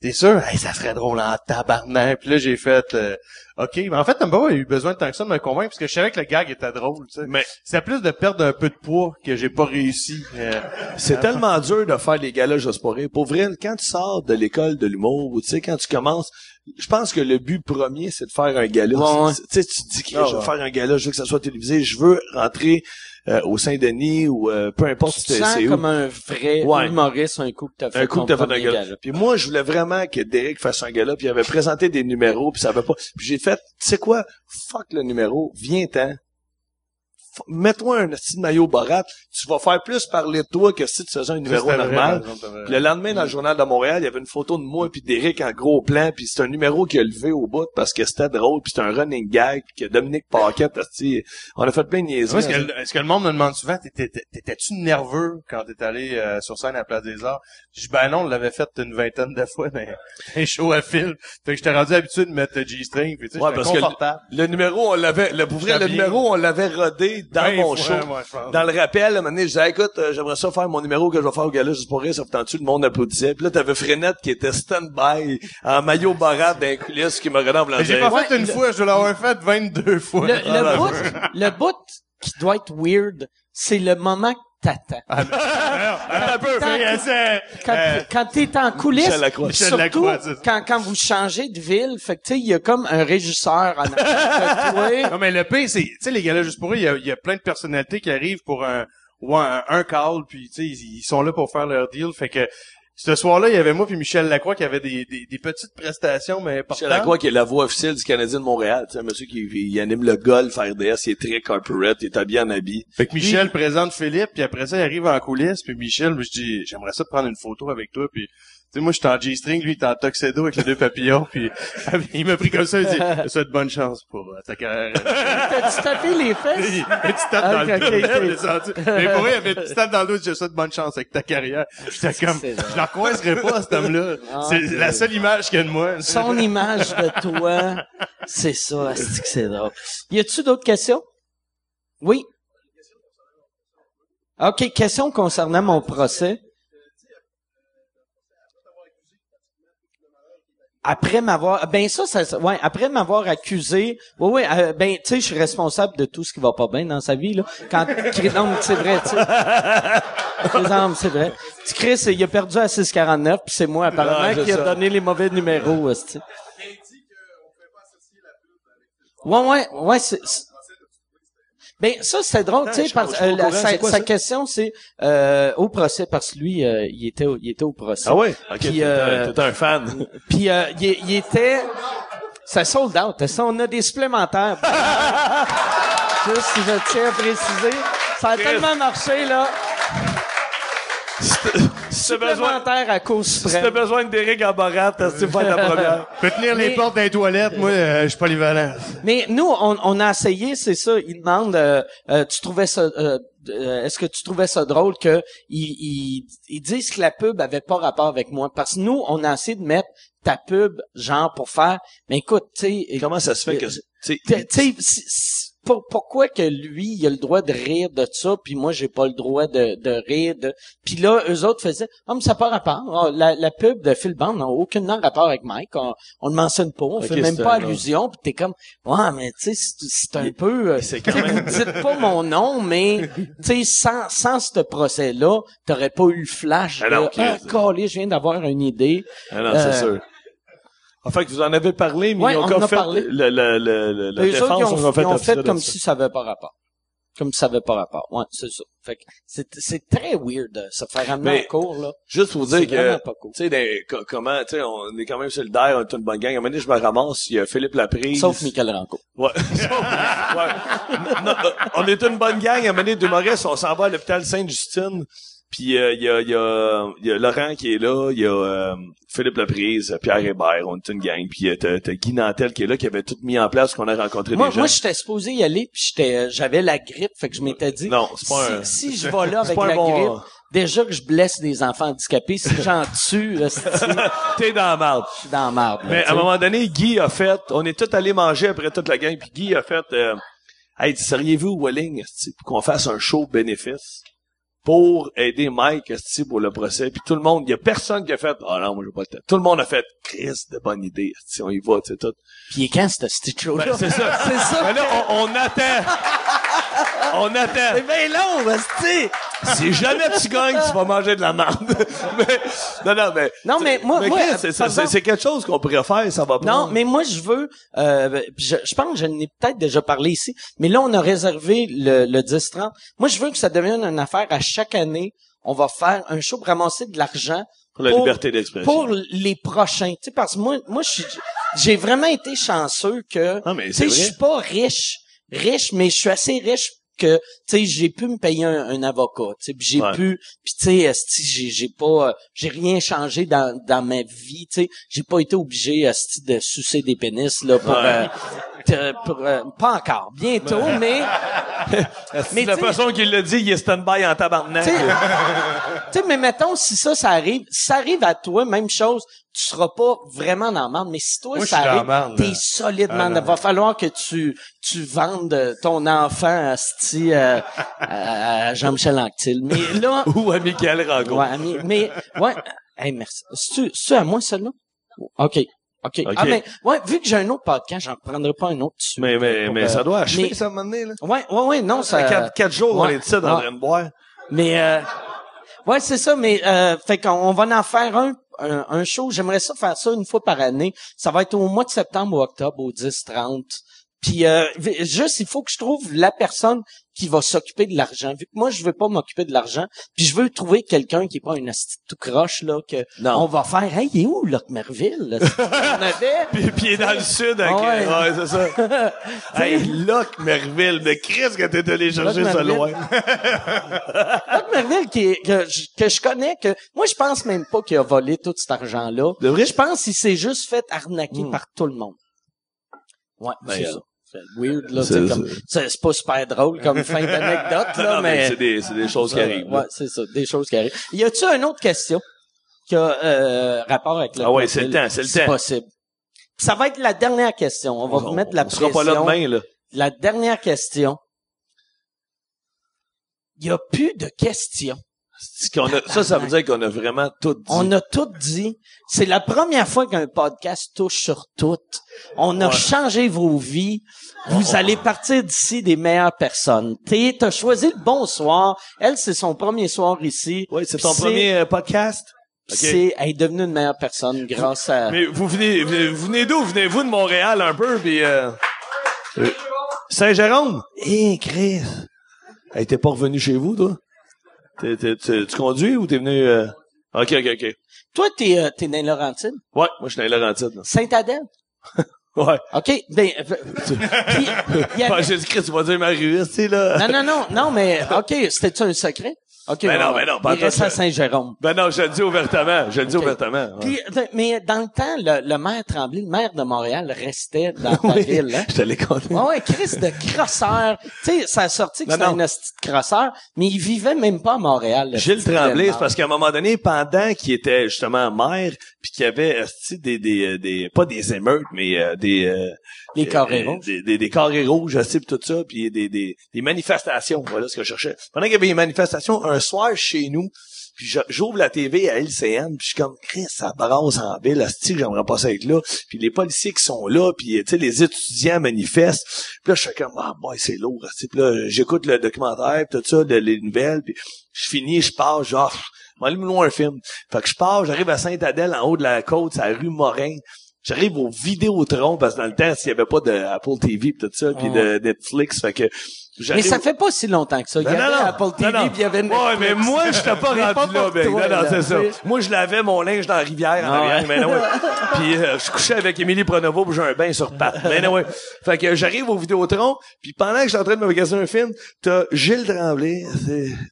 T'es sûr? Hey, ça serait drôle en tabarnak. Puis là, j'ai fait, euh, OK. Mais en fait, t'as pas eu besoin de tant que ça de me convaincre, parce que je savais que le gag était drôle, tu sais. Mais C'est plus de perdre un peu de poids que j'ai pas réussi. euh, c'est tellement dur de faire les galas juste pour rire. Pour vrai, quand tu sors de l'école de l'humour, ou tu sais, quand tu commences, je pense que le but premier, c'est de faire un gala. Ouais, ouais. C'est- Tu sais, tu te dis que Ah, je veux ouais. faire un gala, je veux que ça soit télévisé, je veux rentrer euh, au Saint-Denis ou euh, peu importe Tu si te c'est sens c'est où. comme un vrai Ouais. humoriste un coup que t'as fait un coup que t'as fait un gala. gala. Puis moi, je voulais vraiment que Derek fasse un gala, puis il avait présenté des numéros, puis ça avait pas. Puis j'ai fait, tu sais quoi, fuck le numéro, viens-t'en. F- Mets-toi un petit maillot barat, tu vas faire plus parler de toi que si tu faisais un numéro vrai, normal. vrai. Le lendemain, dans le journal de Montréal, il y avait une photo de moi puis d'Éric en gros plan, puis c'est un numéro qui a levé au bout parce que c'était drôle, puis c'était un running gag, puis que Dominique Paquette, on a fait plein de niaiseries. Est-ce que, le- est-ce que le monde me demande souvent, t'étais- t'étais- t'étais-tu nerveux quand t'es allé euh, sur scène à la Place des Arts? Je dis, ben non, on l'avait fait une vingtaine de fois, mais un show à fil. Fait que j'étais rendu habitué de mettre G-string, puis tu sais, Ouais, parce que. Le numéro, on l'avait, le, le numéro, on l'avait rodé dans Ben, mon ouais, show. moi. Dans le rappel, à un moment donné, je disais, écoute, euh, j'aimerais ça faire mon numéro que je vais faire au gala juste pour rire, ça tente-tu? Le monde applaudissait. Puis là, t'avais Frenette qui était stand-by, en maillot barat d'un coulisses qui me regardait en blanc. J'ai pas Ouais, fait une le- fois, je dois l'avoir fait 22 fois. Le, Ah, le bout, le bout qui doit être weird, c'est le moment que t'attends. Ah, un peu. Quand- euh, quand t'es en coulisses, Michel Lacroix. Michel surtout quand, quand vous changez de ville, fait que tu sais, il y a comme un régisseur en arrière. Non, mais le pire, c'est, tu sais, les gars-là, juste pour eux, il y a, il y a plein de personnalités qui arrivent pour un, ou un, un call, puis tu sais, ils, ils sont là pour faire leur deal. Fait que, ce soir-là, il y avait moi puis Michel Lacroix qui avait des, des, des petites prestations, mais importantes. Michel Lacroix, qui est la voix officielle du Canadien de Montréal. Tu sais, un monsieur qui il anime le golf à RDS, il est très corporate, il est habillé en habit. Fait que Michel présente Philippe, puis après ça, il arrive en coulisses, puis Michel, je dis, j'aimerais ça te prendre une photo avec toi, puis sais, moi, j'étais en G-string, lui, il était en tuxedo avec les deux papillons, puis il m'a pris comme ça, il dit, je te souhaite bonne chance pour euh, ta carrière. T'as-tu tapé les fesses? Il une petite tape dans Ok, le dos. Mais pour vrai, il avait une petite tape dans le dos, je te souhaite bonne chance avec ta carrière. J'étais comme, je la recroiserai pas, cet homme-là. Ah, C'est c'est- la seule image qu'il y a de moi. Son image de toi, c'est ça, c'est que c'est drôle. Y a-tu d'autres questions? Oui? OK, question concernant mon procès. Après m'avoir, ben ça, ça, ouais, après m'avoir accusé, ouais, ouais, euh, ben, tu sais, je suis responsable de tout ce qui va pas bien dans sa vie, là. Quand, non, mais c'est vrai, tu sais. C'est vrai. Tu Chris, il a perdu à 6,49, puis c'est moi, apparemment, Ouais, c'est qui a ça. donné les mauvais numéros, hostie. Ouais, ouais, ouais, c'est, c'est- Ben, ça, c'est drôle, tu sais, parce euh, la- sa, quoi sa question, c'est, euh, au procès, parce que lui, euh, il était, au- il était au procès. Ah ouais? Ok, Puis, t'es euh, un- un fan. Puis euh, il, il était... Ça sold out. Ça, on a des supplémentaires. Juste si je tiens à préciser. Ça a tellement marché, là. Si t'as besoin, à cause si t'as besoin d'Éric en barat, c'est pas la première? Je peux tenir les Mais- portes des toilettes, moi, euh, je suis polyvalent. Mais nous, on, on a essayé, c'est ça. Il demande, euh, euh, tu trouvais ça, euh, euh, est-ce que tu trouvais ça drôle que ils, ils, ils disent que la pub avait pas rapport avec moi? Parce que nous, on a essayé de mettre ta pub, genre, pour faire, mais écoute, tu sais, Comment ça se fait que, tu sais, Pour- pourquoi que lui, il a le droit de rire de ça, puis moi, j'ai pas le droit de, de rire de... Puis là, eux autres faisaient, ah, mais ça n'a pas rapport. Ah, La, la pub de Phil Bond n'a aucunement rapport avec Mike. On, on le mentionne pas. On Ok, fait même pas un- allusion. Puis t'es comme, ouais, mais tu sais, c'est- un peu... euh, quand même- Vous dites pas mon nom, mais tu sais, sans, sans ce procès-là, t'aurais pas eu le flash Ah de, ah, je viens d'avoir une idée. Ah non, Euh, c'est sûr. En fait, vous en avez parlé, mais Ouais, ils ont on comme en a fait, parlé. le, le, le, le- défense, autres, ils ont, on a fait, ils ont fait comme si ça avait pas rapport. Comme si ça avait pas rapport. Ouais, c'est ça. Fait que c'est, c'est très weird de se faire amener Mais- en cours, là. Juste pour dire que, tu sais, comment, tu sais, on est quand même solidaires, on est une bonne gang. À un moment donné, je me ramasse, il y a Philippe Laprise. Sauf Michael Ranco. Ouais. ouais. Non, euh, on est une bonne gang. À un moment donné, d'humoristes, on s'en va à l'hôpital Sainte-Justine. Puis euh, il y, a, y, a, y a Laurent qui est là, il y a euh, Philippe Laprise, Pierre Hébert, on est une gang. Puis euh, t'as, t'as Guy Nantel qui est là, qui avait tout mis en place, qu'on a rencontré Moi, des gens. moi, j'étais supposé y aller, puis j'étais, euh, j'avais la grippe, fait que je m'étais dit, non, c'est pas un... si, si je vais là avec la bon- grippe, déjà que je blesse des enfants handicapés, si j'en tue, là, je T'es dans la marde. suis dans la marde. là, Mais à un moment donné, Guy a fait, on est tous allés manger après toute la gang, puis Guy a fait, euh, hey, seriez-vous willing pour qu'on fasse un show bénéfice? Pour aider Mike esti, pour le procès. Puis tout le monde, il y a personne qui a fait Ah non, moi j'ai pas le temps. Tout le monde a fait Chris, de bonne idée. Si on y va, tu sais tout. Puis quand c'était ce show-là? Ben, c'est ça. c'est ça. Mais là, on, on attend. On attend. C'est bien long, tu Si jamais tu gagnes, tu vas manger de la merde. mais, non, non, mais. Non, mais moi- euh, c'est, quelque chose qu'on pourrait faire, ça va pas. Non, mais moi je veux, euh, je, je pense que je n'ai peut-être déjà parlé ici, mais là on a réservé le, le 10-30. Moi je veux que ça devienne une affaire à chaque année. On va faire un show pour ramasser de l'argent Pour la pour- liberté d'expression. pour les prochains. Tu sais, parce que moi, moi, j'ai vraiment été chanceux que, Ah, mais tu sais, je suis pas riche, riche, mais je suis assez riche que, tu sais, j'ai pu me payer un, un avocat, tu sais, j'ai Ouais. pu, puis tu sais, j'ai, j'ai pas, euh, j'ai rien changé dans, dans ma vie, tu sais, j'ai pas été obligé, de sucer des pénis, là, pour, Ouais. te- pour, euh, pas encore, bientôt, mais, mais la façon qu'il l'a dit, il est stand-by en tabarnak? tu sais, mais mettons, si ça, ça arrive, si ça arrive à toi, même chose, tu seras pas vraiment dans la merde, mais si toi, Moi, ça arrive, t'es là. solide, Ah, non. va falloir que tu, tu vendes ton enfant, euh, à à Jean-Michel Anctil. Mais là, Ou à Michael Rango. ouais, mais, mais, ouais, hey, merci. C'est-tu, c'est à moi, celle-là? OK. OK. Ah, mais, ouais, vu que j'ai un autre podcast, j'en prendrai pas un autre dessus. Mais, mais, mais ça doit achever, ça, à un moment donné, là. Ouais, ouais, ouais, non, ça... quatre, quatre jours, on est ici dans Ouais. train de boire. Mais euh, ouais, c'est ça. Mais euh, fait qu'on on va en faire un, un, un show. J'aimerais ça faire ça une fois par année. Ça va être au mois de septembre ou octobre, au 10-30. Puis euh, juste, il faut que je trouve la personne qui va s'occuper de l'argent. Vu que moi, je veux pas m'occuper de l'argent, puis je veux trouver quelqu'un qui est pas une tout croche là que Non. on va faire. Hey, il est où Locke Merville là? On avait. Puis, puis il est dans le sud, avec, Ah ouais. ouais, c'est ça. hey, Locke Merville, mais Chris, que t'es allé chercher ça loin. Locke Merville qui est, que, je, que je connais, que moi je pense même pas qu'il a volé tout cet argent-là. De vrai? Je pense qu'il s'est juste fait arnaquer par tout le monde. Ouais, Ben, c'est euh, ça. Weird, là. c'est- comme, c'est pas super drôle comme fin d'anecdote, là, Non, mais mais. c'est des, c'est des choses qui arrivent. Ouais, c'est ça. Des choses qui arrivent. Y a-tu une autre question qui a, euh, rapport avec le Ah ouais, c'est le temps, c'est le temps. possible. Ça va être la dernière question. On va vous mettre la on sera pression. pas là demain, là. La dernière question. Il y a plus de questions. C'est qu'on a- ça, ça veut dire qu'on a vraiment tout dit. On a tout dit. C'est la première fois qu'un podcast touche sur tout. On a Ouais. changé vos vies. Vous allez partir d'ici des meilleures personnes. T'es, t'as choisi le bon soir. Elle, c'est son premier soir ici. Oui, c'est ton premier euh, podcast? C'est, elle est devenue une meilleure personne grâce à... Mais vous venez, vous vous venez d'où? Venez-vous de Montréal un peu, puis euh, euh, Saint-Jérôme? Eh, Chris! Hey, t'es pas revenu chez vous, toi? T'es- t'es- t'es- tu conduis ou t'es venu... euh, OK, OK, OK. Toi, t'es, euh, t'es dans les Laurentides? Ouais, moi, je suis dans là. Saint-Adèle? Ouais. OK. Ben, euh, puis, il y avait- Chris, tu vas dire ma rue, tu sais, là. Non, non, non, non, mais OK, c'était-tu un secret? OK. Ben non, ben non, pas Il reste à Saint-Jérôme. Ben non, je le dis ouvertement. Je le dis ouvertement. ouais. Puis, mais dans le temps, le, le maire Tremblay, le maire de Montréal, restait dans ta Oui, ville. Hein? Je te l'ai compté. Ouais, ouais, Chris de crosseur. Tu sais, ça a sorti que c'était un hostie de crosseur, mais il vivait même pas à Montréal. le Gilles Tremblay, c'est parce qu'à un moment donné, pendant qu'il était justement maire, puis qu'il y avait des, des, euh, des, pas des émeutes, mais euh, des, euh, Carrés euh, rouges. des, des, des carrés rouges, esti, puis tout ça, puis des, des, des manifestations, voilà ce que je cherchais. Pendant qu'il y avait des manifestations, un soir chez nous, puis je- j'ouvre la TV à LCN, puis je suis comme, Chris, ça brasse en ville, que j'aimerais pas ça être là. Puis les policiers qui sont là, puis tu sais, les étudiants manifestent. Puis là, je suis comme, ah, boy, c'est lourd. Puis là, j'écoute le documentaire, puis tout ça, de- les nouvelles, puis je finis, je pars, genre, je vais aller me louer un film. Fait que je pars, j'arrive à Sainte-Adèle, en haut de la côte, c'est la rue Morin. J'arrive au Vidéotron, parce que dans le temps, s'il y avait pas de Apple TV pis tout ça, puis de Netflix, fait que Mais ça fait pas si longtemps que ça. Il y Non, avait non, non. Apple TV, Non, puis il y avait Ouais, Netflix. mais moi, j'étais pas Mais rendu pas là, ben. toi, non, non, c'est ça. Moi, je lavais mon linge dans la rivière en Ah arrière, ouais. mais non, ouais. Puis euh, je couchais avec Émilie Pronovo, puis j'ai un bain sur patte. Mais non, ouais. Fait que j'arrive au Vidéotron, puis pendant que je suis en train de me magasiner un film, t'as Gilles Tremblay,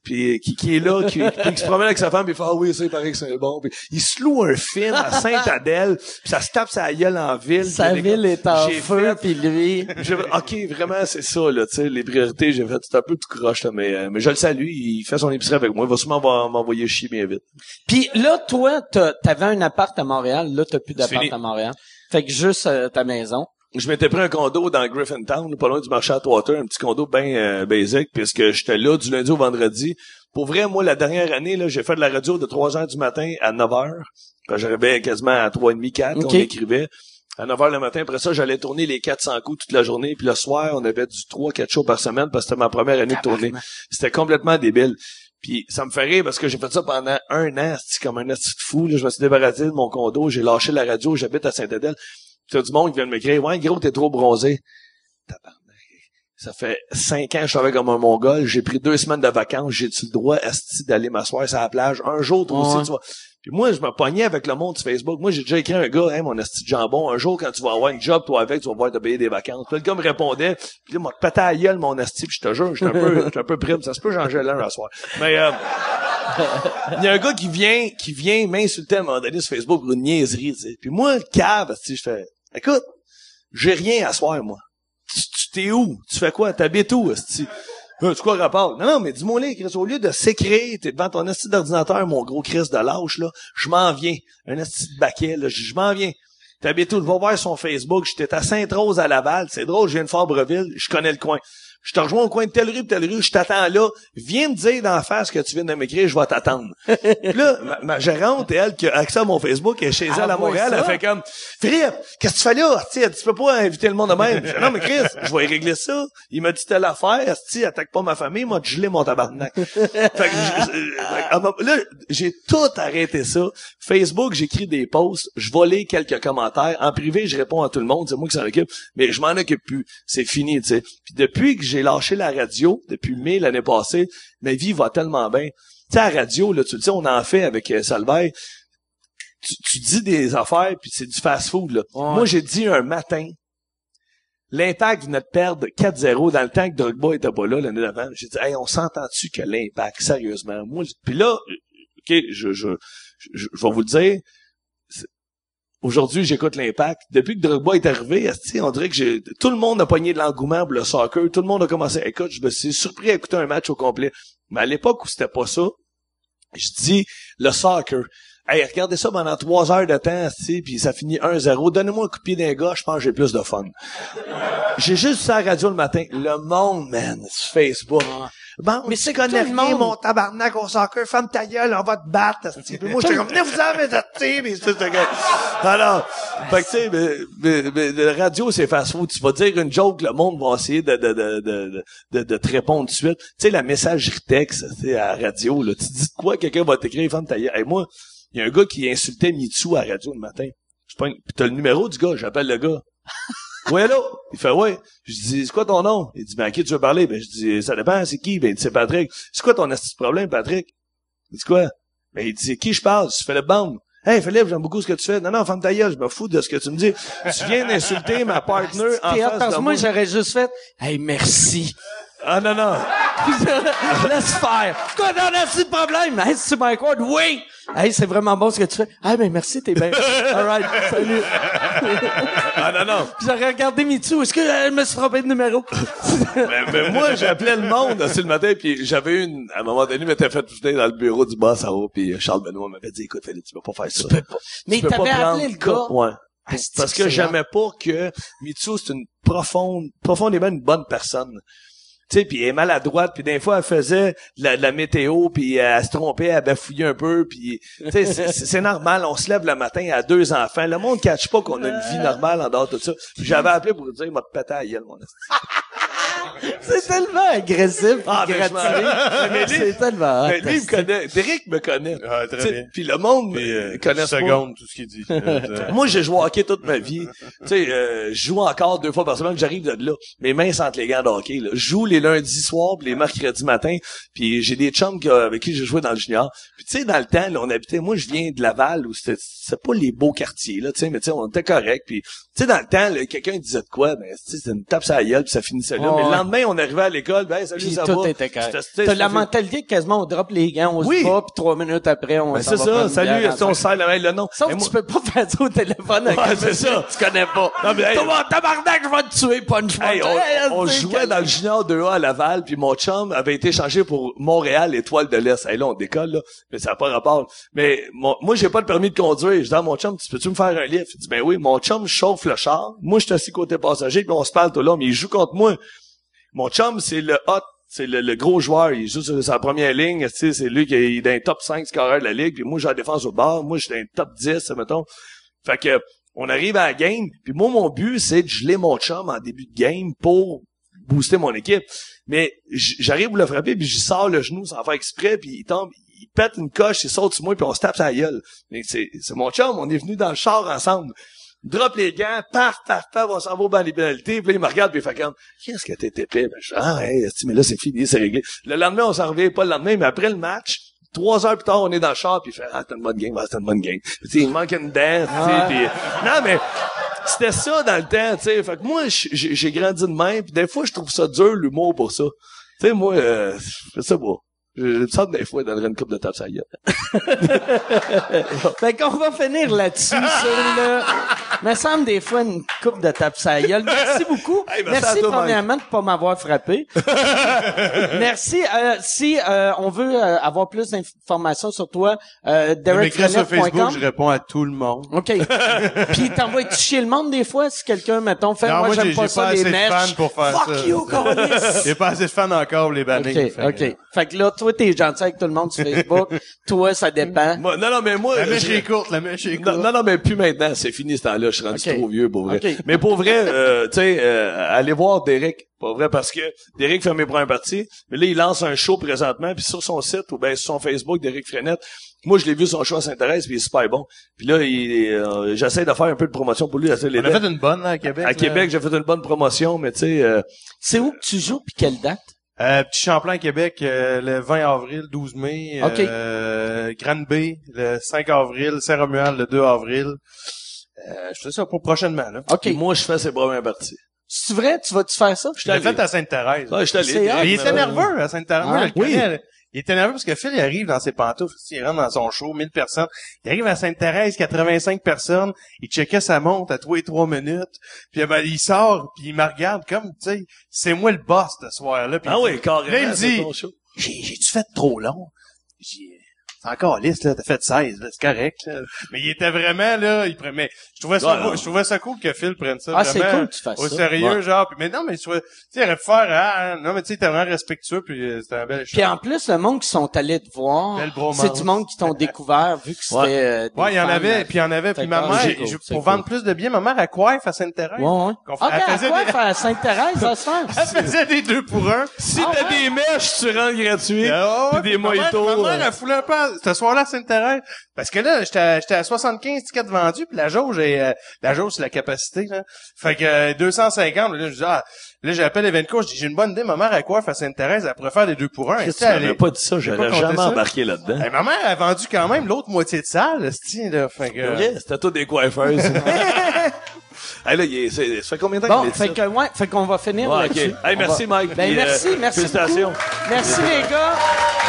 puis euh, qui, qui est là, qui, qui se promène avec sa femme, puis il fait « Ah oui, ça, il paraît que c'est bon. » Puis il se loue un film à Sainte-Adèle, puis ça se tape sa gueule en ville. Sa ville est en feu, puis lui... OK, vraiment, c'est ça, là, tu sais, les priorités, j'ai fait, c'est un peu tout croche, là, mais, euh, mais je le salue, il fait son épicerie avec moi, il va sûrement m'envoyer chier bien vite. Puis là, toi, t'as- t'avais un appart à Montréal. Là, t'as plus d'appart fini. à Montréal. Fait que juste euh, ta maison. je m'étais pris un condo dans Griffintown, pas loin du marché Atwater, un petit condo bien euh, basic, puisque j'étais là du lundi au vendredi. Pour vrai, moi, la dernière année, là, j'ai fait de la radio de 3 heures du matin à 9 heures. Quand j'arrivais quasiment à 3h30, 4, Ok. on écrivait. À 9 heures le matin, après ça, j'allais tourner les 400 coups toute la journée. Puis le soir, on avait du 3-4 shows par semaine parce que c'était ma première année de tournée. C'était complètement débile. Puis ça me fait rire parce que j'ai fait ça pendant un an, comme un asti de fou. Là, je me suis débarrassé de mon condo, j'ai lâché la radio, j'habite à Saint-Adèle. Puis t'as du monde qui vient de m'écrire, ouais, gros, t'es trop bronzé. Ça fait cinq ans que je travaille comme un mongol. J'ai pris deux semaines de vacances. J'ai-tu le droit, asti, d'aller m'asseoir sur la plage? Un jour, toi aussi, Ouais. tu vois. Puis moi, je me pognais avec le monde sur Facebook. Moi, j'ai déjà écrit à un gars, hey, mon asti de jambon, un jour, quand tu vas avoir une job, toi, avec, tu vas pouvoir te payer des vacances. Puis le gars me répondait, puis là, m'a pété à la gueule, mon asti, puis je te jure, j'étais un peu, j'étais un peu prime. Ça se peut, j'en gèle un à soir. Mais, euh, il y a un gars qui vient, qui vient m'insulter à un moment donné sur Facebook pour une niaiserie, tu sais. Puis moi, le cave, tu je fais, écoute, j'ai rien à soir, moi. Tu, tu t'es où? Tu fais quoi? T'habites où, esti? Euh, tu quoi rapport? Non, non, mais dis-moi Chris, au lieu de s'écrire, t'es devant ton esti d'ordinateur, mon gros Chris de lâche, là, je m'en viens. Un esti de baquet, là, je m'en viens. T'habites où? Va voir son Facebook, j'étais à Sainte-Rose à Laval, c'est drôle, je viens de Fabreville, je connais le coin. Je te rejoins au coin de telle rue, telle rue, je t'attends là. Viens me dire d'en face que tu viens de m'écrire, je vais t'attendre. Là, ma, ma gérante, elle, qui a accès à mon Facebook, elle est chez elle à Ah, Montréal, elle fait comme, Philippe, qu'est-ce que tu fais là? Tu peux pas inviter le monde de même. Je fais, non, mais Chris, je vais y régler ça. Il m'a dit telle affaire, tu attaque pas ma famille, moi, gelé mon tabarnak. fait que, ma- là, j'ai tout arrêté ça. Facebook, j'écris des posts, je volais quelques commentaires. En privé, je réponds à tout le monde, c'est moi qui s'en occupe, mais je m'en occupe plus. C'est fini, tu sais. Puis depuis que j'ai lâché la radio, depuis mai l'année passée, ma vie va tellement bien. Tu sais, à la radio, là, tu le sais, on en fait avec euh, Salvaire. Tu, tu dis des affaires, puis c'est du fast-food, là. Ouais. Moi, j'ai dit un matin, l'impact venait de perdre 4-0 dans le temps que Drogba était pas là l'année d'avant. J'ai dit, hey, on s'entend-tu que l'impact, sérieusement? Moi, puis là, OK, je, je, je, je vais vous le dire, Aujourd'hui, j'écoute l'impact. Depuis que Drogba est arrivé, on dirait que tout le monde a pogné de l'engouement pour le soccer. Tout le monde a commencé, écoute, je me suis surpris à écouter un match au complet. Mais à l'époque où c'était pas ça, je dis, le soccer. Hey, regardez ça pendant trois heures de temps, puis ça finit 1-0. Donnez-moi un coup de pied d'un gars, je pense que j'ai plus de fun. J'ai juste ça à la radio le matin. Le monde, man, sur Facebook. Bon, mais c'est le rien, monde. mon tabarnak au soccer, femme ta gueule, on va te battre. Puis moi, j'étais comme, venez vous en mettre, mais c'est Alors, fait que, tu sais, mais, mais, mais, la radio, c'est fast-food. Tu vas dire une joke, le monde va essayer de, de, de, de, de, de te répondre tout de suite. Tu sais, la messagerie texte, tu sais, à la radio, là, tu dis quoi, quelqu'un va t'écrire, femme ta gueule. Hey, moi, il y a un gars qui insultait Mitsu à la radio le matin. Je pas Puis t'as le numéro du gars, j'appelle le gars. Oui, allô? Il fait, ouais. Je dis, c'est quoi ton nom? Il dit, ben, à qui tu veux parler? Ben, je dis, ça dépend, c'est qui? Ben, il dit, c'est Patrick. C'est quoi ton astuce problème, Patrick? Il dit, quoi? Ben, il dit, c'est qui je parle? Je fais le. Hey, Philippe, j'aime beaucoup ce que tu fais. Non, non, femme ta gueule, je me fous de ce que tu me dis. Tu viens d'insulter ma partner en face de moi. moi, j'aurais juste fait, hey, merci. Ah, non, non. Laisse faire. Quoi, t'en as-tu de problème? Hey, c'est Mike Ward? Oui! Hey, c'est vraiment bon ce que tu fais. Ah, ben, merci, t'es bien. All right, salut. Ah, non, non. J'aurais regardé Mitsu. Est-ce que euh, je me suis trompé de numéro? mais, mais moi, j'appelais le monde aussi le matin, puis j'avais une, à un moment donné, je m'étais fait tout dans le bureau du boss à haut, puis Charles Benoît m'avait dit, écoute, Philippe, tu peux pas faire ça. Mais Tu peux t'avais pas appelé le gars? Ouais. Ah, Parce que j'aimais pas que Mitsu, c'est une profonde, profondément une bonne personne. Sais, puis elle est maladroite, puis des fois, elle faisait de la, de la météo, puis elle se trompait, elle bafouillait un peu, puis c'est- normal, on se lève le matin à deux enfants. Le monde ne catch pas qu'on a une vie normale en dehors de tout ça. J'avais appelé pour dire, m'a pété à gueule, mon. C'est tellement agressif. Ah, gratuit. C'est tellement. Mais lui, il me connaît. Derek me connaît. Ah, très bien. Puis le monde Puis, euh, euh, connaît seconde, tout ce qu'il dit. Euh, Moi, j'ai joué au hockey toute ma vie. tu sais, euh, je joue encore deux fois par semaine, j'arrive de là. Mes mains sentent les gants de hockey. Là. Je joue les lundis soirs, puis les mercredis matins, puis j'ai des chums avec qui j'ai joué dans le junior. Puis tu sais, dans le temps, là, on habitait, moi je viens de Laval, où c'était c'est pas les beaux quartiers, là, tu sais, mais tu sais, on était correct. Puis tu sais, dans le temps, là, quelqu'un disait de quoi, ben, tu sais, c'était une tape sur la gueule, puis ça finissait là. Le lendemain, on arrivait à l'école, ben, salut, Puis ça tout va. était correct. T'as la mentalité que quasiment on drop les gants, on Oui. se bat, puis trois minutes après, on Ben, c'est ça, salut, si on serre la main, le nom. Sauf que moi- tu peux pas faire ça au téléphone avec Ouais, c'est ça. tu connais pas. Non, mais, hey, Comment, tabarnak, je vais te tuer, punch Hey, on, on jouait dans le junior 2A à Laval, puis mon chum avait été changé pour Montréal Étoile de l'Est. Hey, là, on décolle, là, mais ça n'a pas rapport. Mais mon- moi, j'ai pas le permis de conduire. Je dis à mon chum, tu peux-tu me faire un livre? Il dit, ben oui, mon chum chauffe le char. Moi, je suis assis côté passager, puis on se parle tout là, mais il joue contre moi. Mon chum, c'est le hot, c'est le, le gros joueur. Il joue sur sa première ligne. C'est lui qui est dans les top 5 scoreurs de la ligue. Puis moi, j'ai la défense au bord. Moi, je dans les top 10, mettons. Fait que, on arrive à la game. Puis moi, mon but, c'est de geler mon chum en début de game pour booster mon équipe. Mais j'arrive pour le frapper, puis j'y sors le genou sans faire exprès, puis il tombe, il pète une coche, il saute sur moi, puis on se tape sa gueule. Mais c'est mon chum, on est venu dans le char ensemble. Drop les gants, paf, paf, paf, on s'en va dans les pénalités, puis là, il me regarde, puis il fait comme, qu'est-ce que t'es épais? Ben, je dis, ah, hey, mais là, c'est fini, c'est réglé. Le lendemain, on s'en revient, pas le lendemain, mais après le match, trois heures plus tard, on est dans le char, puis il fait, ah, c'était une bonne game, ah, c'était une bonne game. Tu sais, il manque une dent, tu sais, puis- non, mais, c'était ça dans le temps, tu sais. Fait que moi, j'ai j'ai grandi de même, puis des fois, je trouve ça dur, l'humour, pour ça. Tu sais, moi, euh, je sais pas. Je me sens des fois, dans une coupe de tape, ça y est. Fait qu'on va finir là-dessus, sur le... Me semble des fois une coupe de tape sa gueule. Merci beaucoup. Hey, merci merci Mike. premièrement de pas m'avoir frappé. merci. Euh, si euh, on veut euh, avoir plus d'informations sur toi, euh, sur Facebook, je réponds à tout le monde. OK. Puis t'envoies-tu chier le monde des fois si quelqu'un, mettons, fait Non, moi, j'aime j'ai- pas j'ai ça pas les assez de mèches. fans pour faire Fuck ça. you, câlisse. J'ai pas assez de fans encore pour les banner. OK, OK. Fait que là, toi, t'es gentil avec tout le monde sur Facebook. toi, ça dépend. Moi, non, non, mais moi, La mèche je- est courte, la mèche est Non, courte. non, non, mais plus maintenant, c'est fini ce temps-là, je suis rendu trop vieux pour vrai. Mais pour vrai, euh, tu sais, euh, allez voir Derek, pour vrai, parce que Derek fait mes premières parties, mais là, il lance un show présentement, puis sur son site, ou bien sur son Facebook, Derek Frenette, moi, je l'ai vu son show à Saint-Thérèse, puis il est super bon. Puis là, il, euh, j'essaie de faire un peu de promotion pour lui. On a fait une bonne, là, à Québec. À là. Québec, j'ai fait une bonne promotion, mais tu sais, euh, C'est où que tu joues puis quelle date? Euh, Petit Champlain, Québec, euh, le 20 avril, 12 mai. OK. Euh, Grande B, le 5 avril. Saint-Romuald, le 2 avril. Euh, je fais ça pour prochainement, là. OK. moi, je fais ses premières parties. C'est vrai? Tu vas-tu faire ça? Je l'ai fait à Sainte-Thérèse. Ouais, je il était nerveux à Sainte-Thérèse. Ah, oui. Il était nerveux parce que Phil, il arrive dans ses pantoufles. Il rentre dans son show, 1000 personnes. Il arrive à Sainte-Thérèse, 85 personnes. Il checkait sa montre à trois et trois minutes. Puis ben, il sort, puis il me regarde comme, tu sais, c'est moi le boss ce soir-là. Ah il oui, dit- carrément. Là, il me dit, j'ai-tu fait trop long? J'ai, c'est encore liste, là, t'as fait 16, là, c'est correct, là. Mais il était vraiment, là, il prenait, je trouvais ça, je trouvais ça cool que Phil prenne ça Ah, c'est vraiment cool que tu fasses au ça. sérieux, Ouais. genre, puis, mais non, mais tu vois, tu sais, il aurait pu faire, ah, non, mais tu sais, t'es vraiment respectueux, puis euh, c'était un bel échange. Puis en plus, le monde qui sont allés te voir, c'est du monde qui t'ont découvert vu que c'était Ouais. euh, des Ouais, il y en avait, puis il y en avait, puis ma mère, cool, je- pour cool. vendre plus de biens, ma mère à coiffe à Sainte-Thérèse. Ouais, ouais. Qu'on fait- OK, elle à faisait quoi des- faire à Sainte-Thérèse, ça se fait? Elle faisait des deux pour un. Si Ah t'as ouais? des mèches, tu rentres gratuit. Ah Puis des mojitos, Ma mère, euh. elle foulait un peu à- ce soir-là Sainte-Thérèse. Parce que là, j'étais à, j'étais à 75 tickets vendus, puis la jauge est, euh, la jauge, c'est la capacité, là. Fait que, euh, 250, là, je dis, ah, là, j'appelle Evenco, je dis, j'ai une bonne idée, ma mère, à quoi à Sainte-Thérèse, elle pourrait faire des deux pour un. Qu'est-ce que tu elle m'avais pas dit ça, j'aurais jamais ça. embarqué là-dedans. Eh, ma mère a vendu quand même l'autre moitié de salle, là. Fait que, Ok, C'était tous des coiffeuses. hey, là, il est- c'est- ça fait combien de temps Bon, qu'il fait que, ouais, fait qu'on va finir Ouais, là-dessus. Hey, merci, va- Mike, Ben, puis, merci, euh, merci félicitations. beaucoup. Merci, les gars.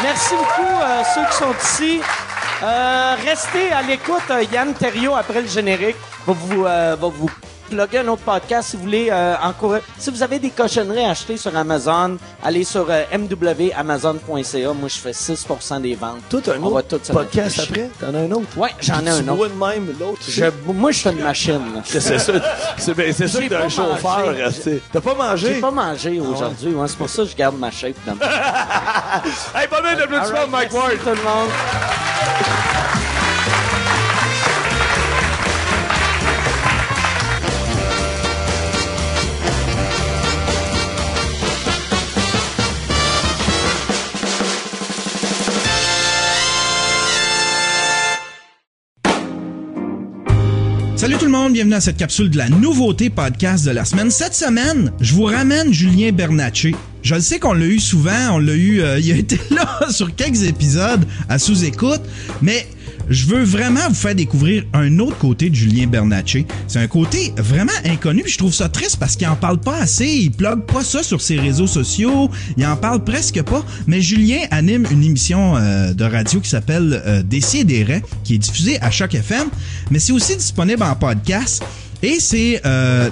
Merci beaucoup, euh, ceux qui sont ici. Euh, restez à l'écoute. Euh, Yann Terriot, après le générique, va vous, euh, va vous plugger un autre podcast si vous voulez euh, encourager. Si vous avez des cochonneries à acheter sur Amazon, allez sur euh, mwamazon.ca. Moi, je fais 6% des ventes. Tout un On va autre tout se podcast mettre. après? T'en as un autre? Ouais, j'en ai un Tu autre. de même l'autre? Je, moi, je suis une machine. C'est ça. C'est ben, c'est ça que t'as un chauffeur. resté. T'as pas mangé? J'ai pas mangé aujourd'hui. ouais, c'est pour ça que je garde ma shape. Dans. Hey, pas mal d'applaudissements, Alright, Mike Ward. tout le monde. Salut tout le monde, bienvenue à cette capsule de la nouveauté podcast de la semaine. Cette semaine, je vous ramène Julien Bernatchez. Je le sais qu'on l'a eu souvent, on l'a eu, euh, il a été là sur quelques épisodes à sous-écoute, mais je veux vraiment vous faire découvrir un autre côté de Julien Bernatchez. C'est un côté vraiment inconnu, puis je trouve ça triste parce qu'il en parle pas assez, il plug pas ça sur ses réseaux sociaux, il en parle presque pas, mais Julien anime une émission euh, de radio qui s'appelle euh, Décideret, qui est diffusée à Choc FM, mais c'est aussi disponible en podcast. Et c'est euh,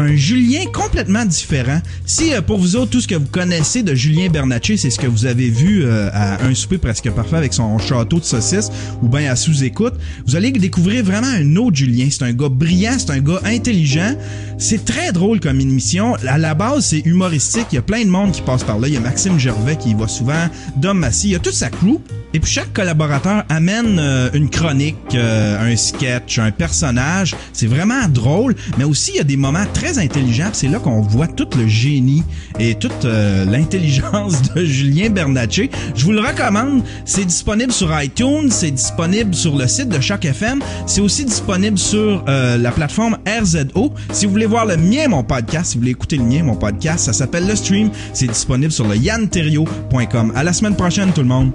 un Julien complètement différent. Si euh, pour vous autres, tout ce que vous connaissez de Julien Bernatchez, c'est ce que vous avez vu euh, à un souper presque parfait avec son château de saucisses ou bien à sous-écoute, vous allez découvrir vraiment un autre Julien. C'est un gars brillant, c'est un gars intelligent. C'est très drôle comme émission. À la base, c'est humoristique. Il y a plein de monde qui passe par là. Il y a Maxime Gervais qui y va souvent, Dom Massy. Il y a toute sa crew. Et puis chaque collaborateur amène euh, une chronique, un sketch, un personnage. C'est vraiment drôle, mais aussi il y a des moments très intelligents. puis C'est là qu'on voit tout le génie et toute euh, l'intelligence de Julien Bernatchez. Je vous le recommande. C'est disponible sur iTunes, c'est disponible sur le site de Choc FM. C'est aussi disponible sur la plateforme RZO. Si vous voulez voir le mien, mon podcast, si vous voulez écouter le mien, mon podcast, ça s'appelle Le Stream. C'est disponible sur le yanterio.com. À la semaine prochaine, tout le monde.